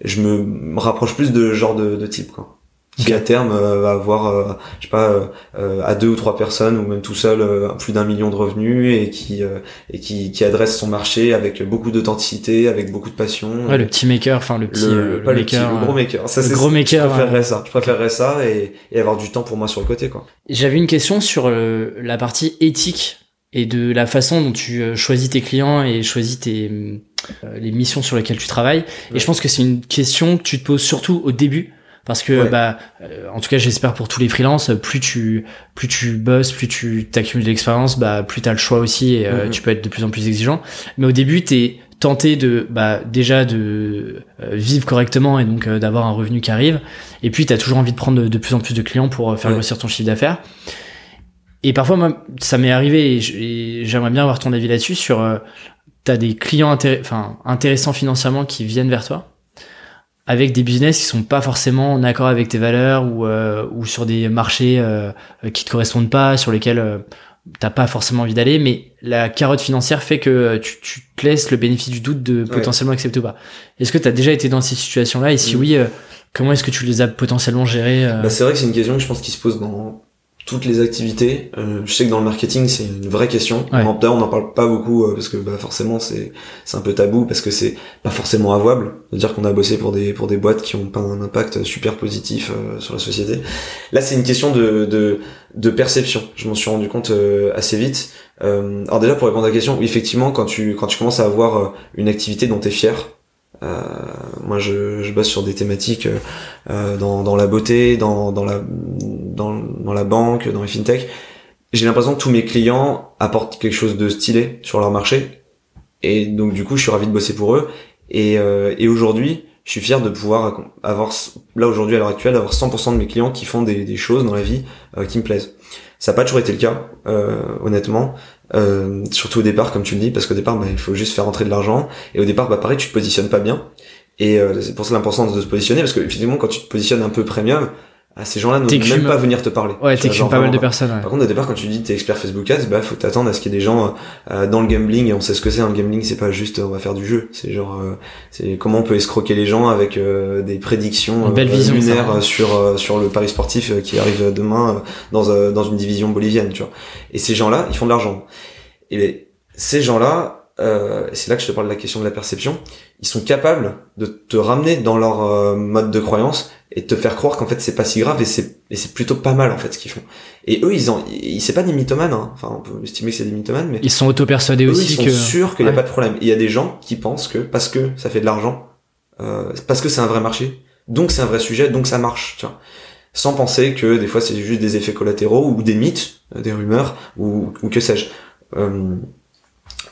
je me rapproche plus de genre de, de type, quoi qui à terme euh, va avoir euh, je sais pas euh, à deux ou trois personnes ou même tout seul plus d'un million de revenus et qui et qui, qui adresse son marché avec beaucoup d'authenticité avec beaucoup de passion. Ouais le petit maker enfin le petit le, le, maker, le, gros maker. Ça le gros maker je préférerais ça. Je préférerais ça et, et avoir du temps pour moi sur le côté quoi. J'avais une question sur la partie éthique et de la façon dont tu choisis tes clients et choisis tes les missions sur lesquelles tu travailles. Et je pense que c'est une question que tu te poses surtout au début parce que bah euh, en tout cas j'espère pour tous les freelances plus tu plus tu bosses plus tu t'accumules de l'expérience bah plus t'as le choix aussi et euh, mhm. tu peux être de plus en plus exigeant. Mais au début t'es tenté de bah déjà de euh, vivre correctement et donc d'avoir un revenu qui arrive. Et puis t'as toujours envie de prendre de, plus en plus de clients pour faire grossir ton chiffre d'affaires. Et parfois moi ça m'est arrivé et j'aimerais bien avoir ton avis là-dessus sur t'as des clients enfin intéressants financièrement qui viennent vers toi? Avec des business qui sont pas forcément en accord avec tes valeurs ou, euh, ou sur des marchés euh, qui te correspondent pas, sur lesquels euh, t'as pas forcément envie d'aller, mais la carotte financière fait que tu, tu te laisses le bénéfice du doute de potentiellement accepter ou pas. Est-ce que tu as déjà été dans ces situations-là? Et si mm. oui, euh, comment est-ce que tu les as potentiellement gérées bah, C'est vrai que c'est une question que je pense qui se pose dans toutes les activités. Euh, je sais que dans le marketing, c'est une vraie question. Ouais. En on n'en parle pas beaucoup euh, parce que bah, forcément c'est c'est un peu tabou parce que c'est pas forcément avouable de dire qu'on a bossé pour des pour des boîtes qui ont pas un impact super positif euh, sur la société. Là, c'est une question de de, de perception. Je m'en suis rendu compte euh, assez vite. alors déjà pour répondre à la question, effectivement, quand tu quand tu commences à avoir une activité dont tu es fier, euh, moi, je, je bosse sur des thématiques euh, dans, dans la beauté, dans, dans, la, dans, la banque, dans les fintech. J'ai l'impression que tous mes clients apportent quelque chose de stylé sur leur marché. Et donc, du coup, je suis ravi de bosser pour eux. Et, euh, et aujourd'hui, je suis fier de pouvoir avoir, là aujourd'hui à l'heure actuelle, avoir 100% de mes clients qui font des, des choses dans la vie euh, qui me plaisent. Ça n'a pas toujours été le cas, euh, honnêtement. Euh, surtout au départ, comme tu le dis, parce qu'au départ, bah, il faut juste faire rentrer de l'argent. Et au départ, bah, pareil, tu te positionnes pas bien. Et euh, c'est pour ça l'importance de se positionner, parce que effectivement, quand tu te positionnes un peu premium, ah, ces gens-là ne vont même pas venir te parler. Ouais, t'écumes pas mal de personnes. Ouais. Par contre, au départ, quand tu dis t'es expert Facebook Ads, bah faut t'attendre à ce qu'il y ait des gens euh, dans le gambling et on sait ce que c'est. Un gambling, c'est pas juste on va faire du jeu. C'est genre euh, c'est comment on peut escroquer les gens avec euh, des prédictions belle vision, lunaires sur sur le pari sportif qui arrive demain dans dans une division bolivienne, tu vois. Et ces gens-là, ils font de l'argent. Et ces gens-là, euh, c'est là que je te parle de la question de la perception, ils sont capables de te ramener dans leur euh, mode de croyance et de te faire croire qu'en fait c'est pas si grave et c'est et c'est plutôt pas mal en fait ce qu'ils font. Et eux ils ont ils c'est pas des mythomanes hein. enfin on peut estimer que c'est des mythomanes mais ils sont auto-persuadés aussi ils sont sûrs qu'il y a pas de problème. Il y a des gens qui pensent que parce que ça fait de l'argent euh, parce que c'est un vrai marché donc c'est un vrai sujet, donc ça marche, tu vois. Sans penser que des fois c'est juste des effets collatéraux ou des mythes, des rumeurs ou, ou que sais-je. Euh,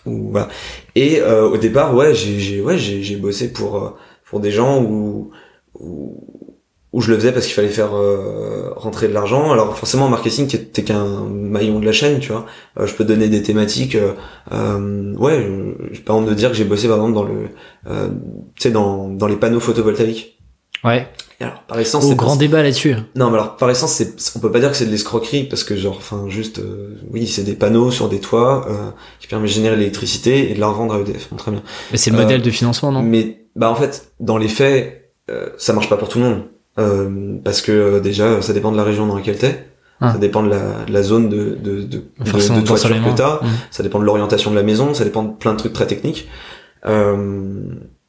ou, voilà. Et euh, au départ, ouais, j'ai ouais, j'ai bossé pour euh, pour des gens où, où où je le faisais parce qu'il fallait faire euh, rentrer de l'argent. Alors forcément, marketing qui était qu'un maillon de la chaîne, tu vois. Euh, je peux donner des thématiques. Euh, ouais, je, par exemple de dire que j'ai bossé par exemple dans le, tu sais, dans dans les panneaux photovoltaïques. Ouais. alors par essence, au grand débat là-dessus. Non, mais alors par essence, c'est on peut pas dire que c'est de l'escroquerie parce que genre, enfin juste, oui, c'est des panneaux sur des toits qui permettent de générer l'électricité et de la revendre à EDF. Bon, très bien. Mais c'est le modèle de financement, non? Mais bah en fait, dans les faits, ça marche pas pour tout le monde. Euh, parce que euh, déjà, ça dépend de la région dans laquelle t'es. Ah. Ça dépend de la, de la zone de, de, de, de, de toiture que t'as. Mmh. Ça dépend de l'orientation de la maison. Ça dépend de plein de trucs très techniques. Euh,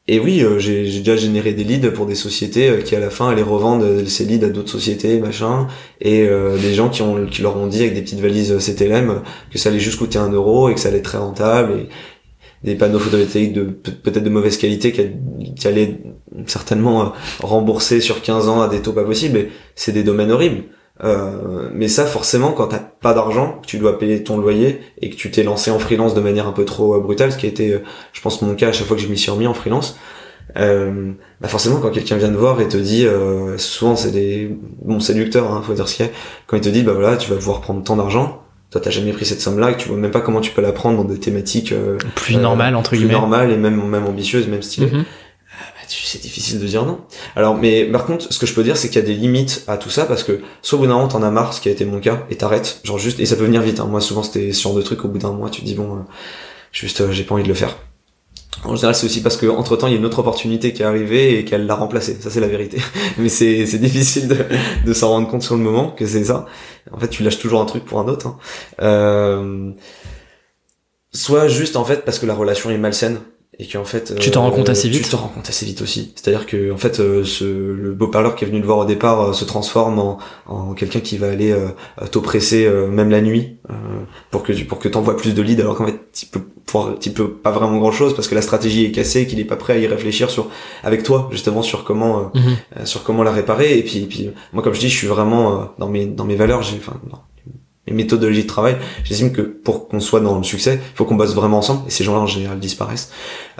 et oui, euh, j'ai déjà généré des leads pour des sociétés qui à la fin allaient revendre ces leads à d'autres sociétés, machin, et euh, des gens qui ont qui leur ont dit avec des petites valises CTLM que ça allait juste coûter un euro et que ça allait être très rentable et des panneaux photovoltaïques de peut-être de mauvaise qualité qui, allaient certainement euh, rembourser sur 15 ans à des taux pas possibles mais c'est des domaines horribles. Euh, mais ça forcément quand t'as pas d'argent que tu dois payer ton loyer et que tu t'es lancé en freelance de manière un peu trop euh, brutale ce qui a été je pense mon cas à chaque fois que je m'y suis remis en freelance euh, bah forcément quand quelqu'un vient te voir et te dit euh, souvent c'est des bons séducteurs hein, faut dire ce qu'il y a quand il te dit bah voilà tu vas pouvoir prendre tant d'argent toi t'as jamais pris cette somme là et tu vois même pas comment tu peux la prendre dans des thématiques euh, plus normales entre plus normales et même même ambitieuses même stylées. Mm bah, c'est difficile de dire non. Alors mais par contre ce que je peux dire c'est qu'il y a des limites à tout ça parce que soit au bout d'un moment t'en as marre ce qui a été mon cas et t'arrêtes. Genre juste et ça peut venir vite hein. moi souvent c'était ce genre de truc au bout d'un mois tu te dis bon euh, juste euh, j'ai pas envie de le faire en général, c'est aussi parce que entre temps, il y a une autre opportunité qui est arrivée et qu'elle l'a remplacée. Ça, c'est la vérité. Mais c'est, c'est difficile de, de s'en rendre compte sur le moment que c'est ça. En fait, tu lâches toujours un truc pour un autre. Hein. Euh... Soit juste en fait parce que la relation est malsaine et qu'en fait tu t'en rends compte assez vite tu t'en rends compte assez vite aussi c'est à dire que en fait euh, ce, le beau parleur qui est venu le voir au départ euh, se transforme en, en quelqu'un qui va aller euh, t'oppresser même la nuit pour que pour que t'envoies plus de leads alors qu'en fait tu peux tu peux pas vraiment grand chose parce que la stratégie est cassée qu'il est pas prêt à y réfléchir sur avec toi justement sur comment mhm. sur comment la réparer et puis et puis moi comme je dis je suis vraiment dans mes dans mes valeurs j'ai enfin mes méthodologies de travail, j'estime que pour qu'on soit dans le succès, il faut qu'on bosse vraiment ensemble, et ces gens-là en général disparaissent.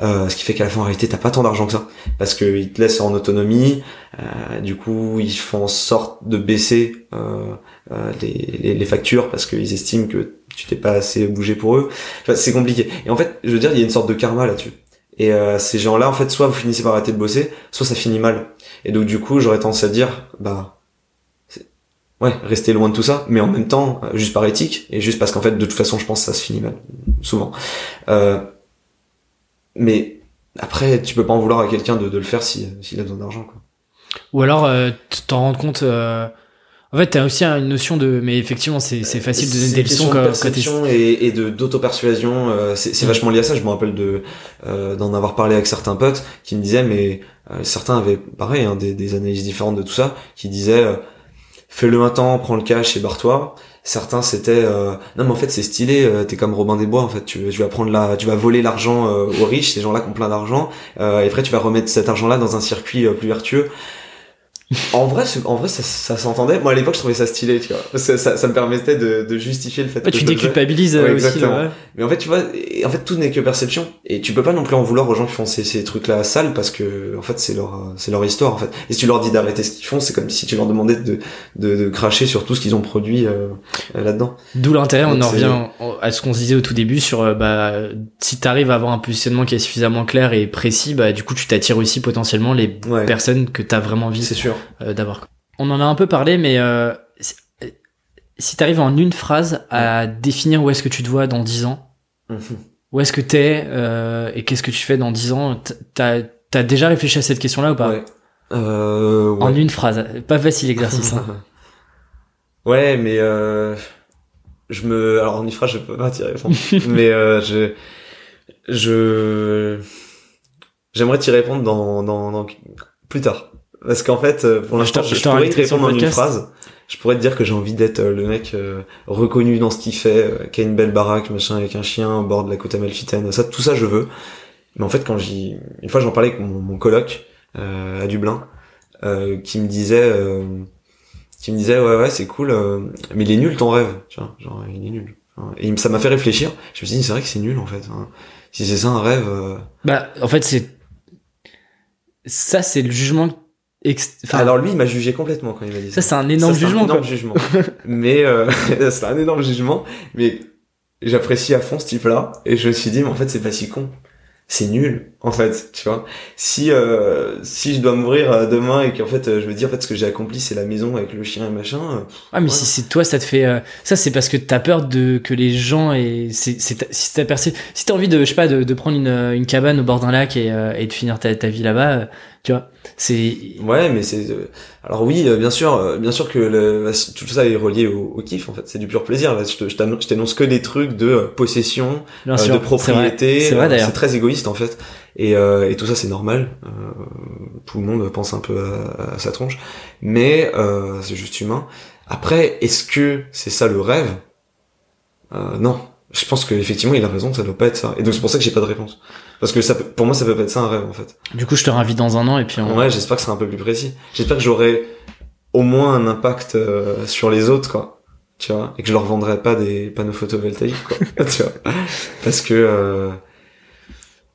Euh, ce qui fait qu'à la fin en réalité t'as pas tant d'argent que ça, parce qu'ils te laissent en autonomie, euh, du coup ils font en sorte de baisser euh, euh les, les, factures parce qu'ils estiment que tu t'es pas assez bougé pour eux. Enfin, c'est compliqué. Et en fait, je veux dire, il y a une sorte de karma là-dessus. Et euh, ces gens-là, en fait, soit vous finissez par arrêter de bosser, soit ça finit mal. Et donc du coup, j'aurais tendance à dire, bah ouais, rester loin de tout ça, mais en même temps, euh, juste par éthique, et juste parce qu'en fait, de toute façon, je pense que ça se finit mal, souvent. Euh, mais après, tu peux pas en vouloir à quelqu'un de, de, le faire s'il si, a besoin d'argent, quoi. Ou alors, euh, t'en rends compte... Euh... En fait, t'as aussi une notion de, mais effectivement, c'est c'est facile de donner des leçons de perception et, et de d'auto-persuasion. Euh, c'est vachement lié à ça. Je me rappelle de d'en avoir parlé avec certains potes qui me disaient, mais certains avaient pareil hein, des, des analyses différentes de tout ça, qui disaient fais-le temps, prends le cash et barre-toi. Certains c'était euh, non mais en fait c'est stylé, euh, t'es comme Robin des Bois en fait, tu, vas prendre la, tu vas voler l'argent euh, aux riches, ces gens-là qui ont plein d'argent, et après tu vas remettre cet argent-là dans un circuit plus vertueux en vrai, en vrai, ça, ça s'entendait. Moi, à l'époque, je trouvais ça stylé, tu vois, que ça, ça me permettait de, de justifier le fait. que tu déculpabilises ouais, aussi. Exactement. Mais en fait, tu vois, en fait, tout n'est que perception, et tu peux pas non plus en vouloir aux gens qui font ces, ces trucs-là sales, parce que en fait, c'est leur, c'est leur histoire, en fait. Et si tu leur dis d'arrêter ce qu'ils font, c'est comme si tu leur demandais de, de, de cracher sur tout ce qu'ils ont produit euh, là-dedans. D'où l'intérêt. On en revient à ce qu'on se disait au tout début sur, euh, bah, si t'arrives à avoir un positionnement qui est suffisamment clair et précis, bah, du coup, tu t'attires aussi potentiellement les personnes que t'as vraiment envie. C'est sûr. Euh, d'avoir. On en a un peu parlé, mais euh, si tu arrives en une phrase à définir où est-ce que tu te vois dans 10 ans, où est-ce que t'es euh, et qu'est-ce que tu fais dans 10 ans, t'as as déjà réfléchi à cette question-là ou pas ouais. Euh, ouais. En une phrase, pas facile l'exercice. Hein. ouais, mais euh, je me, alors en une phrase je peux pas t'y répondre, mais euh, je, je, j'aimerais t'y répondre dans, dans, dans plus tard. Parce qu'en fait, euh, pour l'instant, je, je, pourrais te répondre en une phrase. Je pourrais te dire que j'ai envie d'être euh, le mec euh, reconnu dans ce qu'il fait, qui a une belle baraque, machin, avec un chien au bord de la côte amalfitaine. Ça, tout ça, je veux. Mais en fait, quand j'y, une fois, j'en parlais avec mon, mon coloc à Dublin. euh, qui me disait euh, qui me disait ouais ouais c'est cool euh, mais il est nul ton rêve tu vois genre il est nul et ça m'a fait réfléchir je me suis dit c'est vrai que c'est nul en fait hein. si c'est ça un rêve euh, Bah, en fait, c'est. Ça, c'est le jugement. Enfin, alors lui il m'a jugé complètement quand il m'a dit ça ça, c'est un énorme Ça, jugement. un énorme jugement mais euh, c'est un énorme jugement mais j'apprécie à fond ce type là et je me suis dit mais en fait c'est pas si con c'est nul en fait tu vois si euh, si je dois mourir euh, demain et qu'en fait euh, je me dis en fait ce que j'ai accompli c'est la maison avec le chien et machin euh, Ah, mais Ouais. si c'est toi, ça te fait. euh, Ça, c'est parce que t'as peur de que les gens et c'est si t'as percé, si t'as envie de, je sais pas, de, de prendre une, une cabane au bord d'un lac et, euh, et de finir ta, ta vie là-bas, tu vois, c'est. ouais mais c'est euh, alors oui euh, bien sûr euh, bien sûr que le, tout ça est relié au, au kiff en fait. C'est du pur plaisir. Là je te- je t'annon- je t'énonce que des trucs de possession Bien sûr, de propriété C'est vrai, c'est vrai d'ailleurs. c'est très égoïste en fait. Et, euh, et tout ça c'est normal. Euh, tout le monde pense un peu à, à sa tronche. Mais euh, c'est juste humain. Après est-ce que c'est ça le rêve? Euh, non je pense que effectivement il a raison ça doit pas être ça. Et donc c'est pour ça que j'ai pas de réponse. Parce que ça peut- pour moi ça peut pas être ça un rêve en fait. Du coup, je te réinvite dans un an et puis on. ouais j'espère que ce sera un peu plus précis. J'espère que j'aurai au moins un impact euh, sur les autres quoi. Tu vois? Et que je leur vendrai pas des panneaux photovoltaïques quoi. Tu vois? Parce que euh,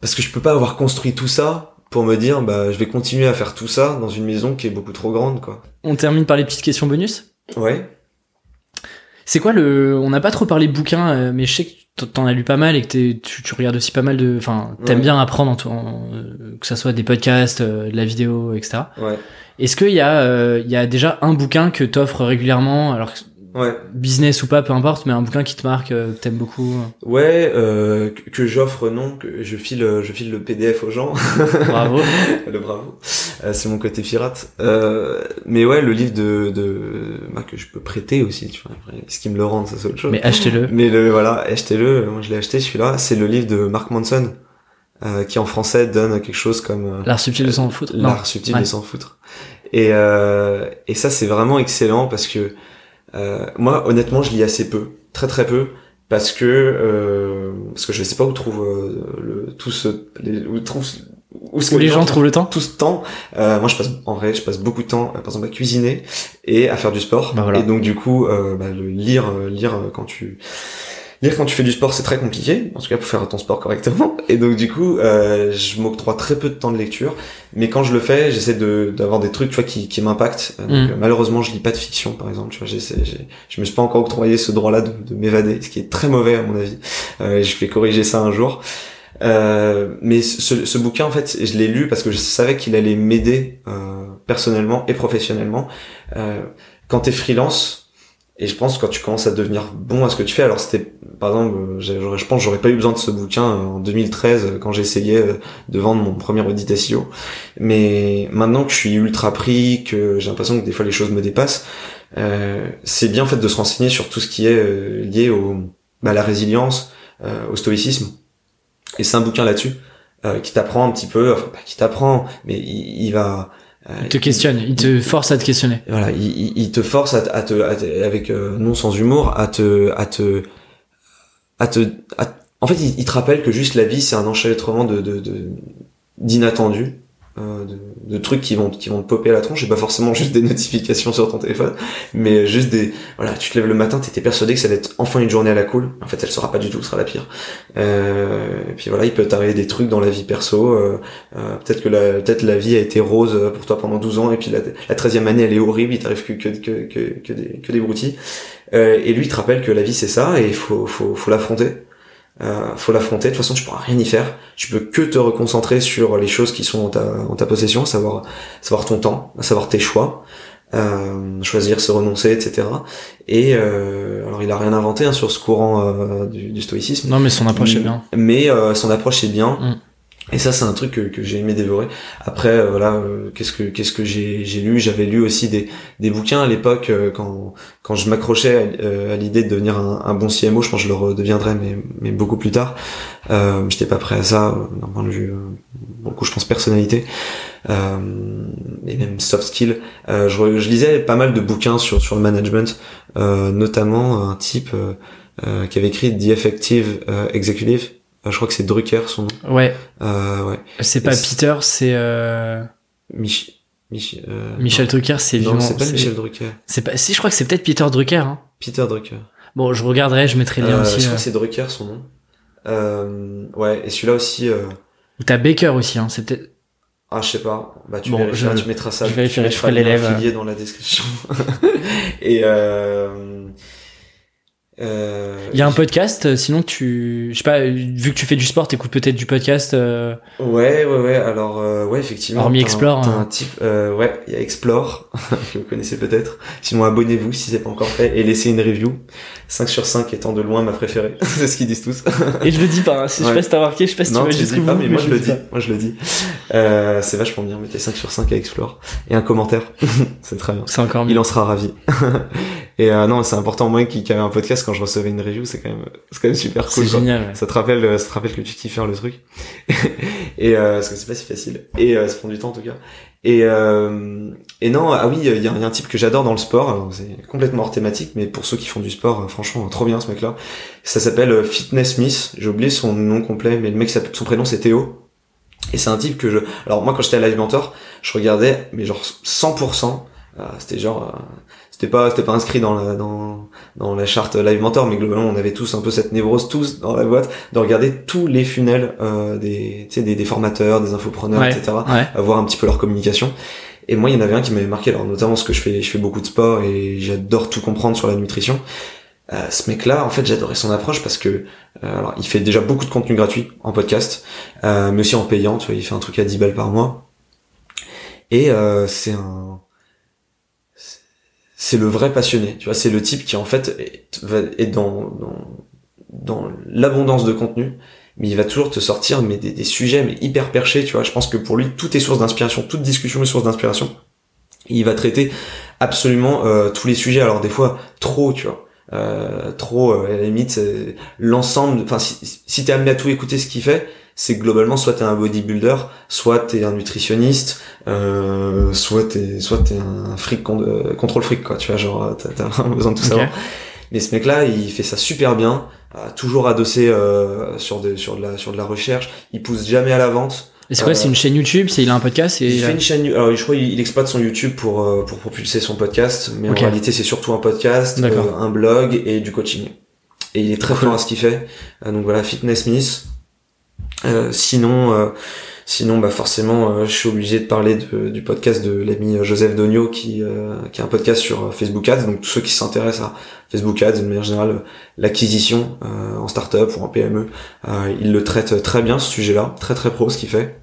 parce que je peux pas avoir construit tout ça pour me dire bah je vais continuer à faire tout ça dans une maison qui est beaucoup trop grande quoi. On termine par les petites questions bonus? ouais C'est quoi le. On n'a pas trop parlé bouquins, euh, mais je sais que t'en as lu pas mal et que tu, tu regardes aussi pas mal de. Enfin, t'aimes Ouais. bien apprendre, en en, euh, que ça soit des podcasts, euh, de la vidéo, etc. ouais Est-ce qu'il y, a, euh, il y a déjà un bouquin que t'offres régulièrement, alors ouais. Business ou pas, peu importe, mais un bouquin qui te marque, euh, que t'aimes beaucoup. Ouais euh, que, que j'offre non que je file euh, je file le PDF aux gens. Bravo. le bravo. Euh, c'est mon côté pirate. Euh, mais ouais le livre de, de bah, que je peux prêter aussi tu vois ce qui me le rend ça c'est autre chose. Mais achetez-le. mais le voilà achetez-le. Moi je l'ai acheté celui-là. C'est le livre de Mark Manson euh, qui en français donne quelque chose comme L'art subtil de s'en foutre. L'art subtil Ouais. de s'en foutre. Et euh, et ça c'est vraiment excellent parce que moi honnêtement je lis assez peu très très peu parce que euh, parce que je sais pas où trouve euh, le tout ce les, où trouve où ce que Où les gens trouvent le temps tout ce temps. Euh, moi, je passe en vrai, je passe beaucoup de temps, euh, par exemple, à cuisiner et à faire du sport. Bah voilà. Et donc, du coup, euh, bah, le lire, euh, lire euh, quand tu lire quand tu fais du sport, c'est très compliqué. En tout cas, pour faire ton sport correctement. Et donc, du coup, euh, je m'octroie très peu de temps de lecture. Mais quand je le fais, j'essaie de d'avoir des trucs, tu vois, qui, qui m'impactent. Euh, Mm. malheureusement, je lis pas de fiction, par exemple. Tu vois, j'essaie, je me suis pas encore octroyé ce droit-là de, de m'évader, ce qui est très mauvais à mon avis. Euh, je vais corriger ça un jour. Euh, mais ce, ce bouquin, en fait, je l'ai lu parce que je savais qu'il allait m'aider euh, personnellement et professionnellement. Euh, quand t'es freelance, et je pense quand tu commences à devenir bon à ce que tu fais, alors c'était, par exemple, je pense que j'aurais pas eu besoin de ce bouquin euh, en 2013 euh, quand j'essayais euh, de vendre mon premier audit SEO. Mais maintenant que je suis ultra pris, que j'ai l'impression que des fois les choses me dépassent, euh, c'est bien en fait de se renseigner sur tout ce qui est lié au, bah, à la résilience, euh, au stoïcisme. Et c'est un bouquin là-dessus qui t'apprend un petit peu, enfin pas qui t'apprend, mais il, va Il te questionne, il te force à te questionner. voilà, il, te force à, te- à te, à te- avec euh, non sans humour, à te, à te, à te, à- en fait, il, il te rappelle que juste la vie, c'est un enchevêtrement de, de, de- d'inattendus, euh, de, de trucs qui vont, qui vont te popper à la tronche, et pas forcément juste des notifications sur ton téléphone, mais juste des, voilà, tu te lèves le matin, t'étais persuadé que ça allait être enfin une journée à la cool, en fait, elle sera pas du tout, ce sera la pire. Euh, et puis voilà, il peut t'arriver des trucs dans la vie perso, euh, euh, peut-être que la, peut-être la vie a été rose pour toi pendant 12 ans, et puis la, la 13e année, elle est horrible, il t'arrive que, que, que, que, des, que des broutilles. Euh, et lui, il te rappelle que la vie, c'est ça, et il faut, faut, faut l'affronter. Euh, faut l'affronter. De toute façon, tu pourras rien y faire. Tu peux que te reconcentrer sur les choses qui sont en ta, en ta possession, à savoir, à savoir ton temps, à savoir tes choix, euh, choisir, se renoncer, etc. Et euh, alors, il a rien inventé hein, sur ce courant euh, du, du stoïcisme, Non, mais son approche est bien. mais euh, son approche est bien. Mm. Et ça, c'est un truc que, que j'ai aimé dévorer. Après, euh, voilà, euh, qu'est-ce que qu'est-ce que j'ai j'ai lu? J'avais lu aussi des des bouquins à l'époque euh, quand quand je m'accrochais à, l'idée de devenir un, un bon CMO. Je pense que je le redeviendrai, mais mais beaucoup plus tard. Euh, J'étais pas prêt à ça d'un point de vue, euh, pour le coup, je pense personnalité et même soft skill. Je, je lisais pas mal de bouquins sur sur le management, notamment un type qui avait écrit The Effective Executive. Euh, je crois que c'est Drucker son nom. Ouais, Euh, ouais. c'est pas Peter, c'est. Euh... Mich Michel, euh, Michel Drucker, c'est non, c'est pas Michel Drucker. C'est pas. Si, je crois que c'est peut-être Peter Drucker. Hein. Peter Drucker. Bon, je regarderai, je mettrai le lien aussi. je crois que c'est Drucker son nom. Euh, ouais, et celui-là aussi. Euh, Ou T'as Baker aussi, hein. C'est peut-être. ah, je sais pas. Bah, tu Bon, vérifieras, je- tu mettras ça. je vérifierai, tu je ferai mettras l'élève. affilié dans la description. et euh, euh, Il y a un podcast, euh, sinon tu. Je sais pas, vu que tu fais du sport, t'écoutes peut-être du podcast. euh, Ouais, ouais, ouais. Alors, euh, ouais, effectivement. Hormis t'as un- Explore, T'as hein. un type, euh, ouais, il y a Explore, que vous connaissez peut-être. Sinon, abonnez-vous si c'est pas encore fait et laissez une review. 5 sur 5 étant de loin ma préférée. c'est ce qu'ils disent tous. Et je le dis pas, hein. si je sais pas si t'as remarqué, je sais pas si non, tu vas jusqu'au dis pas, bout, mais moi je le dis. Moi je le dis. Euh, c'est vachement bien. Mettez 5 sur 5 à Explore. Et un commentaire. c'est très bien. C'est encore mieux. Il en sera ravi. et euh, non, c'est important. Moi qui, qui avait un podcast quand je recevais une review, c'est quand même, c'est quand même super cool. C'est génial. ouais. Ça te rappelle, euh, ça te rappelle que tu kiffes faire le truc. et euh, parce que c'est pas si facile. Et euh, ça prend du temps en tout cas. Et euh, et non, ah oui, il y a, il y a un type que j'adore dans le sport. Alors, C'est complètement hors thématique, mais pour ceux qui font du sport, euh, franchement, trop bien ce mec-là. Ça s'appelle euh, Fitness Smith. J'ai oublié son nom complet, mais le mec, son prénom c'est Théo. Et c'est un type que je. Alors moi, quand j'étais à Live Mentor, je regardais, mais genre 100%. Euh, c'était genre, euh, c'était pas, c'était pas inscrit dans la dans dans la charte Live Mentor, mais globalement, on avait tous un peu cette névrose tous dans la boîte de regarder tous les funnels euh, des, tu sais, des des formateurs, des infopreneurs, Ouais. etc. Ouais. Voir un petit peu leur communication. Et moi, il y en avait un qui m'avait marqué, alors notamment ce que je fais, je fais beaucoup de sport et j'adore tout comprendre sur la nutrition. Euh, ce mec-là, en fait, j'adorais son approche parce que, euh, alors, il fait déjà beaucoup de contenu gratuit en podcast, euh, mais aussi en payant. Tu vois, il fait un truc à 10 balles par mois. Et euh, c'est un, c'est le vrai passionné. Tu vois, c'est le type qui en fait est, dans dans, dans l'abondance de contenu, mais il va toujours te sortir mais des, sujets mais hyper perchés. Tu vois, je pense que pour lui, tout est source d'inspiration, toute discussion est source d'inspiration. Il va traiter absolument euh, tous les sujets. Alors des fois trop, tu vois. Euh, trop euh, à la limite c'est l'ensemble enfin si, si t'es amené à tout écouter ce qu'il fait c'est que globalement soit t'es un bodybuilder soit t'es un nutritionniste euh, soit t'es soit t'es un fric con- euh, contrôle fric quoi tu vois genre t'as, t'as vraiment besoin de tout Ok. savoir mais ce mec là il fait ça super bien euh, toujours adossé euh, sur de sur de la sur de la recherche il pousse jamais à la vente Et c'est quoi, Euh, c'est une chaîne YouTube, c'est il a un podcast et il fait une chaîne, alors je crois il exploite son YouTube pour euh, pour propulser son podcast, mais en réalité c'est surtout un podcast, euh, un blog et du coaching. Et il est très Cool. fort à ce qu'il fait. Euh, donc voilà, Fitness Smith. Euh, sinon, euh, sinon bah forcément, euh, je suis obligé de parler du podcast de l'ami Joseph Dogno qui euh, qui a un podcast sur euh, Facebook Ads. Donc tous ceux qui s'intéressent à Facebook Ads, de manière générale, euh, l'acquisition euh, en startup ou en PME, euh, il le traite très bien ce sujet-là, très très pro ce qu'il fait.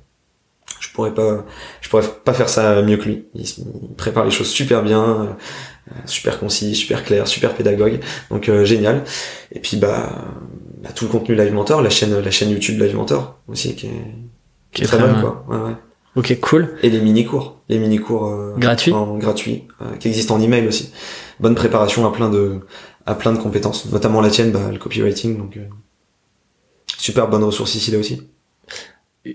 Je pourrais pas, je pourrais pas faire ça mieux que lui. Il, il prépare les choses super bien, euh, super concis, super clair, super pédagogue. Donc euh, génial. Et puis bah, bah, tout le contenu Live Mentor, la chaîne, la chaîne YouTube Live Mentor aussi qui est, qui est très, bonne quoi. Ouais, ouais. Ok, cool. Et les mini cours, les mini cours euh, Gratuit. en gratuit, euh, qui existent en email aussi. Bonne préparation à plein de, à plein de compétences, notamment la tienne, bah, le copywriting. Donc euh, super bonne ressource ici là aussi.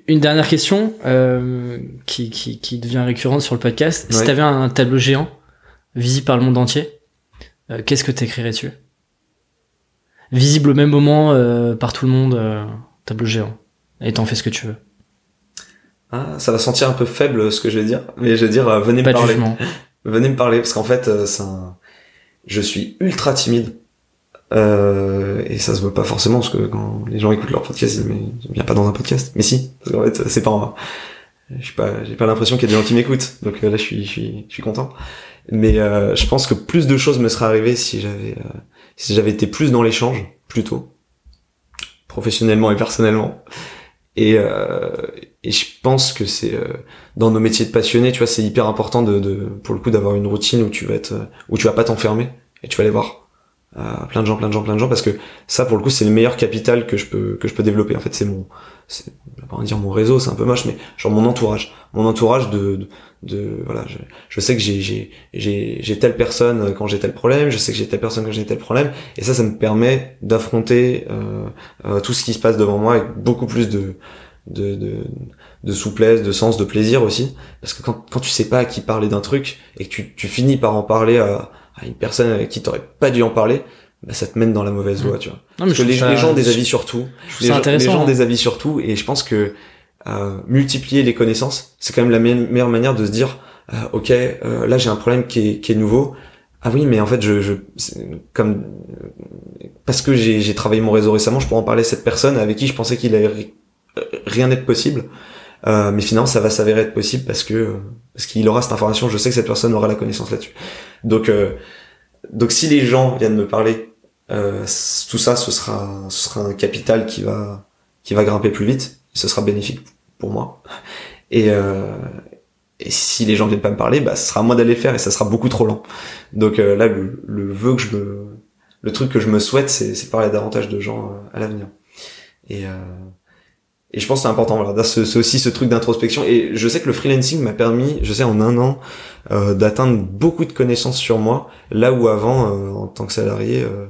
Une dernière question euh, qui, qui, qui devient récurrente sur le podcast. Si Ouais. t'avais un tableau géant visible par le monde entier, qu'est-ce que t'écrirais dessus Visible au même moment euh, par tout le monde, euh, tableau géant. Et t'en fais ce que tu veux. Ah, ça va sentir un peu faible ce que je vais dire, mais je vais dire euh, venez Pas me parler. Venez me parler parce qu'en fait, euh, c'est un... je suis ultra timide. Euh, et ça se voit pas forcément parce que quand les gens écoutent leur podcast, ils disent mais je viens pas dans un podcast. Mais si, parce qu'en fait, c'est pas, je suis pas, j'ai pas l'impression qu'il y a des gens qui m'écoutent. Donc euh, là, je suis, je suis, je suis content. Mais euh, je pense que plus de choses me seraient arrivées si j'avais, euh, si j'avais été plus dans l'échange, plus tôt, professionnellement et personnellement. Et, euh, je pense que c'est euh, dans nos métiers de passionnés, tu vois, c'est hyper important de, de pour le coup d'avoir une routine où tu vas être, où tu vas pas t'enfermer et tu vas aller voir plein de gens, plein de gens, plein de gens, parce que ça, pour le coup, c'est le meilleur capital que je peux que je peux développer. En fait, c'est mon, c'est, dire mon réseau, c'est un peu moche, mais genre mon entourage, mon entourage de, de, de- voilà, je, je sais que j'ai j'ai j'ai j'ai telle personne quand j'ai tel problème, je sais que j'ai telle personne quand j'ai tel problème, et ça, ça me permet d'affronter euh, euh, tout ce qui se passe devant moi avec beaucoup plus de de, de, de souplesse, de sens, de plaisir aussi. Parce que quand, quand tu sais pas à qui parler d'un truc et que tu, tu finis par en parler à, à une personne avec qui t'aurais pas dû en parler, bah ça te mène dans la mauvaise voie, tu vois. Non, mais Parce que les, trouve ça- les gens ont des avis sur tout. Les, ça gens- intéressant. les gens ont hein. des avis sur tout et je pense que euh, multiplier les connaissances, c'est quand même la me- meilleure manière de se dire ok, là j'ai un problème qui est, qui est nouveau. Ah oui, mais en fait, je, je comme parce que j'ai travaillé mon réseau récemment, je pourrais en parler à cette personne avec qui je pensais qu'il allait rien n'être possible. Euh, mais finalement, ça va s'avérer être possible parce que parce qu'il aura cette information. Je sais que cette personne aura la connaissance là-dessus. Donc euh, donc si les gens viennent me parler, euh, tout ça, ce sera ce sera un capital qui va qui va grimper plus vite. ce sera bénéfique pour moi. Et euh, et si les gens viennent pas me parler, bah, ce sera à moi d'aller le faire et ça sera beaucoup trop lent. Donc euh, là, le, le vœu que je me, le truc que je me souhaite, c'est parler davantage de gens euh, à l'avenir. Et et je pense que c'est important, voilà, c'est aussi ce truc d'introspection. Et je sais que le freelancing m'a permis, je sais, en un an, euh, d'atteindre beaucoup de connaissances sur moi, là où avant, euh, en tant que salarié, euh,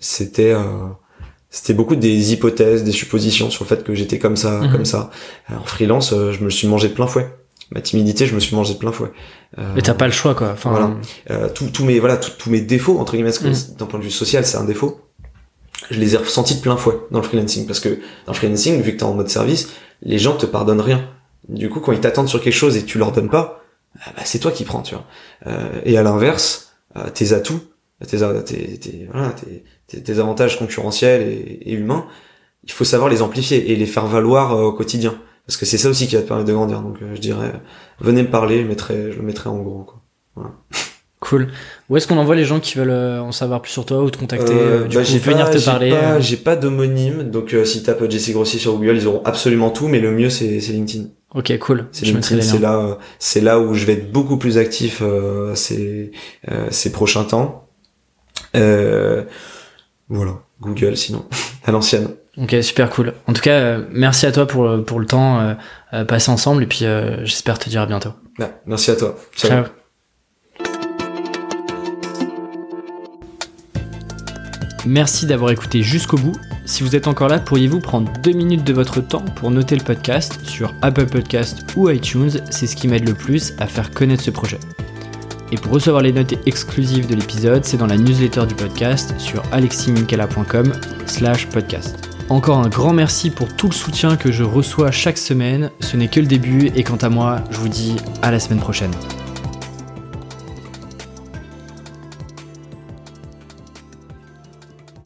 c'était c'était beaucoup des hypothèses, des suppositions sur le fait que j'étais comme ça, mhm. comme ça. En freelance, je me suis mangé de plein fouet. Ma timidité, je me suis mangé de plein fouet. Mais t'as pas le choix, quoi. Enfin, voilà. tous mes voilà, tous mes défauts entre guillemets, mhm. d'un point de vue social, c'est un défaut je les ai ressentis de plein fouet dans le freelancing parce que dans le freelancing vu que t'es en mode service les gens te pardonnent rien. Du coup quand ils t'attendent sur quelque chose et tu leur donnes pas ah bah, c'est toi qui prends tu vois. Euh, et à l'inverse euh, tes atouts tes, avantages concurrentiels et, humains il faut savoir les amplifier et les faire valoir euh, au quotidien. Parce que c'est ça aussi qui va te permettre de grandir. Donc je dirais venez me parler je, mettrai, je le mettrai en gros quoi. Cool. Où est-ce qu'on envoie les gens qui veulent euh, en savoir plus sur toi ou te contacter euh, du bah, coup, venir te parler euh J'ai pas, d'homonyme, donc si tapes Jesse Grossi sur Google, ils auront absolument tout, mais le mieux c'est LinkedIn. Ok, cool. C'est LinkedIn, c'est là, c'est là où je vais être beaucoup plus actif ces ces prochains temps. voilà, Google sinon à l'ancienne. Ok, super cool. En tout cas, merci à toi pour pour le temps passé ensemble et puis j'espère te dire à bientôt. merci à toi. Ciao. Merci d'avoir écouté jusqu'au bout. Si vous êtes encore là, pourriez-vous prendre deux minutes de votre temps pour noter le podcast sur Apple Podcast ou iTunes? C'est ce qui m'aide le plus à faire connaître ce projet. Et pour recevoir les notes exclusives de l'épisode, c'est dans la newsletter du podcast sur aleximinkala.com slash podcast. Encore un grand merci pour tout le soutien que je reçois chaque semaine. Ce n'est que le début et quant à moi, je vous dis à la semaine prochaine.